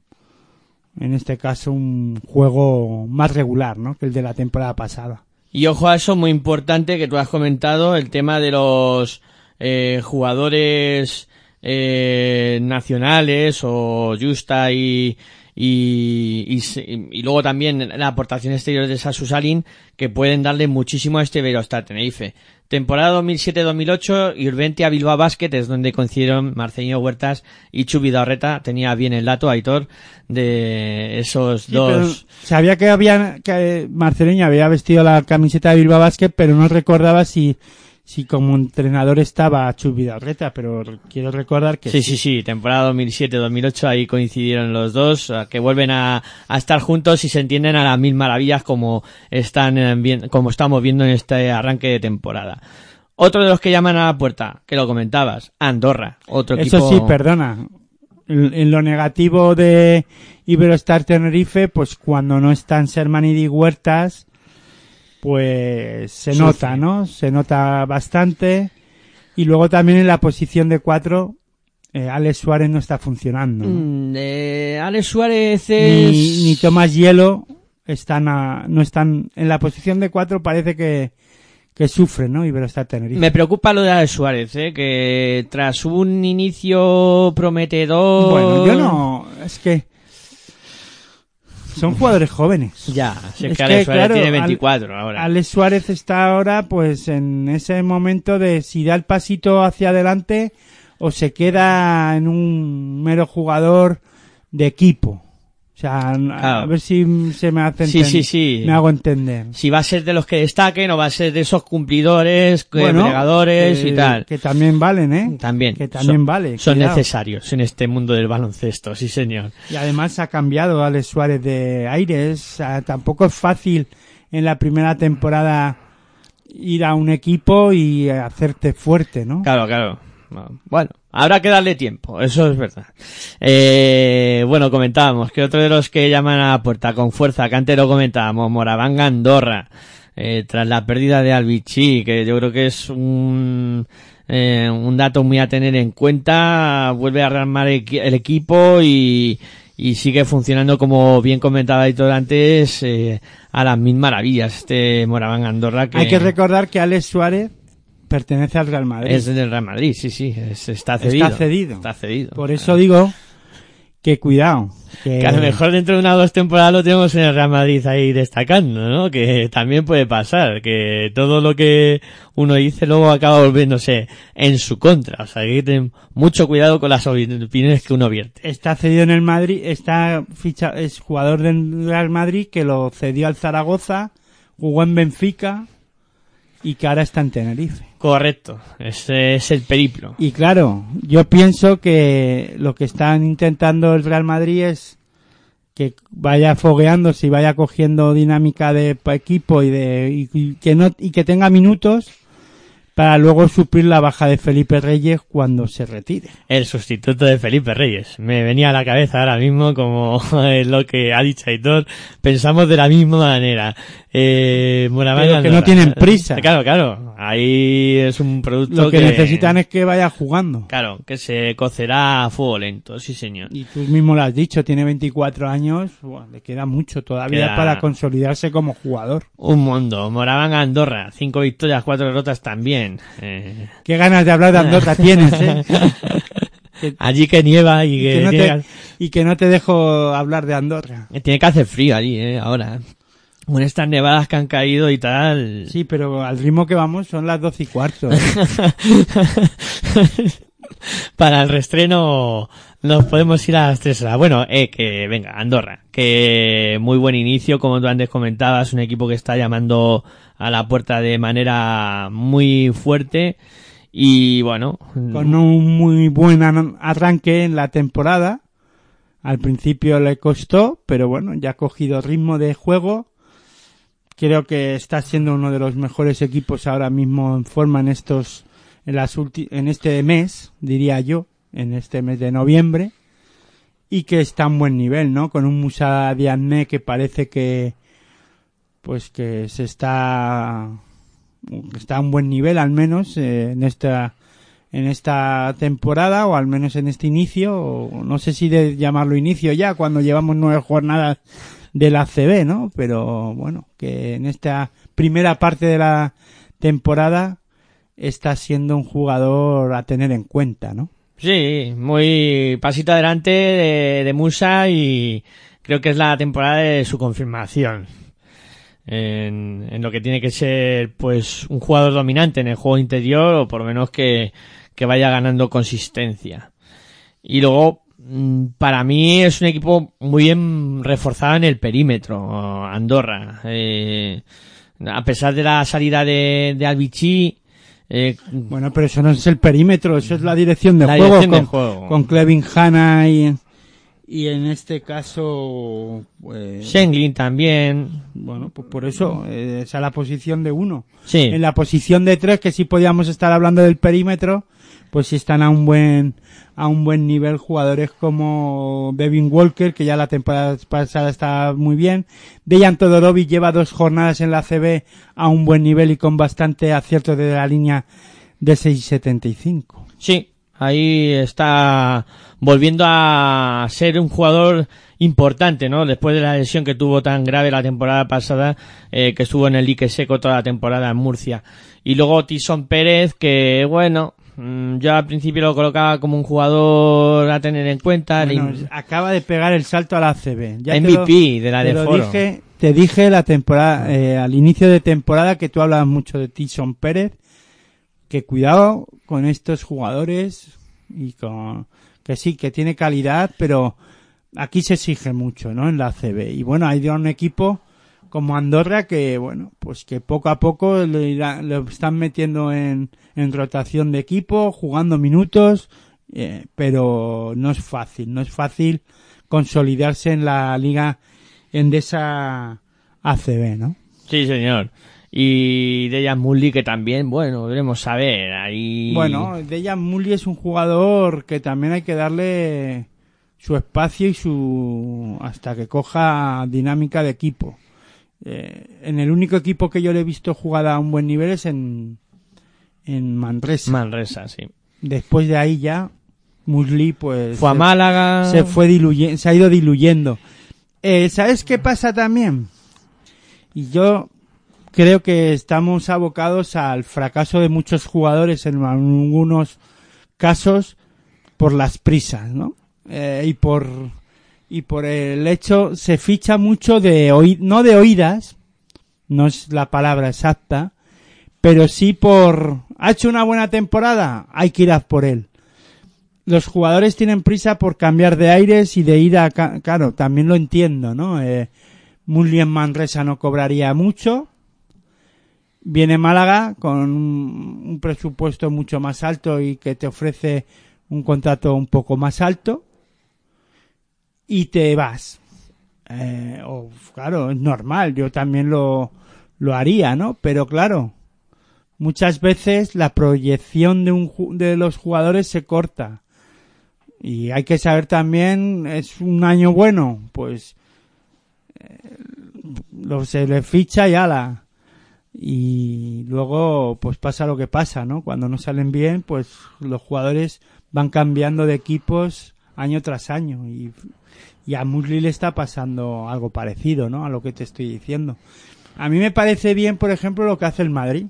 en este caso un juego más regular, ¿no? Que el de la temporada pasada. Y ojo a eso, muy importante que tú has comentado, el tema de los eh, jugadores eh, nacionales o Justa y, y, y, luego también la aportación exterior de Sasu Salin que pueden darle muchísimo a este Iberostar Tenerife. Temporada 2007-2008 y Urbentia Bilbao Basket es donde coincidieron Marceño Huertas y Chubi Daurreta. Tenía bien el dato, Aitor, de esos Sí, dos. sabía que había que Marceleño había vestido la camiseta de Bilbao Basket, pero no recordaba si si como entrenador estaba Chus pero quiero recordar que Sí, sí, sí, temporada 2007-2008, ahí coincidieron los dos, que vuelven a, a estar juntos y se entienden a las mil maravillas como están eh, como estamos viendo en este arranque de temporada. Otro de los que llaman a la puerta, que lo comentabas, Andorra, otro Eso equipo. sí, perdona. En lo negativo de Iberostar Tenerife, pues cuando no están Sermanidi y Huertas, pues se Sufre. nota, ¿no? Se nota bastante. Y luego también en la posición de cuatro, eh, Alex Suárez no está funcionando. ¿no? Mm, eh, Alex Suárez es... Ni, ni Tomás Hielo están a- no están en la posición de cuatro, parece que, que sufre, ¿no? Iberostar Tenerife. Me preocupa lo de Alex Suárez, eh, que tras un inicio prometedor... Bueno, yo no, es que son jugadores jóvenes. Ya, si es, Es que Alex Suárez claro, tiene Al- 24 ahora. Alex Suárez está ahora pues en ese momento de si da el pasito hacia adelante o se queda en un mero jugador de equipo. O sea, a ver si se me hace Sí, enten- sí, sí. me hago entender. si va a ser de los que destaquen o va a ser de esos cumplidores, Bueno, y tal. Que también valen, ¿eh? También. Que también son, vale. Son cuidado. necesarios en este mundo del baloncesto, sí señor. Y además ha cambiado Alex Suárez de aires. O sea, tampoco es fácil en la primera temporada ir a un equipo y hacerte fuerte, ¿no? Claro, claro. Bueno, habrá que darle tiempo, eso es verdad. Eh, bueno, comentábamos que otro de los que llaman a la puerta con fuerza, que antes lo comentábamos, Moravanga Andorra, eh, tras la pérdida de Albichi, que yo creo que es un, eh, un dato muy a tener en cuenta, vuelve a rearmar el equipo y, y sigue funcionando como bien comentaba Héctor antes, eh, a las mil maravillas, este Moravanga Andorra que... Hay que recordar que Alex Suárez pertenece al Real Madrid. Es del Real Madrid, sí, sí, es- está cedido. Está cedido. Está cedido. Por eso digo que cuidado. Que, Que a lo mejor dentro de una o dos temporadas lo tenemos en el Real Madrid ahí destacando, ¿no? Que también puede pasar, que todo lo que uno dice luego acaba volviéndose en su contra. O sea, hay que tener mucho cuidado con las opiniones que uno vierte. está cedido en el Madrid, está ficha, es jugador del Real Madrid que lo cedió al Zaragoza, jugó en Benfica y que ahora está en Tenerife. Correcto, ese es el periplo. Y claro, yo pienso que lo que están intentando el Real Madrid es que vaya fogueándose y vaya cogiendo dinámica de equipo y de y, y que no y que tenga minutos para luego suplir la baja de Felipe Reyes cuando se retire. El sustituto de Felipe Reyes. Me venía a la cabeza ahora mismo como lo que ha dicho Aitor. Pensamos de la misma manera. Eh, Pero que no tienen prisa. Claro, claro. Ahí es un producto Lo que, necesitan es que vaya jugando. Claro, que se cocerá a fuego lento, sí señor. Y tú mismo lo has dicho, tiene 24 años, buah, le queda mucho todavía Queda- para consolidarse como jugador. Un mundo. Moraván Andorra. Cinco victorias, cuatro derrotas también. Eh, Qué ganas de hablar de Andorra tienes, ¿eh? Que- allí que nieva y que, que no te, y que no te dejo hablar de Andorra. tiene que hacer frío allí, eh, ahora. Con estas nevadas que han caído y tal. Sí, pero al ritmo que vamos son las 12 y cuarto. ¿eh? Para el restreno nos podemos ir a las tres horas. Bueno, eh, que venga, Andorra. Que muy buen inicio, como tú antes comentabas, un equipo que está llamando a la puerta de manera muy fuerte. Y bueno, Con un muy buen an- arranque en la temporada. Al principio le costó, pero bueno, ya ha cogido ritmo de juego. Creo que está siendo uno de los mejores equipos ahora mismo en forma en estos, en las ulti- en este mes, diría yo, en este mes de noviembre. Y que está a un buen nivel, ¿no? Con un Musa Diagne que parece que, pues que se está, está a un buen nivel al menos eh, en esta, en esta temporada o al menos en este inicio, o no sé si de llamarlo inicio ya cuando llevamos nueve jornadas de la CB, ¿no? Pero bueno, que en esta primera parte de la temporada está siendo un jugador a tener en cuenta, ¿no? Sí, muy pasito adelante de, Musa y creo que es la temporada de su confirmación. En, en lo que tiene que ser pues un jugador dominante en el juego interior o por lo menos que, que vaya ganando consistencia. Y luego, para mí es un equipo muy bien reforzado en el perímetro, Andorra. Eh, a pesar de la salida de, de Albici, eh, Bueno, pero eso no es el perímetro, eso es la dirección de La juego, dirección con, del juego. con Clevin Hanna y, y en este caso, pues, Schenglin también. bueno, pues por eso, eh, esa es la posición de uno. Sí. En la posición de tres, que sí podíamos estar hablando del perímetro, pues sí están a un buen, a un buen nivel jugadores como Devin Walker, que ya la temporada pasada está muy bien. Dejan Todorovic lleva dos jornadas en la CB a un buen nivel y con bastante acierto de la línea de 6.75. Sí, ahí está volviendo a ser un jugador importante, ¿no? Después de la lesión que tuvo tan grave la temporada pasada, eh, que estuvo en el dique seco toda la temporada en Murcia. Y luego Tison Pérez, que bueno, yo al principio lo colocaba como un jugador a tener en cuenta. Bueno, le- acaba de pegar el salto a la CB. Ya MVP lo- de la te de lo Foro. dije, te dije la temporada, eh, al inicio de temporada que tú hablabas mucho de Tison Pérez, que cuidado con estos jugadores y con que sí, que tiene calidad, pero aquí se exige mucho, ¿no? En la CB. Y bueno, hay de un equipo como Andorra que, bueno, pues que poco a poco irá- lo están metiendo en, en rotación de equipo, jugando minutos, eh, pero no es fácil, no es fácil consolidarse en la liga Endesa ACB, ¿no? Sí, señor. y Dejan Mulli que también, bueno, veremos a ver. Ahí... Bueno, Dejan Mulli es un jugador que también hay que darle su espacio y su hasta que coja dinámica de equipo. Eh, en el único equipo que yo le he visto jugar a un buen nivel es en en Manresa. Manresa, sí. Después de ahí ya Mulli pues Fue a se- Málaga. se fue diluyendo, se ha ido diluyendo. Eh, ¿Sabes qué pasa también? Y yo creo que estamos abocados al fracaso de muchos jugadores en algunos casos por las prisas, ¿no? Eh, y por y por el hecho se ficha mucho de oí- no de oídas, no es la palabra exacta, pero sí por ha hecho una buena temporada, hay que ir a por él los jugadores tienen prisa por cambiar de aires y de ir a... Claro, también lo entiendo, ¿no? Eh, Mulli en Manresa no cobraría mucho. Viene Málaga con un presupuesto mucho más alto y que te ofrece un contrato un poco más alto. Y te vas. Eh, o, claro, es normal, yo también lo, lo haría, ¿no? Pero claro, muchas veces la proyección de, un, de los jugadores se corta. Y hay que saber también, es un año bueno, pues eh, se le ficha y ala. Y luego pues pasa lo que pasa, ¿no? Cuando no salen bien, pues los jugadores van cambiando de equipos año tras año. Y, y a Musli le está pasando algo parecido, ¿no? A lo que te estoy diciendo. A mí me parece bien, por ejemplo, lo que hace el Madrid.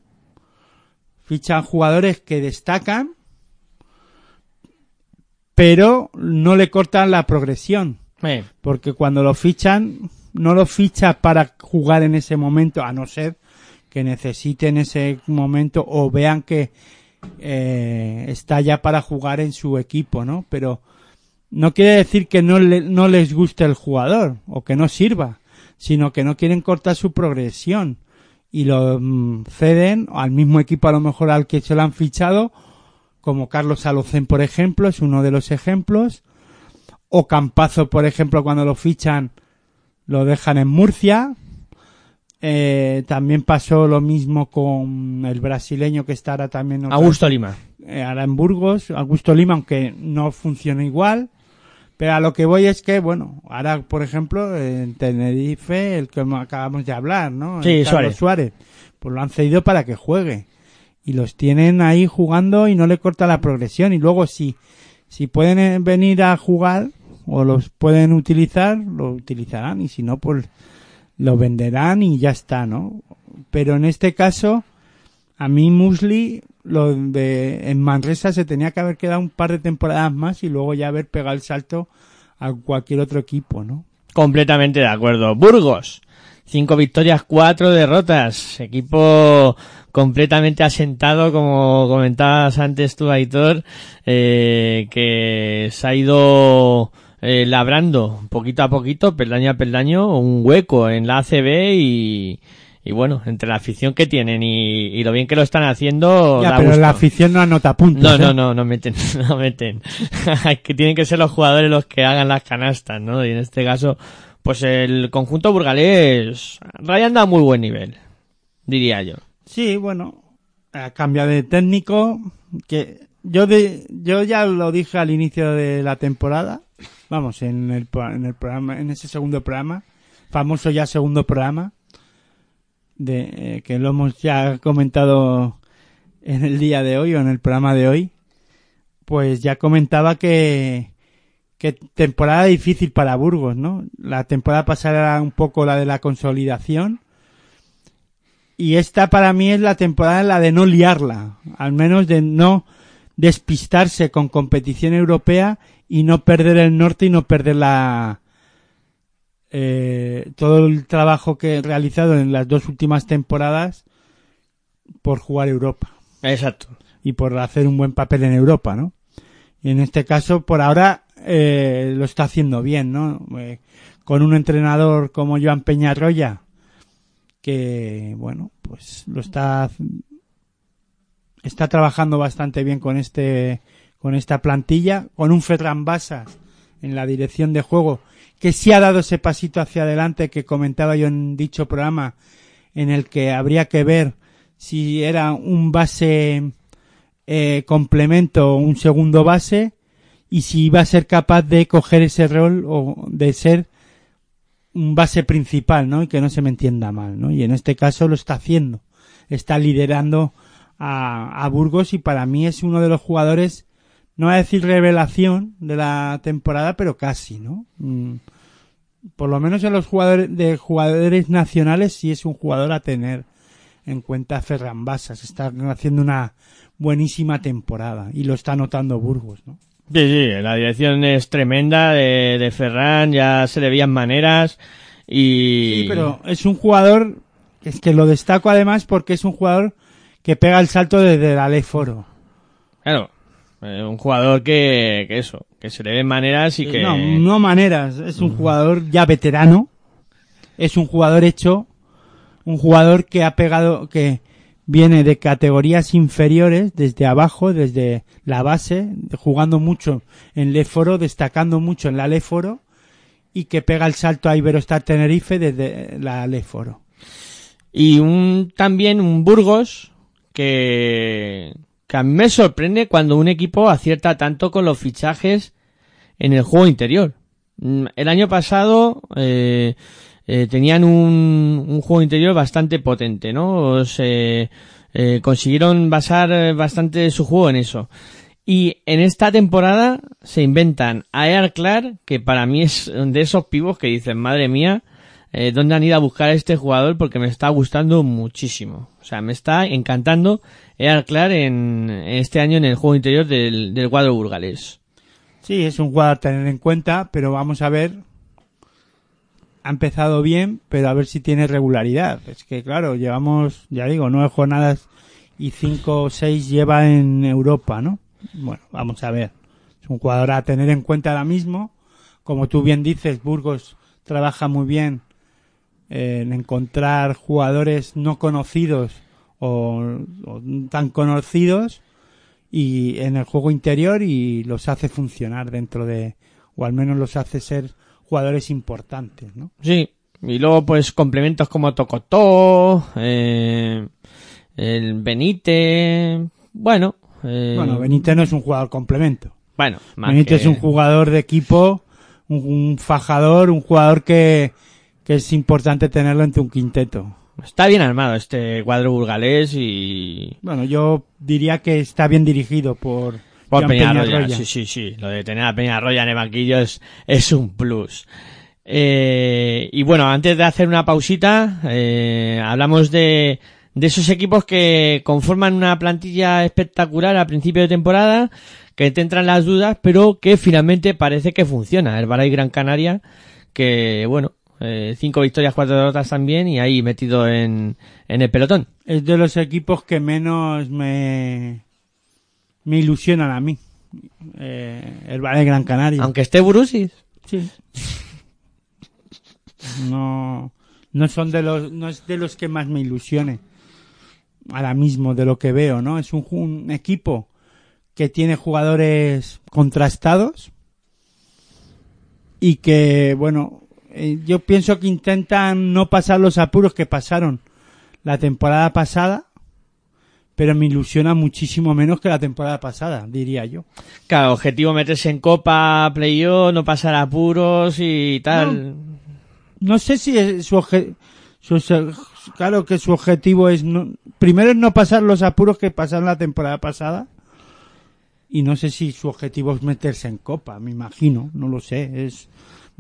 Fichan jugadores que destacan, pero no le cortan la progresión. Eh, Porque cuando lo fichan, no lo ficha para jugar en ese momento, a no ser que necesiten ese momento o vean que eh, está ya para jugar en su equipo, ¿no? Pero no quiere decir que no, le- no les guste el jugador o que no sirva, sino que no quieren cortar su progresión y lo mm, ceden al mismo equipo a lo mejor al que se lo han fichado, como Carlos Alocén, por ejemplo, es uno de los ejemplos, o Campazo, por ejemplo, cuando lo fichan, lo dejan en Murcia. Eh, también pasó lo mismo con el brasileño que está ahora también Augusto Lima. eh, ahora en Burgos, Augusto Lima, aunque no funciona igual. Pero a lo que voy es que, bueno, ahora, por ejemplo, en Tenerife, el que acabamos de hablar, ¿no? Sí, Suárez. Suárez. Pues lo han cedido para que juegue. Y los tienen ahí jugando y no le corta la progresión. Y luego, si, si pueden eh, venir a jugar o los pueden utilizar, lo utilizarán. Y si no, pues lo venderán y ya está, ¿no? Pero en este caso, a mí Musli, lo de en Manresa se tenía que haber quedado un par de temporadas más y luego ya haber pegado el salto a cualquier otro equipo, ¿no? Completamente de acuerdo. Burgos. Cinco victorias, cuatro derrotas. Equipo completamente asentado, como comentabas antes tú, Aitor, eh, que se ha ido eh, labrando poquito a poquito, peldaño a peldaño, un hueco en la ACB y, y bueno, entre la afición que tienen y, y lo bien que lo están haciendo. Ya, da pero gusto. la afición no anota puntos. No, ¿eh? no, no, no meten, no meten. que tienen que ser los jugadores los que hagan las canastas, ¿no? Y en este caso, pues el conjunto burgalés rayan a muy buen nivel, diría yo. Sí, bueno, ha cambiado de técnico, que yo de, yo ya lo dije al inicio de la temporada, vamos, en el, en el programa, en ese segundo programa, famoso ya segundo programa, de, eh, que lo hemos ya comentado en el día de hoy o en el programa de hoy, pues ya comentaba que, que temporada difícil para Burgos, ¿no? La temporada pasada era un poco la de la consolidación, y esta para mí es la temporada la de no liarla, al menos de no despistarse con competición europea y no perder el norte y no perder la eh, todo el trabajo que he realizado en las dos últimas temporadas por jugar Europa Exacto. y por hacer un buen papel en Europa, ¿no? Y en este caso, por ahora, eh, lo está haciendo bien, ¿no? Eh, con un entrenador como Joan Peñarroya, que, bueno, pues lo está, está trabajando bastante bien con este, con esta plantilla, con un Ferran Basas en la dirección de juego, que sí ha dado ese pasito hacia adelante que comentaba yo en dicho programa, en el que habría que ver si era un base eh, complemento o un segundo base y si iba a ser capaz de coger ese rol o de ser un base principal, ¿no? Y que no se me entienda mal, ¿no? Y en este caso lo está haciendo. Está liderando a, a Burgos y para mí es uno de los jugadores, no voy a decir revelación de la temporada, pero casi, ¿no? Mm, por lo menos en los jugadores de jugadores nacionales sí es un jugador a tener en cuenta Ferran Basas. Está haciendo una buenísima temporada y lo está notando Burgos, ¿no? Sí, sí, la dirección es tremenda de, de Ferran, ya se le veían maneras y... Sí, pero es un jugador, es que lo destaco además porque es un jugador que pega el salto desde la ley foro. Claro, eh, un jugador que, que eso, que se le ven maneras y que... No, no maneras, es un jugador ya veterano, es un jugador hecho, un jugador que ha pegado, que viene de categorías inferiores, desde abajo, desde la base, jugando mucho en Leforo, destacando mucho en la Leforo, y que pega el salto a Iberostar Tenerife desde la Leforo. Y un, también un Burgos que, que a me sorprende cuando un equipo acierta tanto con los fichajes en el juego interior. Mm, El año pasado eh, eh, tenían un, un juego interior bastante potente, ¿no? Se eh, consiguieron basar eh, bastante su juego en eso. Y en esta temporada se inventan a Clark, que para mí es de esos pibos que dicen, madre mía, eh, ¿dónde han ido a buscar a este jugador? Porque me está gustando muchísimo. O sea, me está encantando Air Clark en este año en el juego interior del, del cuadro burgalés. Sí, es un jugador a tener en cuenta, pero vamos a ver. Ha empezado bien, pero a ver si tiene regularidad. Es que, claro, llevamos, ya digo, nueve jornadas y cinco o seis lleva en Europa, ¿no? Bueno, vamos a ver. Es un jugador a tener en cuenta ahora mismo. Como tú bien dices, Burgos trabaja muy bien en encontrar jugadores no conocidos o, o tan conocidos y en el juego interior y los hace funcionar dentro de o al menos los hace ser jugadores importantes, ¿no? Sí, y luego pues complementos como Tocotó, eh, el Benite, bueno, eh, Bueno, Benítez no es un jugador complemento. bueno, más Benítez que- es un jugador de equipo, un, un fajador, un jugador que, que es importante tenerlo entre un quinteto. está bien armado este cuadro burgalés y Bueno, yo diría que está bien dirigido por, por Peñarroya, Peñarroya. sí, sí, sí, lo de tener a Peñarroya en el banquillo es, es un plus. Eh, y bueno, antes de hacer una pausita, eh, hablamos de, de esos equipos que conforman una plantilla espectacular a principio de temporada, que te entran las dudas, pero que finalmente parece que funciona. El Balay Gran Canaria, que bueno, eh, cinco victorias, cuatro derrotas también, y ahí metido en, en el pelotón. Es de los equipos que menos me, me ilusionan a mí. Eh, el Valle Gran Canaria. Aunque esté Burusis. Sí. No, no son de los, no es de los que más me ilusione. Ahora mismo de lo que veo, ¿no? Es un, equipo que tiene jugadores contrastados y que, bueno, eh, yo pienso que intentan no pasar los apuros que pasaron la temporada pasada, pero me ilusiona muchísimo menos que la temporada pasada, diría yo. Claro, objetivo meterse en Copa, Playoff, no pasar apuros y tal. no sé si es su, obje- su- claro que su objetivo es no, primero es no pasar los apuros que pasaron la temporada pasada y no sé si su objetivo es meterse en copa me imagino no lo sé es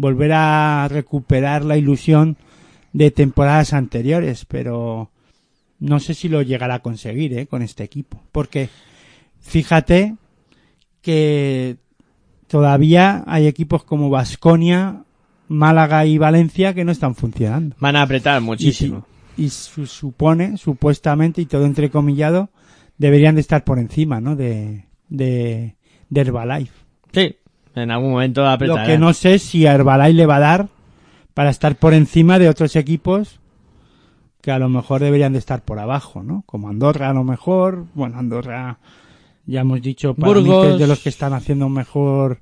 volver a recuperar la ilusión de temporadas anteriores pero no sé si lo llegará a conseguir ¿eh? con este equipo porque fíjate que todavía hay equipos como Vasconia Málaga y Valencia que no están funcionando. Van a apretar muchísimo. Y, su- supone, supuestamente, y todo entrecomillado, deberían de estar por encima, ¿no? De, de, de Herbalife. Sí, en algún momento Lo apretarán. que no sé si a Herbalife le va a dar para estar por encima de otros equipos que a lo mejor deberían de estar por abajo, ¿no? Como Andorra a lo mejor, bueno, Andorra ya hemos dicho para mí que Burgos. es de los que están haciendo mejor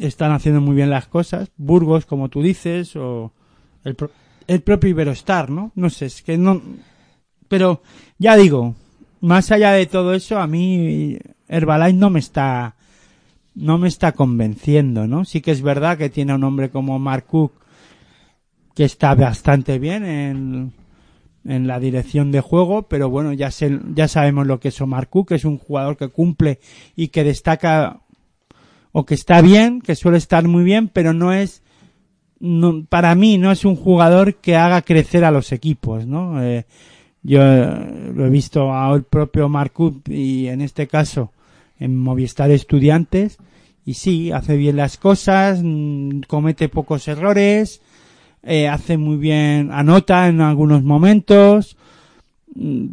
están haciendo muy bien las cosas, Burgos como tú dices o el, pro- el propio Iberostar, ¿no? No sé, es que no... Pero ya digo, más allá de todo eso, a mí Herbalife no me está no me está convenciendo, ¿no? Sí que es verdad que tiene un hombre como Mark que está bastante bien en, en la dirección de juego, pero bueno, ya sé, ya sabemos lo que es Omar Cook, es un jugador que cumple y que destaca o que está bien, que suele estar muy bien, pero no es no- para mí no es un jugador que haga crecer a los equipos, ¿no? Eh, yo lo he visto a el propio Marcut y en este caso en Movistar Estudiantes y sí, hace bien las cosas, mm, comete pocos errores, eh, hace muy bien, anota en algunos momentos, Mm,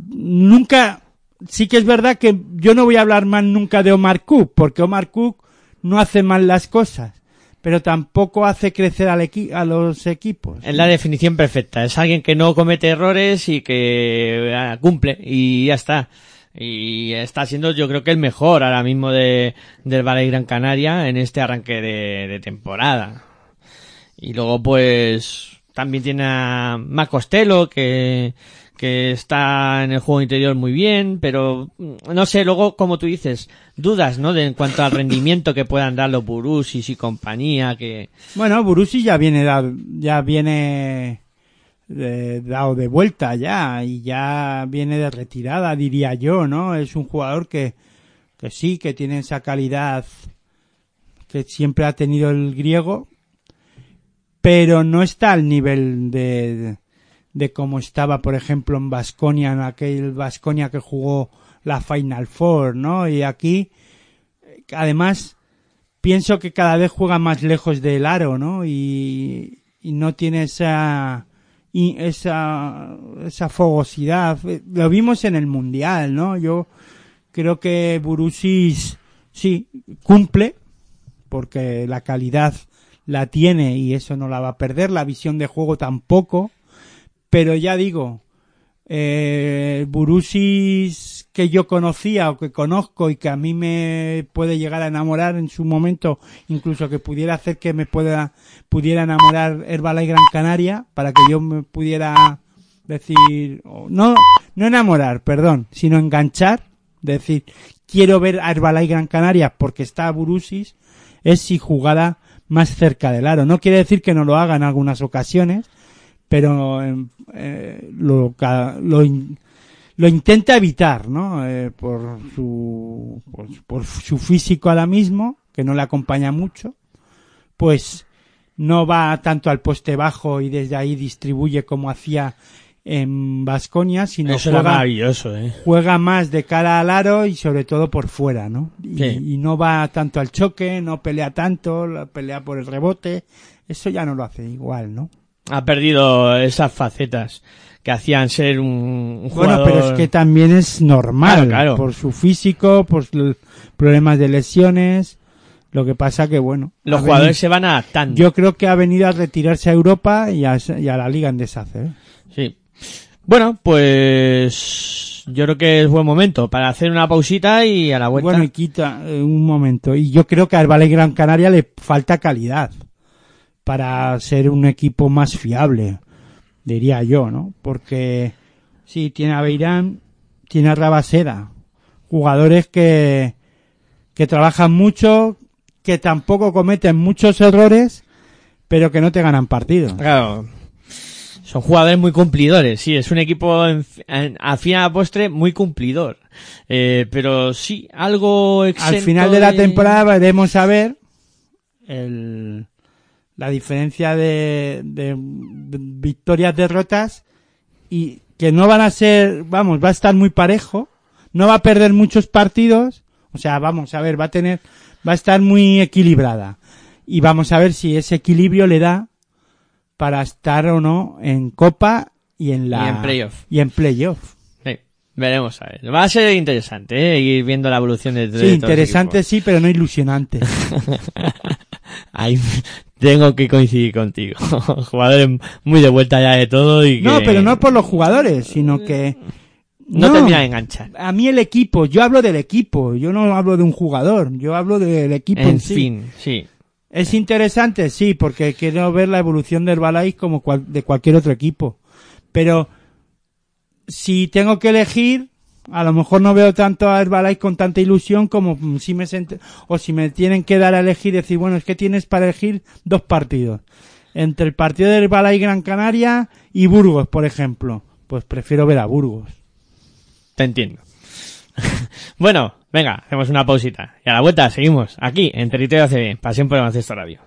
nunca, sí que es verdad que yo no voy a hablar más nunca de Omar Cook, porque Omar Cook no hace mal las cosas, pero tampoco hace crecer al equi- a los equipos. Es la definición perfecta. Es alguien que no comete errores y que ah, cumple y ya está. Y está siendo yo creo que el mejor ahora mismo de, del Valle Gran Canaria en este arranque de, de temporada. Y luego pues también tiene a Mac Costello que, que está en el juego interior muy bien, pero mm, no sé, luego como tú dices, dudas, ¿no? De, en cuanto al rendimiento que puedan dar los Burusis y compañía, que Bueno, Burusi ya viene ya viene eh, dado de vuelta ya y ya viene de retirada, diría yo, ¿no? Es un jugador que, que sí, que tiene esa calidad que siempre ha tenido el griego, pero no está al nivel de, de como estaba, por ejemplo, en Basconia, en aquel Basconia que jugó la Final Four, ¿no? Y aquí, además, pienso que cada vez juega más lejos del aro, ¿no? Y, y no tiene esa, y esa, esa fogosidad. Lo vimos en el Mundial, ¿no? Yo creo que Burusis sí cumple, porque la calidad la tiene y eso no la va a perder, la visión de juego tampoco, pero ya digo, eh, Burusis que yo conocía o que conozco y que a mí me puede llegar a enamorar en su momento, incluso que pudiera hacer que me pueda, pudiera enamorar Herbalife Gran Canaria para que yo me pudiera decir, no, no enamorar, perdón, sino enganchar, decir, quiero ver a Herbalife Gran Canaria porque está Burusis, es si jugara más cerca del aro. No quiere decir que no lo haga en algunas ocasiones, pero eh, lo, lo, lo intenta evitar, ¿no? Eh, por su por, por su físico ahora mismo, que no le acompaña mucho, pues no va tanto al poste bajo y desde ahí distribuye como hacía en Vasconia, sino eso era juega, maravilloso, ¿eh? juega más de cara al aro y sobre todo por fuera, ¿no? Y, Sí. y no va tanto al choque, no pelea tanto, pelea por el rebote, eso ya no lo hace igual, ¿no? Ha perdido esas facetas que hacían ser un, un Bueno, jugador... pero es que también es normal, Claro, claro. por su físico, por sus problemas de lesiones, lo que pasa que bueno, los jugadores se van adaptando. yo creo que ha venido a retirarse a Europa y a, y a la liga en deshacer. Sí. Bueno, pues yo creo que es buen momento para hacer una pausita y a la vuelta. Bueno, y quita eh, un momento. Y yo creo que al Valle Gran Canaria le falta calidad para ser un equipo más fiable, diría yo, ¿no? Porque sí, tiene a Beirán, tiene a Rabaseda, jugadores que, que trabajan mucho, que tampoco cometen muchos errores, pero que no te ganan partidos. Claro. Son jugadores muy cumplidores, sí, es un equipo en, en- a fin a postre muy cumplidor. Eh, pero sí, algo Al exento final de la temporada veremos a ver el, la diferencia de, de victorias, derrotas y que no van a ser, vamos, va a estar muy parejo, no va a perder muchos partidos, o sea, vamos a ver, va a tener, va a estar muy equilibrada y vamos a ver si ese equilibrio le da para estar o no en Copa y en la Y en playoff. y en playoff. Sí, veremos a ver. Va a ser interesante, ¿eh? Ir viendo la evolución de, de Sí, interesante sí, pero no ilusionante. Ahí tengo que coincidir contigo. Jugadores muy de vuelta ya de todo y que No, pero no por los jugadores, sino que no, termina de enganchar. A mí el equipo, yo hablo del equipo, yo no hablo de un jugador, yo hablo del equipo en, En sí. fin, sí. Es interesante, sí, porque quiero ver la evolución del Balais como cual- de cualquier otro equipo. Pero si tengo que elegir, a lo mejor no veo tanto a Herbalife con tanta ilusión como si me o si me tienen que dar a elegir y decir, bueno, es que tienes para elegir dos partidos. Entre el partido de Herbalife Gran Canaria y Burgos, por ejemplo. Pues prefiero ver a Burgos. Te entiendo. bueno, venga, hacemos una pausita. Y a la vuelta seguimos aquí, en Territorio ACB, Pasión por el Baloncesto Radio.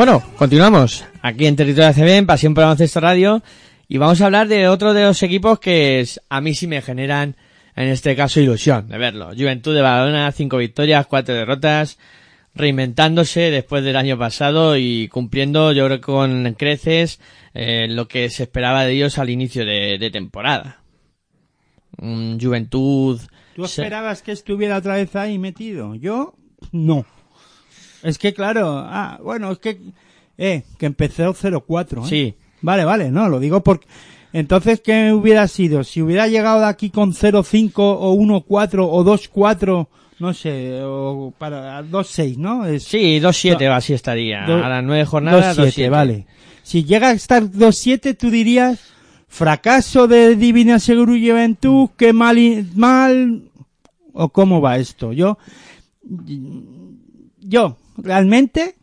Bueno, continuamos aquí en Territorio ACB, en Pasión por Baloncesto Radio, y vamos a hablar de otro de los equipos que es- a mí sí me generan, en este caso, ilusión de verlo. Juventud de Badalona, cinco victorias, cuatro derrotas, reinventándose después del año pasado y cumpliendo, yo creo que con creces, eh, lo que se esperaba de ellos al inicio de, de temporada. Mm, Juventud... ¿Tú se- esperabas que estuviera otra vez ahí metido? Yo, no. Es que claro, ah, bueno, es que, eh, que empezó 0-4, ¿eh? Sí. Vale, vale, no, lo digo porque, entonces, ¿qué hubiera sido? Si hubiera llegado de aquí con 0-5 o 1-4 o 2-4, no sé, o para 2-6, ¿no? Es, Sí, 2-7 así estaría. Do- a las nueve jornadas, 2-7, 2-7. vale. Si llega a estar 2-7, tú dirías, fracaso de Divina Seguro y Juventud, que mal, mal, o cómo va esto. Yo, yo, realmente,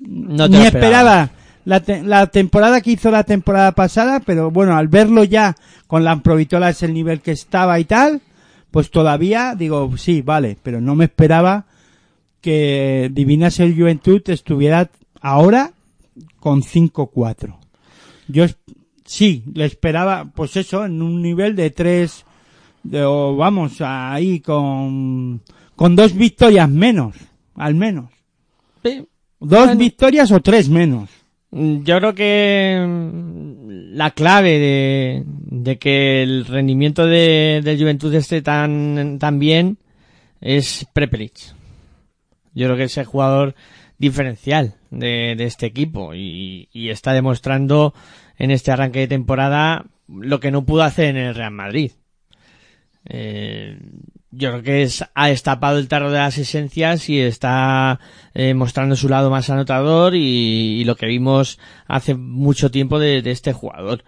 No te ni esperaba la, te- la temporada que hizo la temporada pasada, pero bueno, al verlo ya con la Amprovitola es el nivel que estaba y tal, pues todavía digo, sí, vale, pero no me esperaba que Divina Ser Juventud estuviera ahora con 5-4. Yo sí, le esperaba, pues eso, en un nivel de 3, de, o vamos, ahí con, con dos victorias menos, al menos. Sí. Dos Bueno. victorias o tres menos. Mm, Yo creo que mm, la clave de, de que el rendimiento de, del Juventud esté tan, tan bien es Prepelic. Yo creo que es el jugador diferencial de, de este equipo y, y está demostrando en este arranque de temporada lo que no pudo hacer en el Real Madrid. Eh, yo creo que es, ha destapado el tarro de las esencias y está eh, mostrando su lado más anotador y, lo que vimos hace mucho tiempo de, este jugador.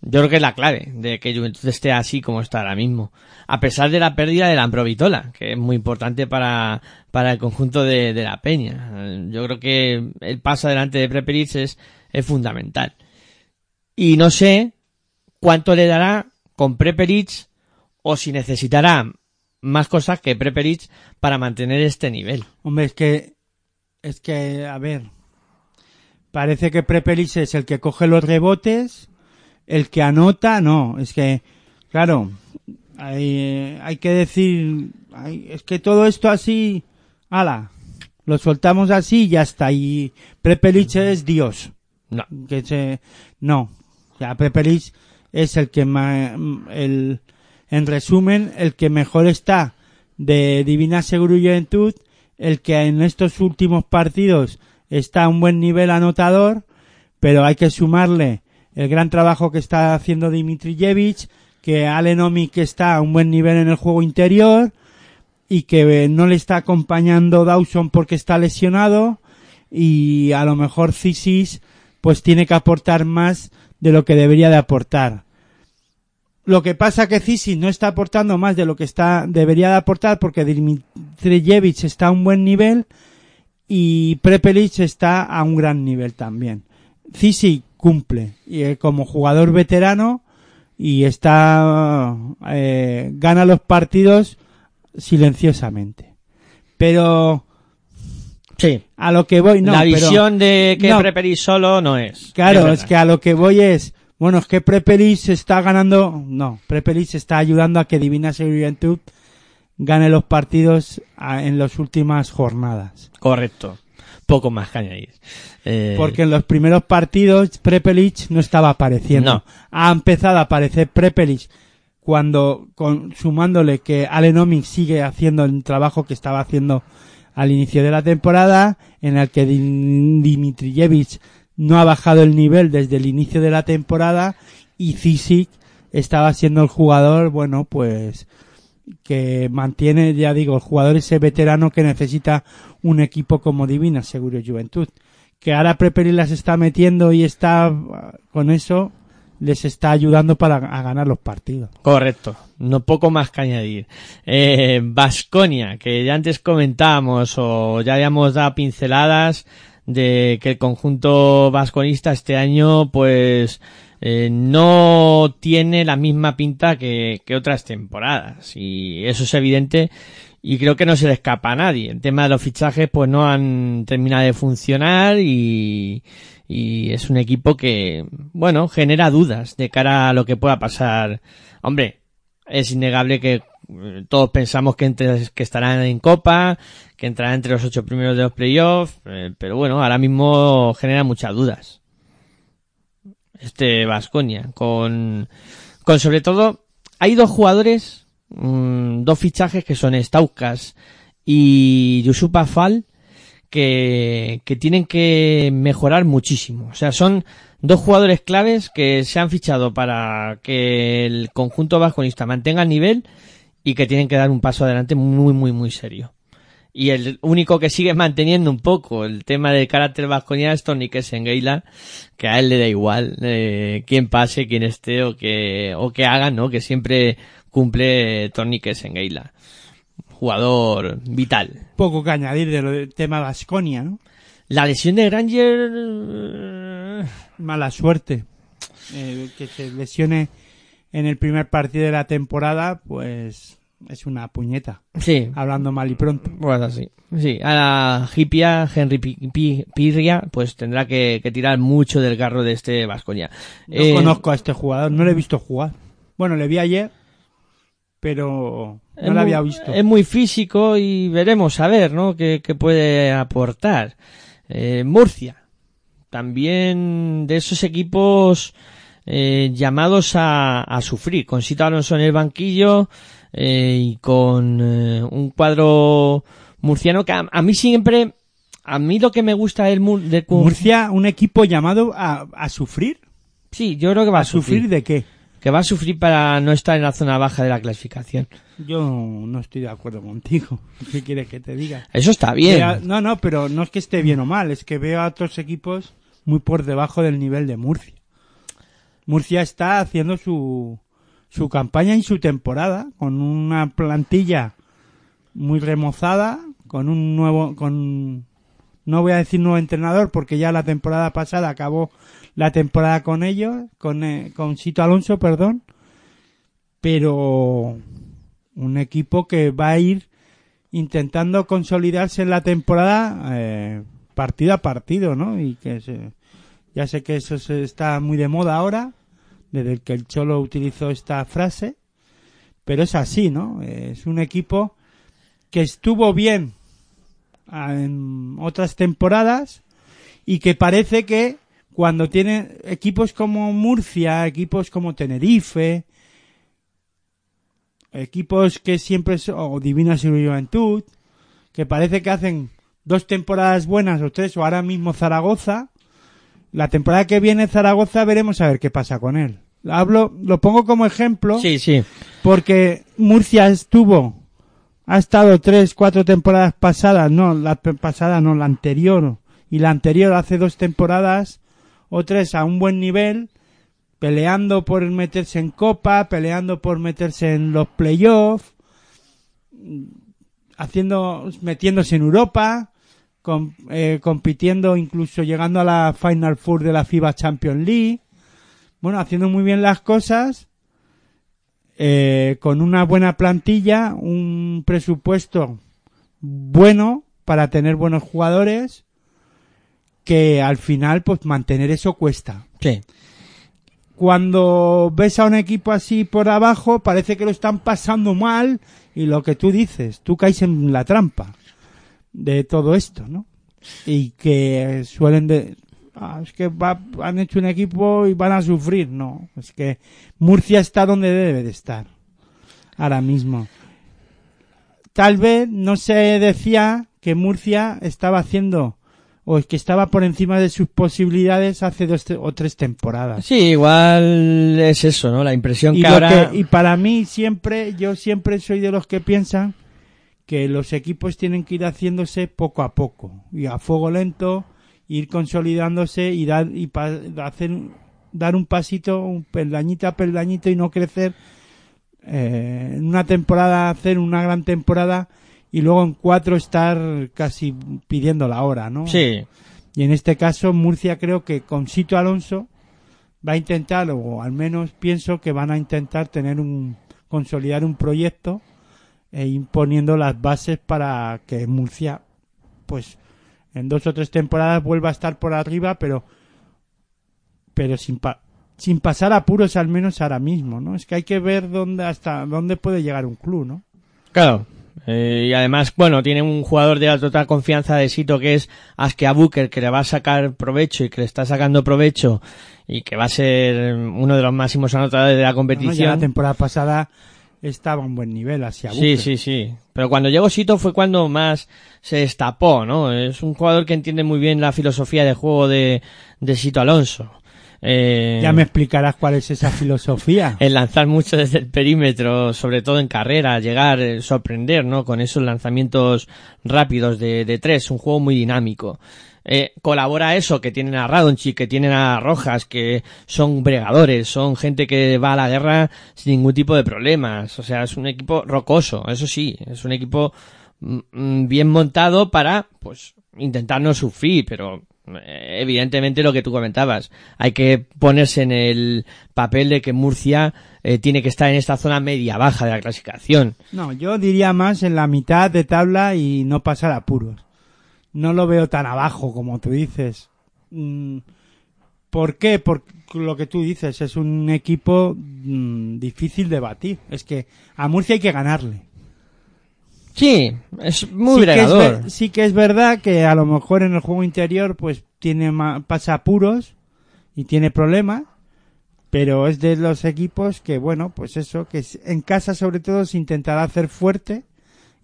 Yo creo que es la clave de que Juventud esté así como está ahora mismo. A pesar de la pérdida de la Amprovitola, que es muy importante para, para el conjunto de, de la Peña. Yo creo que el paso adelante de Prepelic es, es fundamental. Y no sé cuánto le dará con Prepelic o si necesitará más cosas que Prepelic para mantener este nivel. Hombre, es que, es que, a ver, parece que Prepelic es el que coge los rebotes, el que anota, no, es que, claro, hay, hay que decir, hay- es que todo esto así, ala, lo soltamos así y ya está, y Prepelic es Dios. No. que se no o sea Prepelic es el que ma- el En resumen, el que mejor está de Divina Seguro Juventud, el que en estos últimos partidos está a un buen nivel anotador, pero hay que sumarle el gran trabajo que está haciendo Dimitrijevic, que Alenomi que está a un buen nivel en el juego interior y que eh, no le está acompañando Dawson porque está lesionado y a lo mejor Cisis pues tiene que aportar más de lo que debería de aportar. Lo que pasa que Cisis no está aportando más de lo que está debería de aportar porque Dimitrijevic está a un buen nivel y Prepelic está a un gran nivel también. Cisis cumple y eh, como jugador veterano y está eh, gana los partidos silenciosamente. Pero Sí. a lo que voy no, la pero- visión de que no. Preperis solo no es. Claro, Es es, que a lo que voy es, bueno, es que Prepelis está ganando, no, Prepelis está ayudando a que Divina Juventud gane los partidos a- en las últimas jornadas. Correcto. Poco más que añadir. Eh, Porque en los primeros partidos Prepelic no estaba apareciendo. No. Ha empezado a aparecer Prepelic cuando, con, sumándole que Alenomic sigue haciendo el trabajo que estaba haciendo al inicio de la temporada, en el que Dim- Dimitrijevic no ha bajado el nivel desde el inicio de la temporada y Zisic estaba siendo el jugador, bueno, pues que mantiene, ya digo, el jugador ese veterano que necesita un equipo como Divina Seguro Juventud. Que ahora Preperi las está metiendo y está con eso les está ayudando para a ganar los partidos. Correcto, no poco más que añadir. Eh, Vasconia, que ya antes comentábamos o ya habíamos dado pinceladas de que el conjunto vasconista este año pues eh, no tiene la misma pinta que, que otras temporadas y eso es evidente y creo que no se le escapa a nadie. El tema de los fichajes pues no han terminado de funcionar y, y es un equipo que, bueno, genera dudas de cara a lo que pueda pasar. Hombre, es innegable que todos pensamos que, entre, que estarán en Copa, que entrarán entre los ocho primeros de los playoffs, eh, pero bueno, ahora mismo genera muchas dudas. Este Vasconia, con, con sobre todo, hay dos jugadores, mm, dos fichajes que son Stauskas y Yusupa Fall, que, que tienen que mejorar muchísimo. O sea, son dos jugadores claves que se han fichado para que el conjunto vasconista mantenga el nivel y que tienen que dar un paso adelante muy, muy, muy serio. Y el único que sigue manteniendo un poco el tema del carácter vasconiano es Tony Kessengeila, que a él le da igual eh, quién pase, quién esté o que, o que haga, ¿no? Que siempre cumple Tony Kessengeila. Jugador vital. Poco que añadir de lo del tema Vasconia, ¿no? La lesión de Granger... eh, Mala suerte. Eh, que se lesione en el primer partido de la temporada, pues es una puñeta. Sí, Hablando mal y pronto. pues así. Sí, a la hipia Henry Pi- Pi- Pirria pues tendrá que, que tirar mucho del carro de este Vasconia. No conozco a este jugador, no le he visto jugar. Bueno, le vi ayer, pero no lo había visto. Es muy físico y veremos a ver, ¿no? Qué, qué puede aportar. Eh, Murcia. También de esos equipos eh, llamados a, a sufrir. Con Sito Alonso en el banquillo eh, y con eh, un cuadro murciano que a, a mí siempre... A mí lo que me gusta del Mur- del Murcia, un equipo llamado a, a sufrir. Sí, yo creo que va a, ¿A sufrir de qué? Que va a sufrir para no estar en la zona baja de la clasificación. Yo no estoy de acuerdo contigo. ¿Qué quieres que te diga? Eso está bien. No, no, pero no es que esté bien o mal, es que veo a otros equipos muy por debajo del nivel de Murcia. Murcia está haciendo su, su campaña y su temporada con una plantilla muy remozada, con un nuevo, con, no voy a decir nuevo entrenador porque ya la temporada pasada acabó la temporada con ellos, con, eh, con Sito Alonso, perdón, pero un equipo que va a ir intentando consolidarse en la temporada eh, partido a partido, ¿no? Y que se, ya sé que eso se está muy de moda ahora, desde que el Cholo utilizó esta frase, pero es así, ¿no? Es un equipo que estuvo bien en otras temporadas y que parece que cuando tiene equipos como Murcia, equipos como Tenerife, equipos que siempre son, o Divina Juventud, que parece que hacen dos temporadas buenas o tres, o ahora mismo Zaragoza. La temporada que viene Zaragoza veremos a ver qué pasa con él. Hablo, lo pongo como ejemplo Sí, sí. porque Murcia estuvo, ha estado tres, cuatro temporadas pasadas, no, la pasada no, la anterior, y la anterior hace dos temporadas o tres a un buen nivel, peleando por meterse en Copa, peleando por meterse en los playoffs, haciendo, metiéndose en Europa, com- eh, compitiendo, incluso llegando a la Final Four de la FIBA Champions League, bueno, haciendo muy bien las cosas, eh, con una buena plantilla, un presupuesto bueno para tener buenos jugadores, que al final, pues mantener eso cuesta. Sí. Cuando ves a un equipo así por abajo, parece que lo están pasando mal y lo que tú dices, tú caes en la trampa de todo esto, ¿no? Y que suelen de... "Ah, es que va- han hecho un equipo y van a sufrir, no. Es que Murcia está donde debe de estar ahora mismo. Tal vez no se decía que Murcia estaba haciendo o es que estaba por encima de sus posibilidades hace dos o tres temporadas. Sí, igual es eso, ¿no? La impresión Y, que ahora... que- y para mí siempre, yo siempre soy de los que piensan que los equipos tienen que ir haciéndose poco a poco y a fuego lento, ir consolidándose y dar y pa- hacer dar un pasito, un peldañito a peldañito y no crecer eh, en una temporada hacer una gran temporada y luego en cuatro estar casi pidiendo la hora, ¿no? Sí. Y en este caso, Murcia creo que con Sito Alonso va a intentar, o al menos pienso que van a intentar tener un, consolidar un proyecto e imponiendo las bases para que Murcia, pues, en dos o tres temporadas vuelva a estar por arriba, pero, pero sin, pa- sin pasar apuros al menos ahora mismo, ¿no? Es que hay que ver dónde, hasta dónde puede llegar un club, ¿no? Claro. Eh, y además, bueno, tiene un jugador de la total confianza de Sito que es Askia Booker, que le va a sacar provecho y que le está sacando provecho y que va a ser uno de los máximos anotadores de la ¿no? Ya competición. la temporada pasada estaba a un buen nivel hacia Sí, sí, sí. Pero cuando llegó Sito fue cuando más se destapó, ¿no? Es un jugador que entiende muy bien la filosofía de juego de, de Sito Alonso. Eh, Ya me explicarás cuál es esa filosofía. el lanzar mucho desde el perímetro, sobre todo en carrera, llegar, eh, sorprender, ¿no? Con esos lanzamientos rápidos de, de tres, un juego muy dinámico. Eh, colabora eso, que tienen a Radonchi, que tienen a Rojas, que son bregadores, son gente que va a la guerra sin ningún tipo de problemas. O sea, es un equipo rocoso, eso sí, es un equipo mm, mm, bien montado para, pues, intentar no sufrir, pero eh, evidentemente lo que tú comentabas, hay que ponerse en el papel de que Murcia eh, tiene que estar en esta zona media baja de la clasificación. No, yo diría más en la mitad de tabla y no pasar apuros. No lo veo tan abajo como tú dices. Mm, ¿Por qué? Por lo que tú dices, es un equipo mm, difícil de batir. Es que a Murcia hay que ganarle. Sí, es muy sí, que es, sí que es verdad que a lo mejor en el juego interior pues tiene pasa apuros y tiene problemas, pero es de los equipos que bueno, pues eso, que en casa sobre todo se intentará hacer fuerte,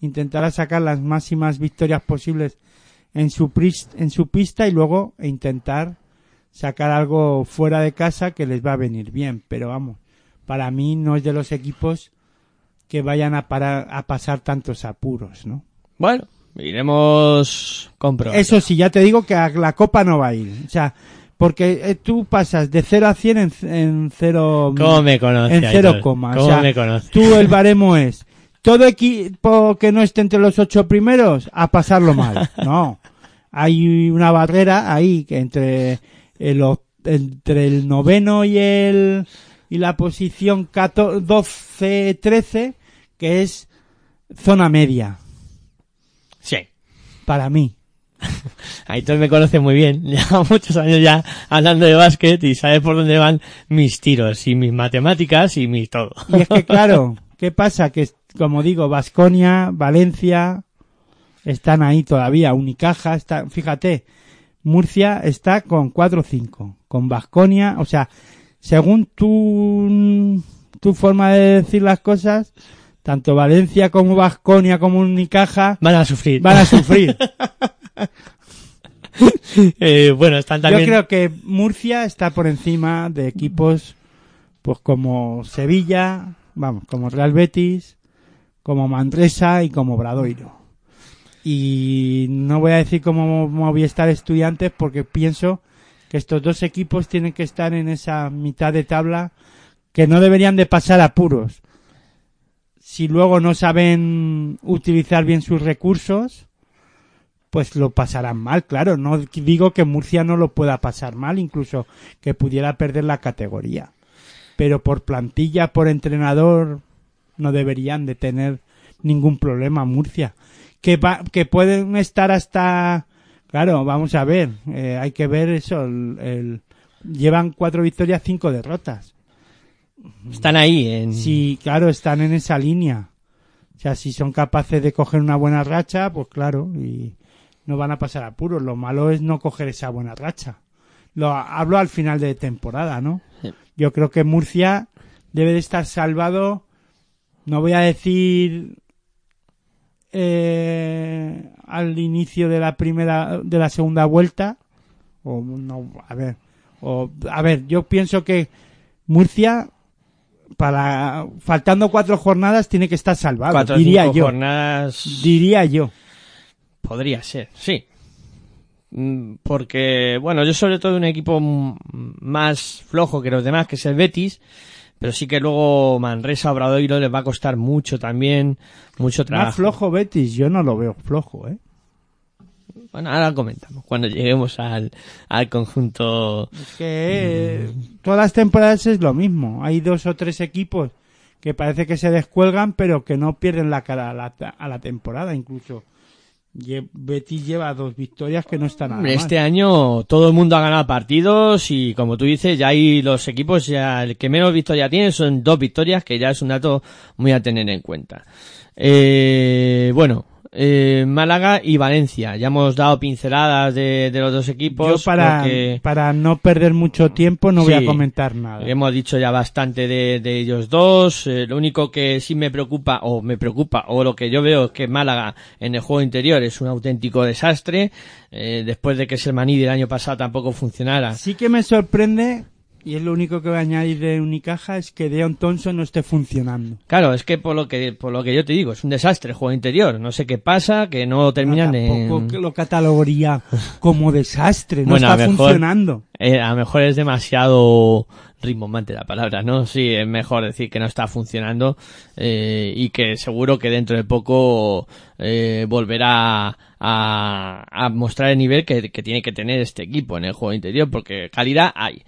intentará sacar las máximas victorias posibles en su en su pista y luego e intentar sacar algo fuera de casa que les va a venir bien, pero vamos, para mí no es de los equipos que vayan a parar a pasar tantos apuros, ¿no? Bueno, iremos comprobando. Eso sí, ya te digo que a la copa no va a ir. O sea, porque eh, tú pasas de 0 a 100 en, en 0 ¿Cómo me conoce? en cero Aitor? coma. ¿Cómo o sea, me conoce? tú el baremo es todo equipo que no esté entre los ocho primeros a pasarlo mal. No. Hay una barrera ahí que entre el, entre el noveno y el y la posición 12 13 que es zona media Sí. para mí. Aitor me conoce muy bien. Lleva muchos años ya hablando de básquet y sabe por dónde van mis tiros y mis matemáticas y mi todo. Y es que claro, ¿qué pasa? Que como digo, Vasconia, Valencia están ahí todavía, Unicaja está, fíjate, Murcia está con 4-5, con Vasconia, o sea, según tu tu forma de decir las cosas, tanto Valencia como Vasconia como Unicaja Van a sufrir. van a sufrir. Eh, bueno, están también... Yo creo que Murcia está por encima de equipos pues como Sevilla, vamos, como Real Betis, como Manresa y como Bradoiro. Y no voy a decir como Movistar Estudiantes porque pienso que estos dos equipos tienen que estar en esa mitad de tabla que no deberían de pasar apuros. Si luego no saben utilizar bien sus recursos, pues lo pasarán mal, claro. No digo que Murcia no lo pueda pasar mal, incluso que pudiera perder la categoría. Pero por plantilla, por entrenador, no deberían de tener ningún problema Murcia. Que, va- que pueden estar hasta... Claro, vamos a ver, eh, hay que ver eso. el- el- llevan cuatro victorias, cinco derrotas. Están ahí en... Sí, claro, están en esa línea. O sea, si son capaces de coger una buena racha, pues claro, y no van a pasar apuros. Lo malo es no coger esa buena racha. Lo hablo al final de temporada, ¿no? Sí. Yo creo que Murcia debe de estar salvado. No voy a decir eh, al inicio de la primera, de la segunda vuelta. O no, a ver, o a ver, yo pienso que Murcia para faltando cuatro jornadas tiene que estar salvado, cuatro diría cinco yo. jornadas... Diría yo. Podría ser, sí. Mm, Porque, bueno, yo sobre todo un equipo más flojo que los demás, que es el Betis, pero sí que luego Manresa Obradoiro les va a costar mucho también, mucho trabajo. Más flojo Betis, yo no lo veo flojo, ¿eh? Bueno, ahora comentamos, cuando lleguemos al, al conjunto... Es que eh, todas las temporadas es lo mismo. Hay dos o tres equipos que parece que se descuelgan, pero que no pierden la cara a la, a la temporada, incluso. Betis lleva dos victorias que no están nada mal. Este año todo el mundo ha ganado partidos y como tú dices, ya hay los equipos, ya el que menos victorias tiene son dos victorias, que ya es un dato muy a tener en cuenta. Eh, bueno, eh, Málaga y Valencia. Ya hemos dado pinceladas de, de los dos equipos. Yo para, porque para no perder mucho tiempo no voy a comentar nada. hemos dicho ya bastante de, de ellos dos. Eh, lo único que sí me preocupa, o me preocupa, o lo que yo veo es que Málaga en el juego interior es un auténtico desastre. Eh, después de que Sermaní del año pasado tampoco funcionara. Sí que me sorprende, y es lo único que voy a añadir de Unicaja, es que Deon Thompson no esté funcionando. Claro, es que por lo que por lo que yo te digo, es un desastre el juego interior. No sé qué pasa, que no terminan Tampoco en... que lo catalogaría como desastre, no Bueno, está mejor- funcionando. Eh, a lo mejor es demasiado rimbombante la palabra, ¿no? Sí, es mejor decir que no está funcionando eh, y que seguro que dentro de poco eh, volverá a, a mostrar el nivel que, que tiene que tener este equipo en el juego interior, porque calidad hay.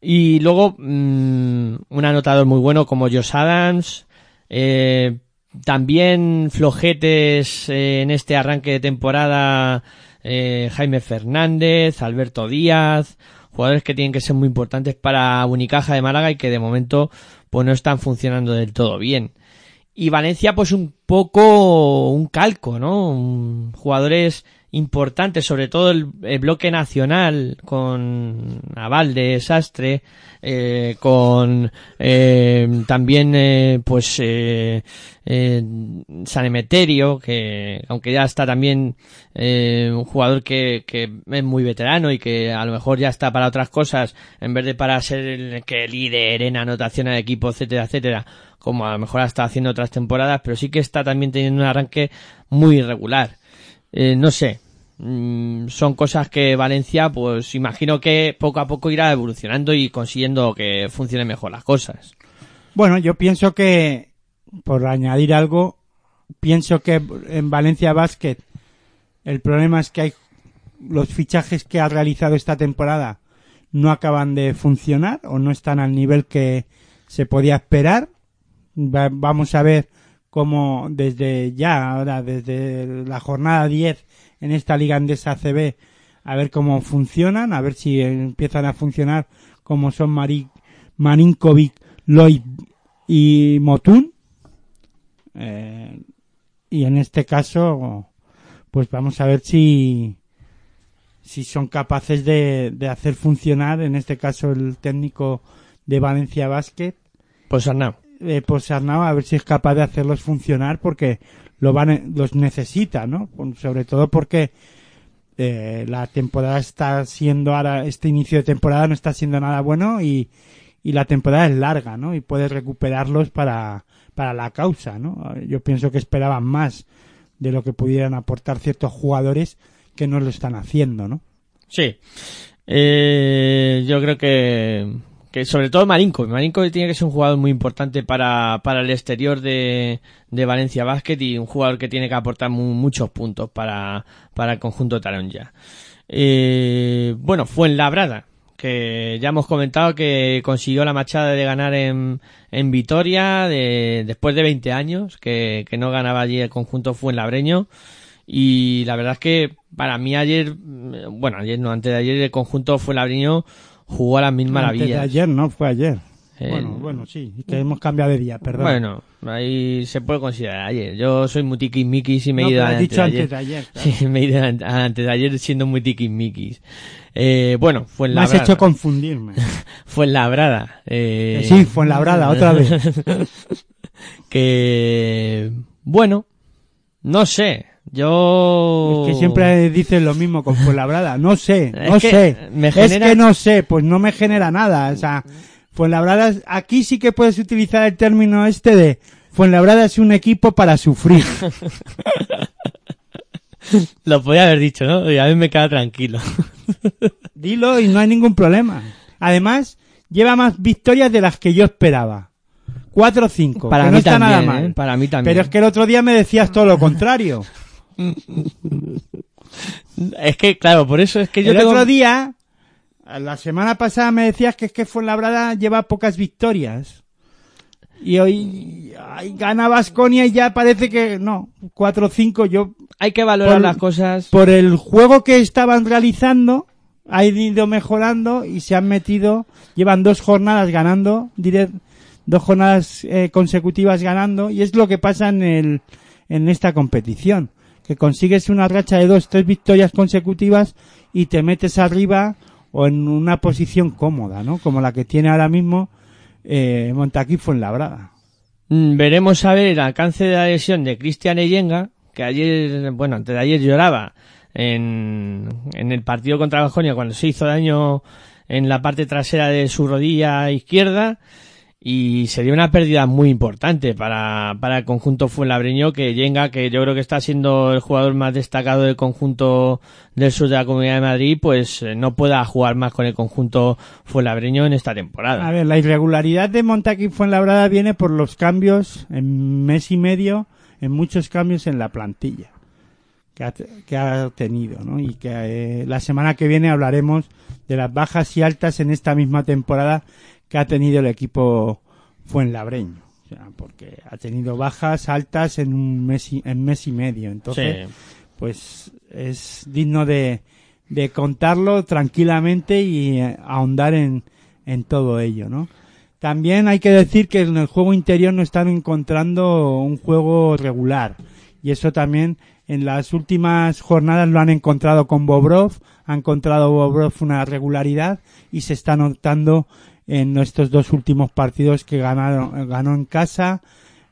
Y luego, mm, un anotador muy bueno como Josh Adams, eh, también flojetes eh, en este arranque de temporada eh, Jaime Fernández, Alberto Díaz, jugadores que tienen que ser muy importantes para Unicaja de Málaga y que de momento pues no están funcionando del todo bien. Y Valencia pues un poco un calco, ¿no? Jugadores importantes, sobre todo el, bloque nacional con Avalde, Sastre, eh, con eh, también eh, pues eh, eh, San Emeterio, que aunque ya está también eh, un jugador que, que es muy veterano y que a lo mejor ya está para otras cosas, en vez de para ser el que líder en anotación al equipo, etcétera, etcétera, como a lo mejor está haciendo otras temporadas, pero sí que está también teniendo un arranque muy irregular. Eh, no sé, mm, son cosas que Valencia, pues imagino que poco a poco irá evolucionando y consiguiendo que funcionen mejor las cosas. Bueno, yo pienso que, por añadir algo, pienso que en Valencia Basket el problema es que hay los fichajes que ha realizado esta temporada no acaban de funcionar o no están al nivel que se podía esperar. Va- vamos a ver cómo desde ya, ahora desde la jornada 10 en esta liga andesa CB, a ver cómo funcionan, a ver si empiezan a funcionar como son Mari, Marinkovic, Lloyd y Motun. Eh, y en este caso, pues vamos a ver si, si son capaces de, de hacer funcionar, en este caso el técnico de Valencia Basket, Pues Arnau. eh, pues Arnau a ver si es capaz de hacerlos funcionar porque lo van, los necesita, ¿no? Sobre todo porque eh, la temporada está siendo ahora, este inicio de temporada no está siendo nada bueno y, y la temporada es larga, ¿no? Y puedes recuperarlos para, para la causa, ¿no? Yo pienso que esperaban más de lo que pudieran aportar ciertos jugadores que no lo están haciendo, ¿no? Sí. Eh, yo creo que, sobre todo Marinko. Marinko tiene que ser un jugador muy importante para, para el exterior de, de Valencia Basket y un jugador que tiene que aportar mu- muchos puntos para, para el conjunto Taronja. Eh, bueno, fue en Labrada, que ya hemos comentado que consiguió la machada de ganar en, en Vitoria de, después de 20 años, que, que no ganaba allí el conjunto Fuenlabreño. Y la verdad es que para mí ayer, mm, bueno, ayer no, antes de ayer el conjunto Fuenlabreño jugó a las mil Antes de maravillas. ayer, ¿no? Fue ayer. Eh, Bueno, bueno, sí, que hemos cambiado de día, perdón. Bueno, ahí se puede considerar ayer. Yo soy muy tiquismiquis y me he No, ido antes dicho de antes ayer. de ayer, claro. Sí, me he ido an- antes de ayer siendo muy tiquismiquis. Eh, bueno, fue en Me has hecho confundirme. Fue en Labrada. Eh, sí, fue en Labrada, otra vez. que, bueno, no sé. Yo... Es que siempre dices lo mismo con Fuenlabrada. No sé, Es no sé. me Es que no sé, pues no me genera nada. O sea, Fuenlabrada, aquí sí que puedes utilizar el término este de Fuenlabrada es un equipo para sufrir. Lo podía haber dicho, ¿no? Y a mí me queda tranquilo. Dilo y no hay ningún problema. Además, lleva más victorias de las que yo esperaba. Cuatro o cinco. Para que mí no está también, nada ¿eh? mal. Para mí también. Pero es que el otro día me decías todo lo contrario. Es que, claro, por eso es que yo el tengo... otro día, la semana pasada me decías que es que Fuenlabrada lleva pocas victorias. Y hoy ay, gana Vasconia y ya parece que no, 4 o 5 yo Hay que valorar por- las cosas... por el juego que estaban realizando ha ido mejorando y se han metido, llevan dos jornadas ganando, diré, dos jornadas eh, consecutivas ganando y es lo que pasa en el en esta competición, que consigues una racha de dos, tres victorias consecutivas y te metes arriba o en una posición cómoda, ¿no? Como la que tiene ahora mismo eh, Montaquí Fuenlabrada. Mm, Veremos a ver el alcance de la lesión de Cristian Eyenga, que ayer, bueno, antes de ayer lloraba en, en el partido contra Bajonia cuando se hizo daño en la parte trasera de su rodilla izquierda y sería una pérdida muy importante para, para el conjunto fuenlabreño que Yenga, que yo creo que está siendo el jugador más destacado del conjunto del sur de la Comunidad de Madrid, pues eh, no pueda jugar más con el conjunto fuenlabreño en esta temporada. A ver, la irregularidad de Montaquí Fuenlabrada viene por los cambios en mes y medio, en muchos cambios en la plantilla que ha, que ha tenido, ¿no? Y que eh, la semana que viene hablaremos de las bajas y altas en esta misma temporada que ha tenido el equipo Fuenlabreño. O sea, porque ha tenido bajas altas en un mes y, en mes y medio. Entonces, Sí. pues es digno de, de contarlo tranquilamente y eh, ahondar en, en todo ello, ¿no? También hay que decir que en el juego interior no están encontrando un juego regular y eso también en las últimas jornadas lo han encontrado con Bobrov, ha encontrado Bobrov una regularidad y se está notando en estos dos últimos partidos que ganaron, ganó en casa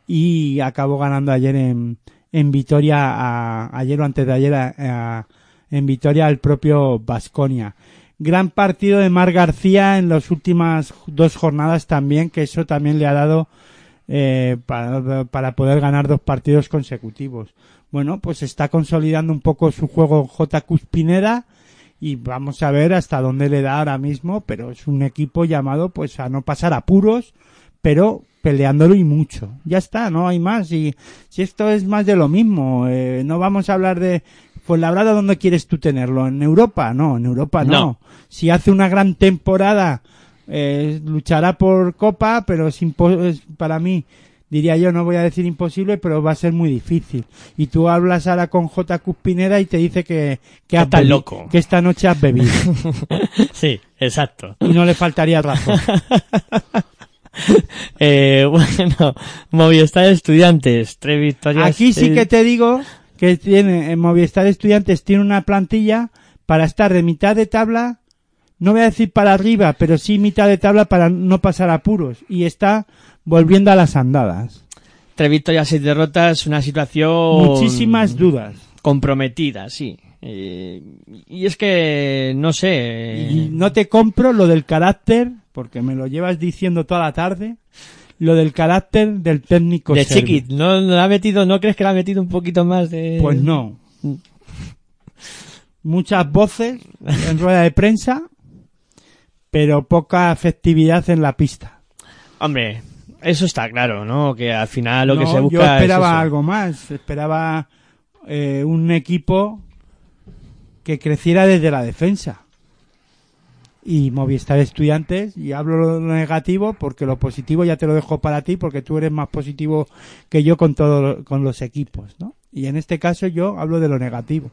y acabó ganando ayer en, en Vitoria, a- ayer o antes de ayer a- en Vitoria el propio Vasconia. Gran partido de Mar García en las últimas dos jornadas también, que eso también le ha dado eh, para, para poder ganar dos partidos consecutivos. Bueno, pues está consolidando un poco su juego J. Cuspinera y vamos a ver hasta dónde le da ahora mismo, pero es un equipo llamado pues a no pasar apuros, pero peleándolo y mucho. Ya está, no hay más y si esto es más de lo mismo, eh, no vamos a hablar de pues la verdad dónde quieres tú tenerlo en Europa, no, en Europa no. No. Si hace una gran temporada eh, luchará por Copa, pero es para mí diría yo, no voy a decir imposible, pero va a ser muy difícil. Y tú hablas ahora con J. Cuspinera y te dice que, que, has estás bebi- loco. que esta noche has bebido. sí, exacto. y no le faltaría razón. Eh, bueno, Movistar Estudiantes, tres victorias. Aquí sí eh, que te digo que tiene, en Movistar Estudiantes tiene una plantilla para estar de mitad de tabla no voy a decir para arriba, pero sí mitad de tabla para no pasar apuros. Y está volviendo a las andadas. Tres victorias, seis derrotas, una situación... Muchísimas dudas. Comprometida, sí. Eh, y es que, no sé... Y no te compro lo del carácter, porque me lo llevas diciendo toda la tarde, lo del carácter del técnico de serbio. Chiquit, ¿no, no ha metido, ¿no crees que la ha metido un poquito más de...? Pues no. Muchas voces en rueda de prensa, pero poca efectividad en la pista. Hombre, eso está claro, ¿no? Que al final lo que se busca yo esperaba es algo más, esperaba eh, un equipo que creciera desde la defensa. Y Movistar Estudiantes, y hablo lo negativo porque lo positivo ya te lo dejo para ti porque tú eres más positivo que yo con todo, con los equipos, ¿no? Y en este caso yo hablo de lo negativo.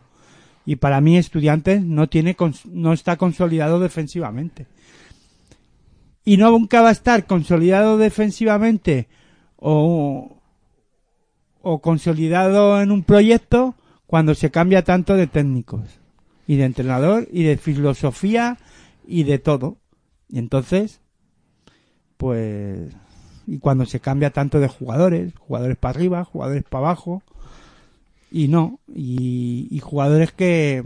Y para mí Estudiantes no tiene, no está consolidado defensivamente. Y no nunca va a estar consolidado defensivamente o, o consolidado en un proyecto cuando se cambia tanto de técnicos y de entrenador y de filosofía y de todo. Y entonces, pues, y cuando se cambia tanto de jugadores, jugadores para arriba, jugadores para abajo, y no, y, y jugadores que,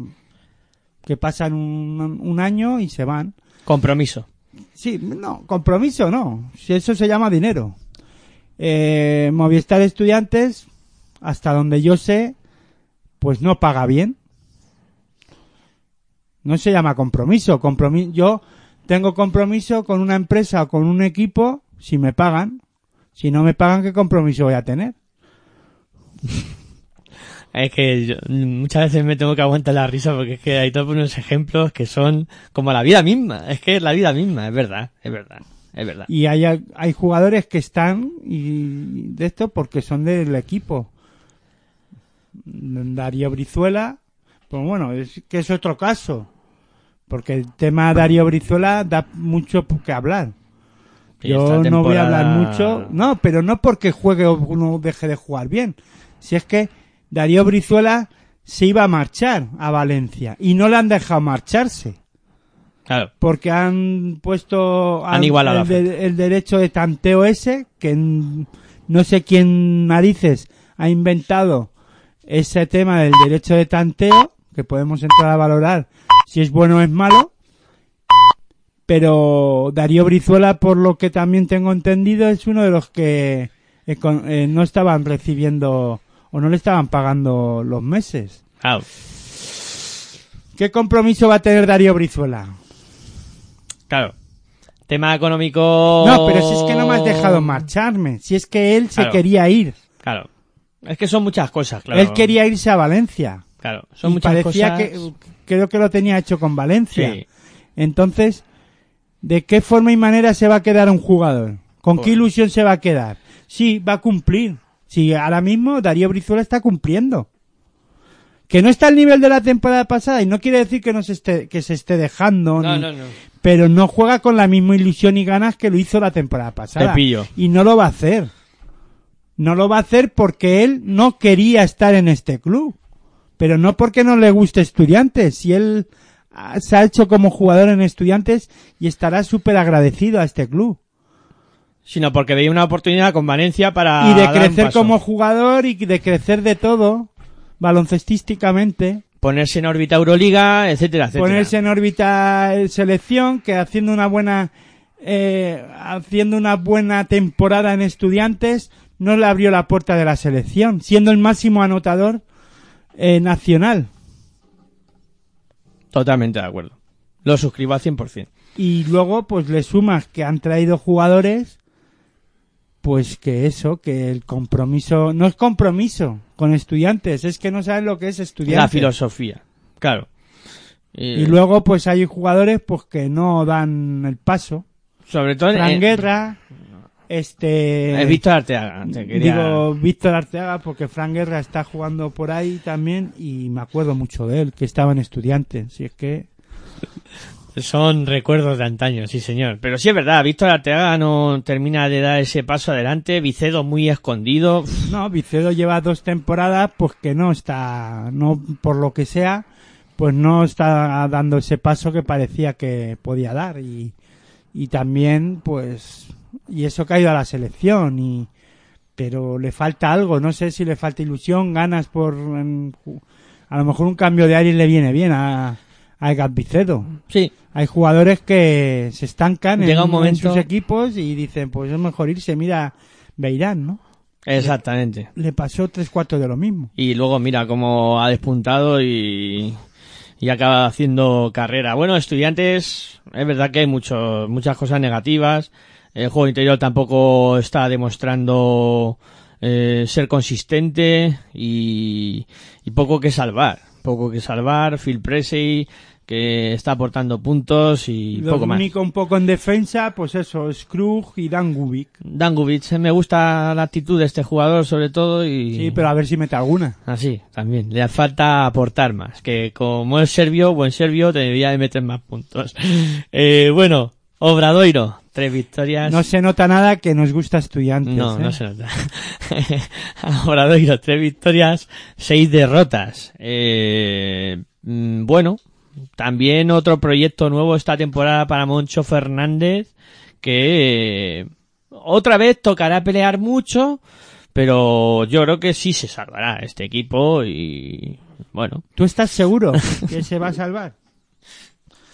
que pasan un, un año y se van. Compromiso. Sí, no, compromiso no. Si eso se llama dinero. Eh, Movistar Estudiantes, hasta donde yo sé, pues no paga bien. No se llama compromiso. Compromiso. Yo tengo compromiso con una empresa o con un equipo si me pagan. Si no me pagan, ¿qué compromiso voy a tener? Es que yo- muchas veces me tengo que aguantar la risa porque es que hay todos unos ejemplos que son como la vida misma. Es que es la vida misma, es verdad, es verdad, es verdad. Y hay, hay jugadores que están y de esto porque son del equipo. Darío Brizuela, pues bueno, es que es otro caso. Porque el tema Darío Brizuela da mucho que hablar. Sí, Yo no voy a hablar mucho. No, pero no porque juegue o no deje de jugar bien. Si es que Darío Brizuela se iba a marchar a Valencia y no le han dejado marcharse. Claro, porque han puesto Han igualado el, la de- el derecho de tanteo ese que no sé quién narices ha inventado ese tema del derecho de tanteo que podemos entrar a valorar si es bueno o es malo. Pero Darío Brizuela por lo que también tengo entendido es uno de los que eh, con- eh, no estaban recibiendo o no le estaban pagando los meses claro. ¿qué compromiso va a tener Darío Brizuela? Claro. Tema económico. No, pero si es que no me has dejado marcharme. Si es que él se quería ir. Claro. Es que son muchas cosas, claro. Él quería irse a Valencia. Claro, son y muchas parecía cosas. que creo que lo tenía hecho con Valencia. Sí. Entonces, ¿de qué forma y manera se va a quedar un jugador? ¿Con qué Pues- ilusión se va a quedar? Sí, va a cumplir. Sí, ahora mismo Darío Brizuela está cumpliendo. Que no está al nivel de la temporada pasada y no quiere decir que no se esté, que se esté dejando. No, ni- no, no. pero no juega con la misma ilusión y ganas que lo hizo la temporada pasada. Te pillo. Y no lo va a hacer. No lo va a hacer porque él no quería estar en este club. Pero no porque no le guste estudiantes. Si él ah, se ha hecho como jugador en estudiantes y estará súper agradecido a este club. Sino porque veía una oportunidad con Valencia para. y de crecer como jugador y de crecer de todo, baloncestísticamente. Ponerse en órbita Euroliga, etcétera, etcétera. ponerse en órbita selección que haciendo una buena eh, haciendo una buena temporada en estudiantes no le abrió la puerta de la selección siendo el máximo anotador eh, nacional Totalmente de acuerdo. Lo suscribo al 100%. y luego pues le sumas que han traído jugadores pues que eso que el compromiso no es compromiso con estudiantes es que no saben lo que es estudiantes La filosofía. Claro. y luego pues hay jugadores pues que no dan el paso Sobre todo. Fran eh, Guerra, este... He visto Arteaga. te quería- Digo Víctor Arteaga porque Fran Guerra está jugando por ahí también y me acuerdo mucho de él, que estaba en estudiantes. Si es que... Son recuerdos de antaño, sí señor. Pero sí es verdad, Víctor Arteaga no termina de dar ese paso adelante. Vicedo muy escondido. No, Vicedo lleva dos temporadas pues que no está, no por lo que sea, pues no está dando ese paso que parecía que podía dar y, y también pues y eso que ha a la selección y pero le falta algo no sé si le falta ilusión ganas por a lo mejor un cambio de aire le viene bien a a Egat Vicedo Sí, hay jugadores que se estancan en, sus equipos y dicen pues es mejor irse mira Beirán no exactamente. le pasó tres cuartos de lo mismo Y luego mira cómo ha despuntado y, y acaba haciendo carrera. Bueno, estudiantes, es verdad que hay mucho, muchas cosas negativas. El juego interior tampoco está demostrando eh, ser consistente y, y poco que salvar. Poco que salvar. Phil Presley que está aportando puntos y lo poco más. único un poco en defensa pues eso Scrooge y Dan Gubik Dangubic, me gusta la actitud de este jugador sobre todo y... sí pero a ver si mete alguna Así, también. Le falta aportar más. Que como es serbio, buen serbio, debería de meter más puntos. Eh, bueno, Obradoiro, tres victorias. No se nota nada que nos gusta estudiantes. No, ¿eh? no se nota. Obradoiro, tres victorias, seis derrotas. Eh, mm, bueno, también otro proyecto nuevo esta temporada para Moncho Fernández, que eh, otra vez tocará pelear mucho, pero yo creo que sí se salvará este equipo y bueno, ¿Tú estás seguro que se va a salvar?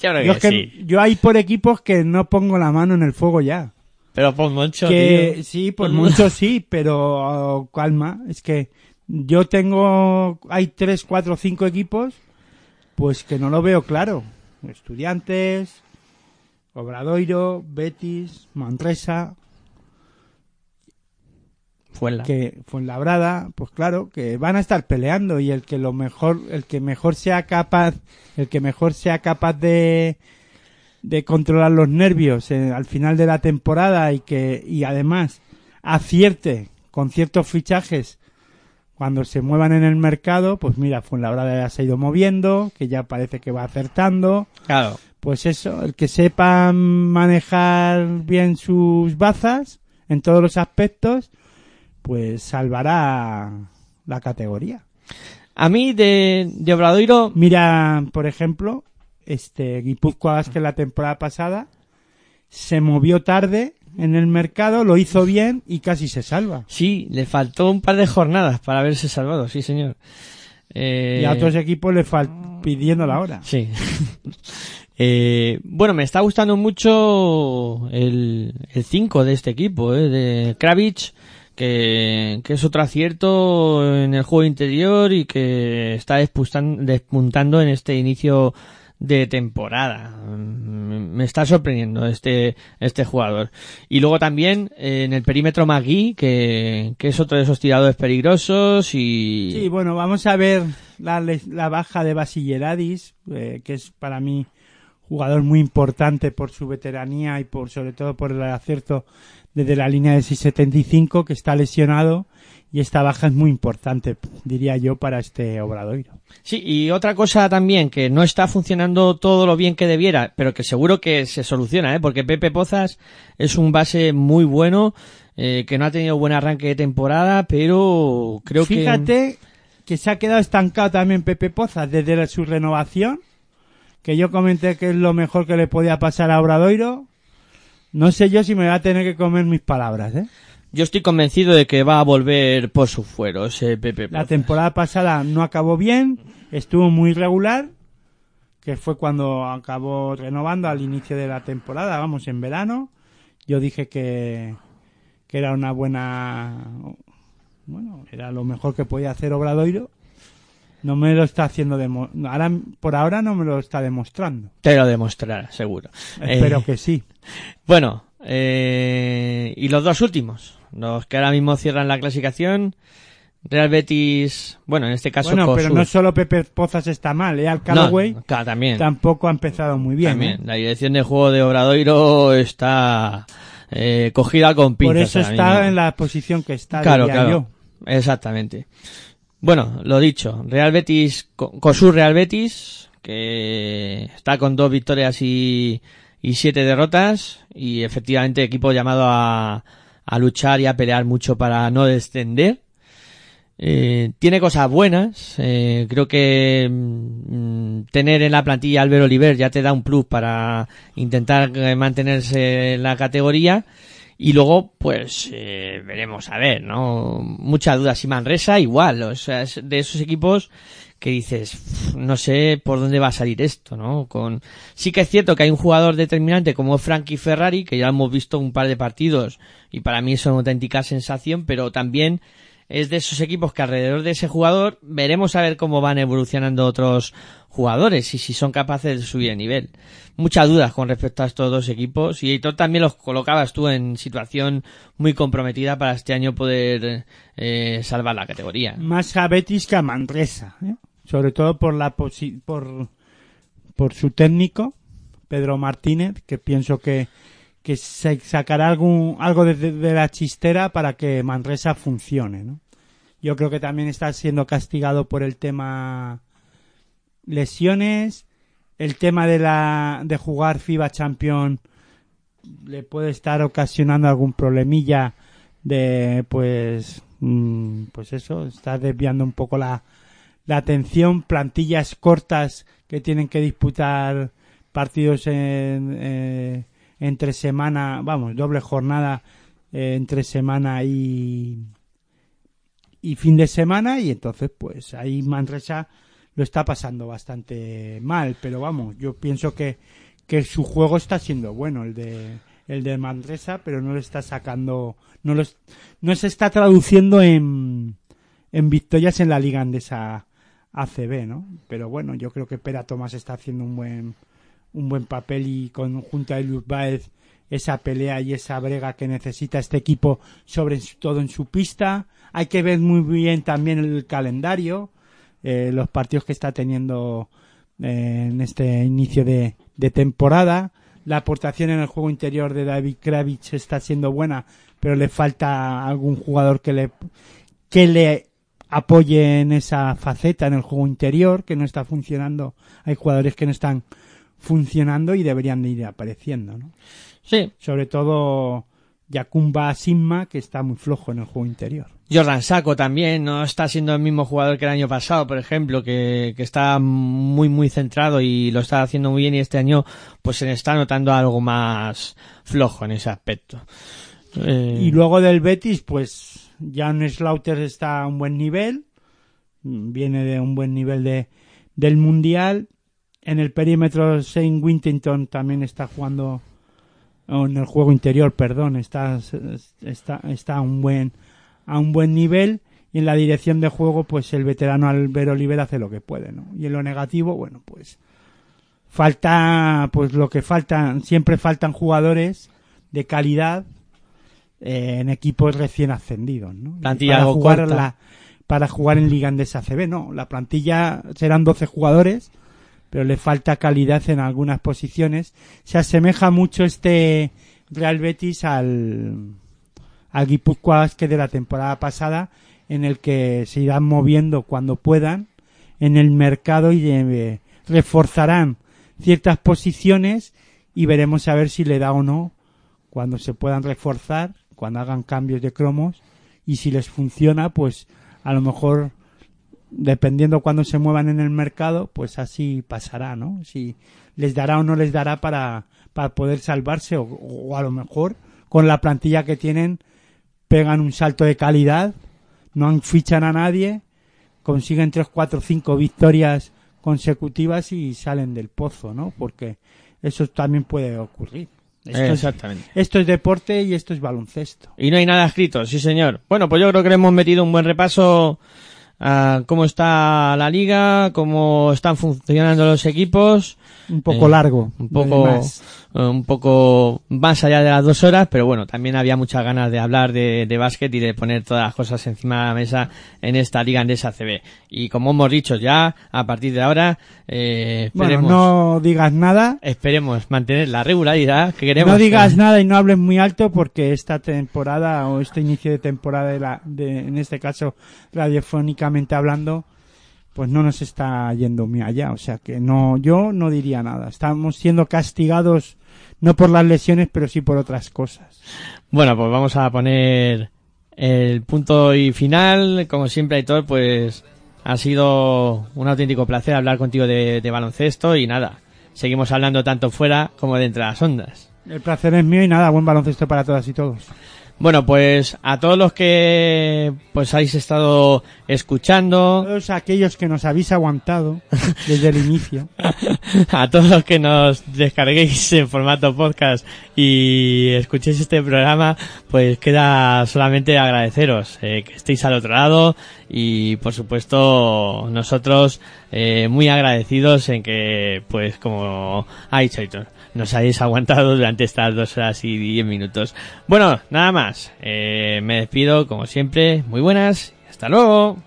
Yo creo Yo, que, sí. yo hay por equipos que no pongo la mano en el fuego ya. Pero por que tío. sí, por mucho sí, pero oh, calma. Es que yo tengo, hay tres, cuatro, cinco equipos, pues que no lo veo claro. Estudiantes, Obradoiro, Betis, Manresa, Fuenla. que Fuenlabrada, pues claro, que van a estar peleando y el que lo mejor, el que mejor sea capaz, el que mejor sea capaz de de controlar los nervios eh, al final de la temporada y que y además acierte con ciertos fichajes cuando se muevan en el mercado, pues mira, Fuenlabrada ya se ha ido moviendo, que ya parece que va acertando, Claro. pues eso, el que sepa manejar bien sus bazas en todos los aspectos, pues salvará la categoría. A mí de, de Obradoiro, Mira, por ejemplo, este Guipúzcoa que la temporada pasada se movió tarde en el mercado, lo hizo bien y casi se salva. sí, le faltó un par de jornadas para haberse salvado, sí señor. Eh, Y a otros equipos le fal pidiendo la hora. Sí. Eh, bueno, me está gustando mucho el 5 de este equipo, eh, de Kravitz, que, que es otro acierto en el juego interior y que está despuntan- despuntando en este inicio de temporada. Me está sorprendiendo este, este jugador. Y luego también eh, en el perímetro Magui, que, que es otro de esos tiradores peligrosos y... Sí, bueno, vamos a ver la, la baja de Basileradis, eh, que es para mí jugador muy importante por su veteranía y por sobre todo por el acierto desde la línea de 675 que está lesionado y esta baja es muy importante, diría yo, para este Obradoiro. Sí, y otra cosa también que no está funcionando todo lo bien que debiera, pero que seguro que se soluciona, ¿eh? porque Pepe Pozas es un base muy bueno, eh, que no ha tenido buen arranque de temporada, pero creo que... Fíjate que se ha quedado estancado también Pepe Pozas desde su renovación, que yo comenté que es lo mejor que le podía pasar a Obradoiro. No sé yo si me va a tener que comer mis palabras, ¿eh? Yo estoy convencido de que va a volver por su fuero ese Pepe La temporada pasada no acabó bien, estuvo muy regular, que fue cuando acabó renovando al inicio de la temporada, vamos, en verano. Yo dije que, que era una buena, bueno, era lo mejor que podía hacer Obradoiro. No me lo está haciendo, demo- ahora, por ahora no me lo está demostrando. Te lo demostrará, seguro. Espero Eh, que sí. Bueno, eh, y los dos últimos, los que ahora mismo cierran la clasificación, Real Betis, bueno, en este caso Bueno, pero no solo Pepe Pozas está mal, ¿eh? Al No, Callaway claro, también. tampoco ha empezado muy bien. También, ¿eh? la dirección de juego de Obradoiro está eh, cogida con pinzas. Por eso está en la posición que está, Claro, claro. yo. Exactamente. Bueno, lo dicho, Real Betis, Co- Cosur Real Betis, que está con dos victorias y, siete derrotas, y efectivamente equipo llamado a, a luchar y a pelear mucho para no descender. Eh, tiene cosas buenas. eh, creo que mm, tener en la plantilla a Álvaro Oliver ya te da un plus para intentar eh, mantenerse en la categoría. Y luego, pues, eh, veremos a ver, ¿no? Muchas dudas. Y Manresa igual. O sea, es de esos equipos que dices, "Uf, no sé por dónde va a salir esto, ¿no? Con, sí que es cierto que hay un jugador determinante como Frankie Ferrari, que ya hemos visto un par de partidos y para mí es una auténtica sensación, pero también es de esos equipos que alrededor de ese jugador veremos a ver cómo van evolucionando otros jugadores y si son capaces de subir de nivel. Muchas dudas con respecto a estos dos equipos y tú también los colocabas tú en situación muy comprometida para este año poder eh, salvar la categoría. Más a Betis que a Manresa, ¿eh? sobre todo por la posi- por por su técnico Pedro Martínez, que pienso que que se sacará algún algo de, de la chistera para que Manresa funcione, ¿no? Yo creo que también está siendo castigado por el tema lesiones, el tema de la de jugar FIBA Champion le puede estar ocasionando algún problemilla de pues mm, pues eso está desviando un poco la, la atención. Plantillas cortas que tienen que disputar partidos en, eh, entre semana vamos doble jornada eh, entre semana y y fin de semana. Y entonces pues ahí Manresa lo está pasando bastante mal pero vamos yo pienso que que su juego está siendo bueno el de el de Manresa pero no le está sacando no lo no se está traduciendo en en victorias en la liga andesa ACB no pero bueno yo creo que Pera Tomás está haciendo un buen un buen papel y con junto a Eliud Baez esa pelea y esa brega que necesita este equipo sobre todo en su pista. Hay que ver muy bien también el calendario eh, los partidos que está teniendo eh, en este inicio de, de temporada. La aportación en el juego interior de David Kravitz está siendo buena, pero le falta algún jugador que le, que le apoye en esa faceta en el juego interior, que no está funcionando. Hay jugadores que no están funcionando y deberían de ir apareciendo, ¿no? Sí, Sobre todo Yakumba Simma, que está muy flojo en el juego interior. Jordan Saco también no está siendo el mismo jugador que el año pasado, por ejemplo, que, está muy muy centrado y lo está haciendo muy bien y este año pues se le está notando algo más flojo en ese aspecto. Eh, Y luego del Betis, pues Jan Slaughter está a un buen nivel, viene de un buen nivel de, del Mundial. En el perímetro, Shane Wintington también está jugando, o en el juego interior, perdón, está, está, está un buen, a un buen nivel. Y en la dirección de juego, pues el veterano Albert Oliver hace lo que puede, ¿no? Y en lo negativo, bueno, pues falta, pues lo que falta, siempre faltan jugadores de calidad eh, en equipos recién ascendidos, ¿no? Plantilla para jugar corta. la- para jugar en Liga Andesa CB, no, la plantilla serán 12 jugadores, pero le falta calidad en algunas posiciones. Se asemeja mucho este Real Betis al al Guipúzcoa Basket de la temporada pasada, en el que se irán moviendo cuando puedan en el mercado y eh, reforzarán ciertas posiciones y veremos a ver si le da o no cuando se puedan reforzar, cuando hagan cambios de cromos y si les funciona, pues a lo mejor dependiendo cuando se muevan en el mercado, pues así pasará, ¿no? Si les dará o no les dará para, para poder salvarse o, o a lo mejor con la plantilla que tienen pegan un salto de calidad, no han fichan a nadie, consiguen 3, 4, 5 victorias consecutivas y salen del pozo, ¿no? Porque eso también puede ocurrir. Esto, es, exactamente. esto es deporte y esto es baloncesto. Y no hay nada escrito, sí señor. Bueno, pues yo creo que le hemos metido un buen repaso a cómo está la liga, cómo están funcionando los equipos. Un poco Eh, largo. un poco un poco más allá de las dos horas pero bueno también había muchas ganas de hablar de, de básquet y de poner todas las cosas encima de la mesa en esta liga andesa CB y como hemos dicho ya a partir de ahora eh, Bueno, esperemos no digas nada. esperemos mantener la regularidad que queremos No digas nada y no hables muy alto porque esta temporada o este inicio de temporada de la, de, en este caso radiofónicamente hablando, pues no nos está yendo muy allá. O sea que no, yo no diría nada. Estamos siendo castigados no por las lesiones, pero sí por otras cosas. bueno pues vamos a poner el punto y final, como siempre, Aitor, pues ha sido un auténtico placer hablar contigo de, de baloncesto y nada, seguimos hablando tanto fuera como dentro de las ondas. El placer es mío y nada, buen baloncesto para todas y todos. Bueno, pues a todos los que pues habéis estado escuchando, Todos aquellos que nos habéis aguantado desde el inicio. a todos los que nos descarguéis en formato podcast y escuchéis este programa, pues queda solamente agradeceros eh, que estéis al otro lado y por supuesto nosotros eh, muy agradecidos en que pues como ha dicho Aitor, nos hayáis aguantado durante estas dos horas y diez minutos. Bueno, nada más, eh, me despido como siempre, muy buenas, hasta luego.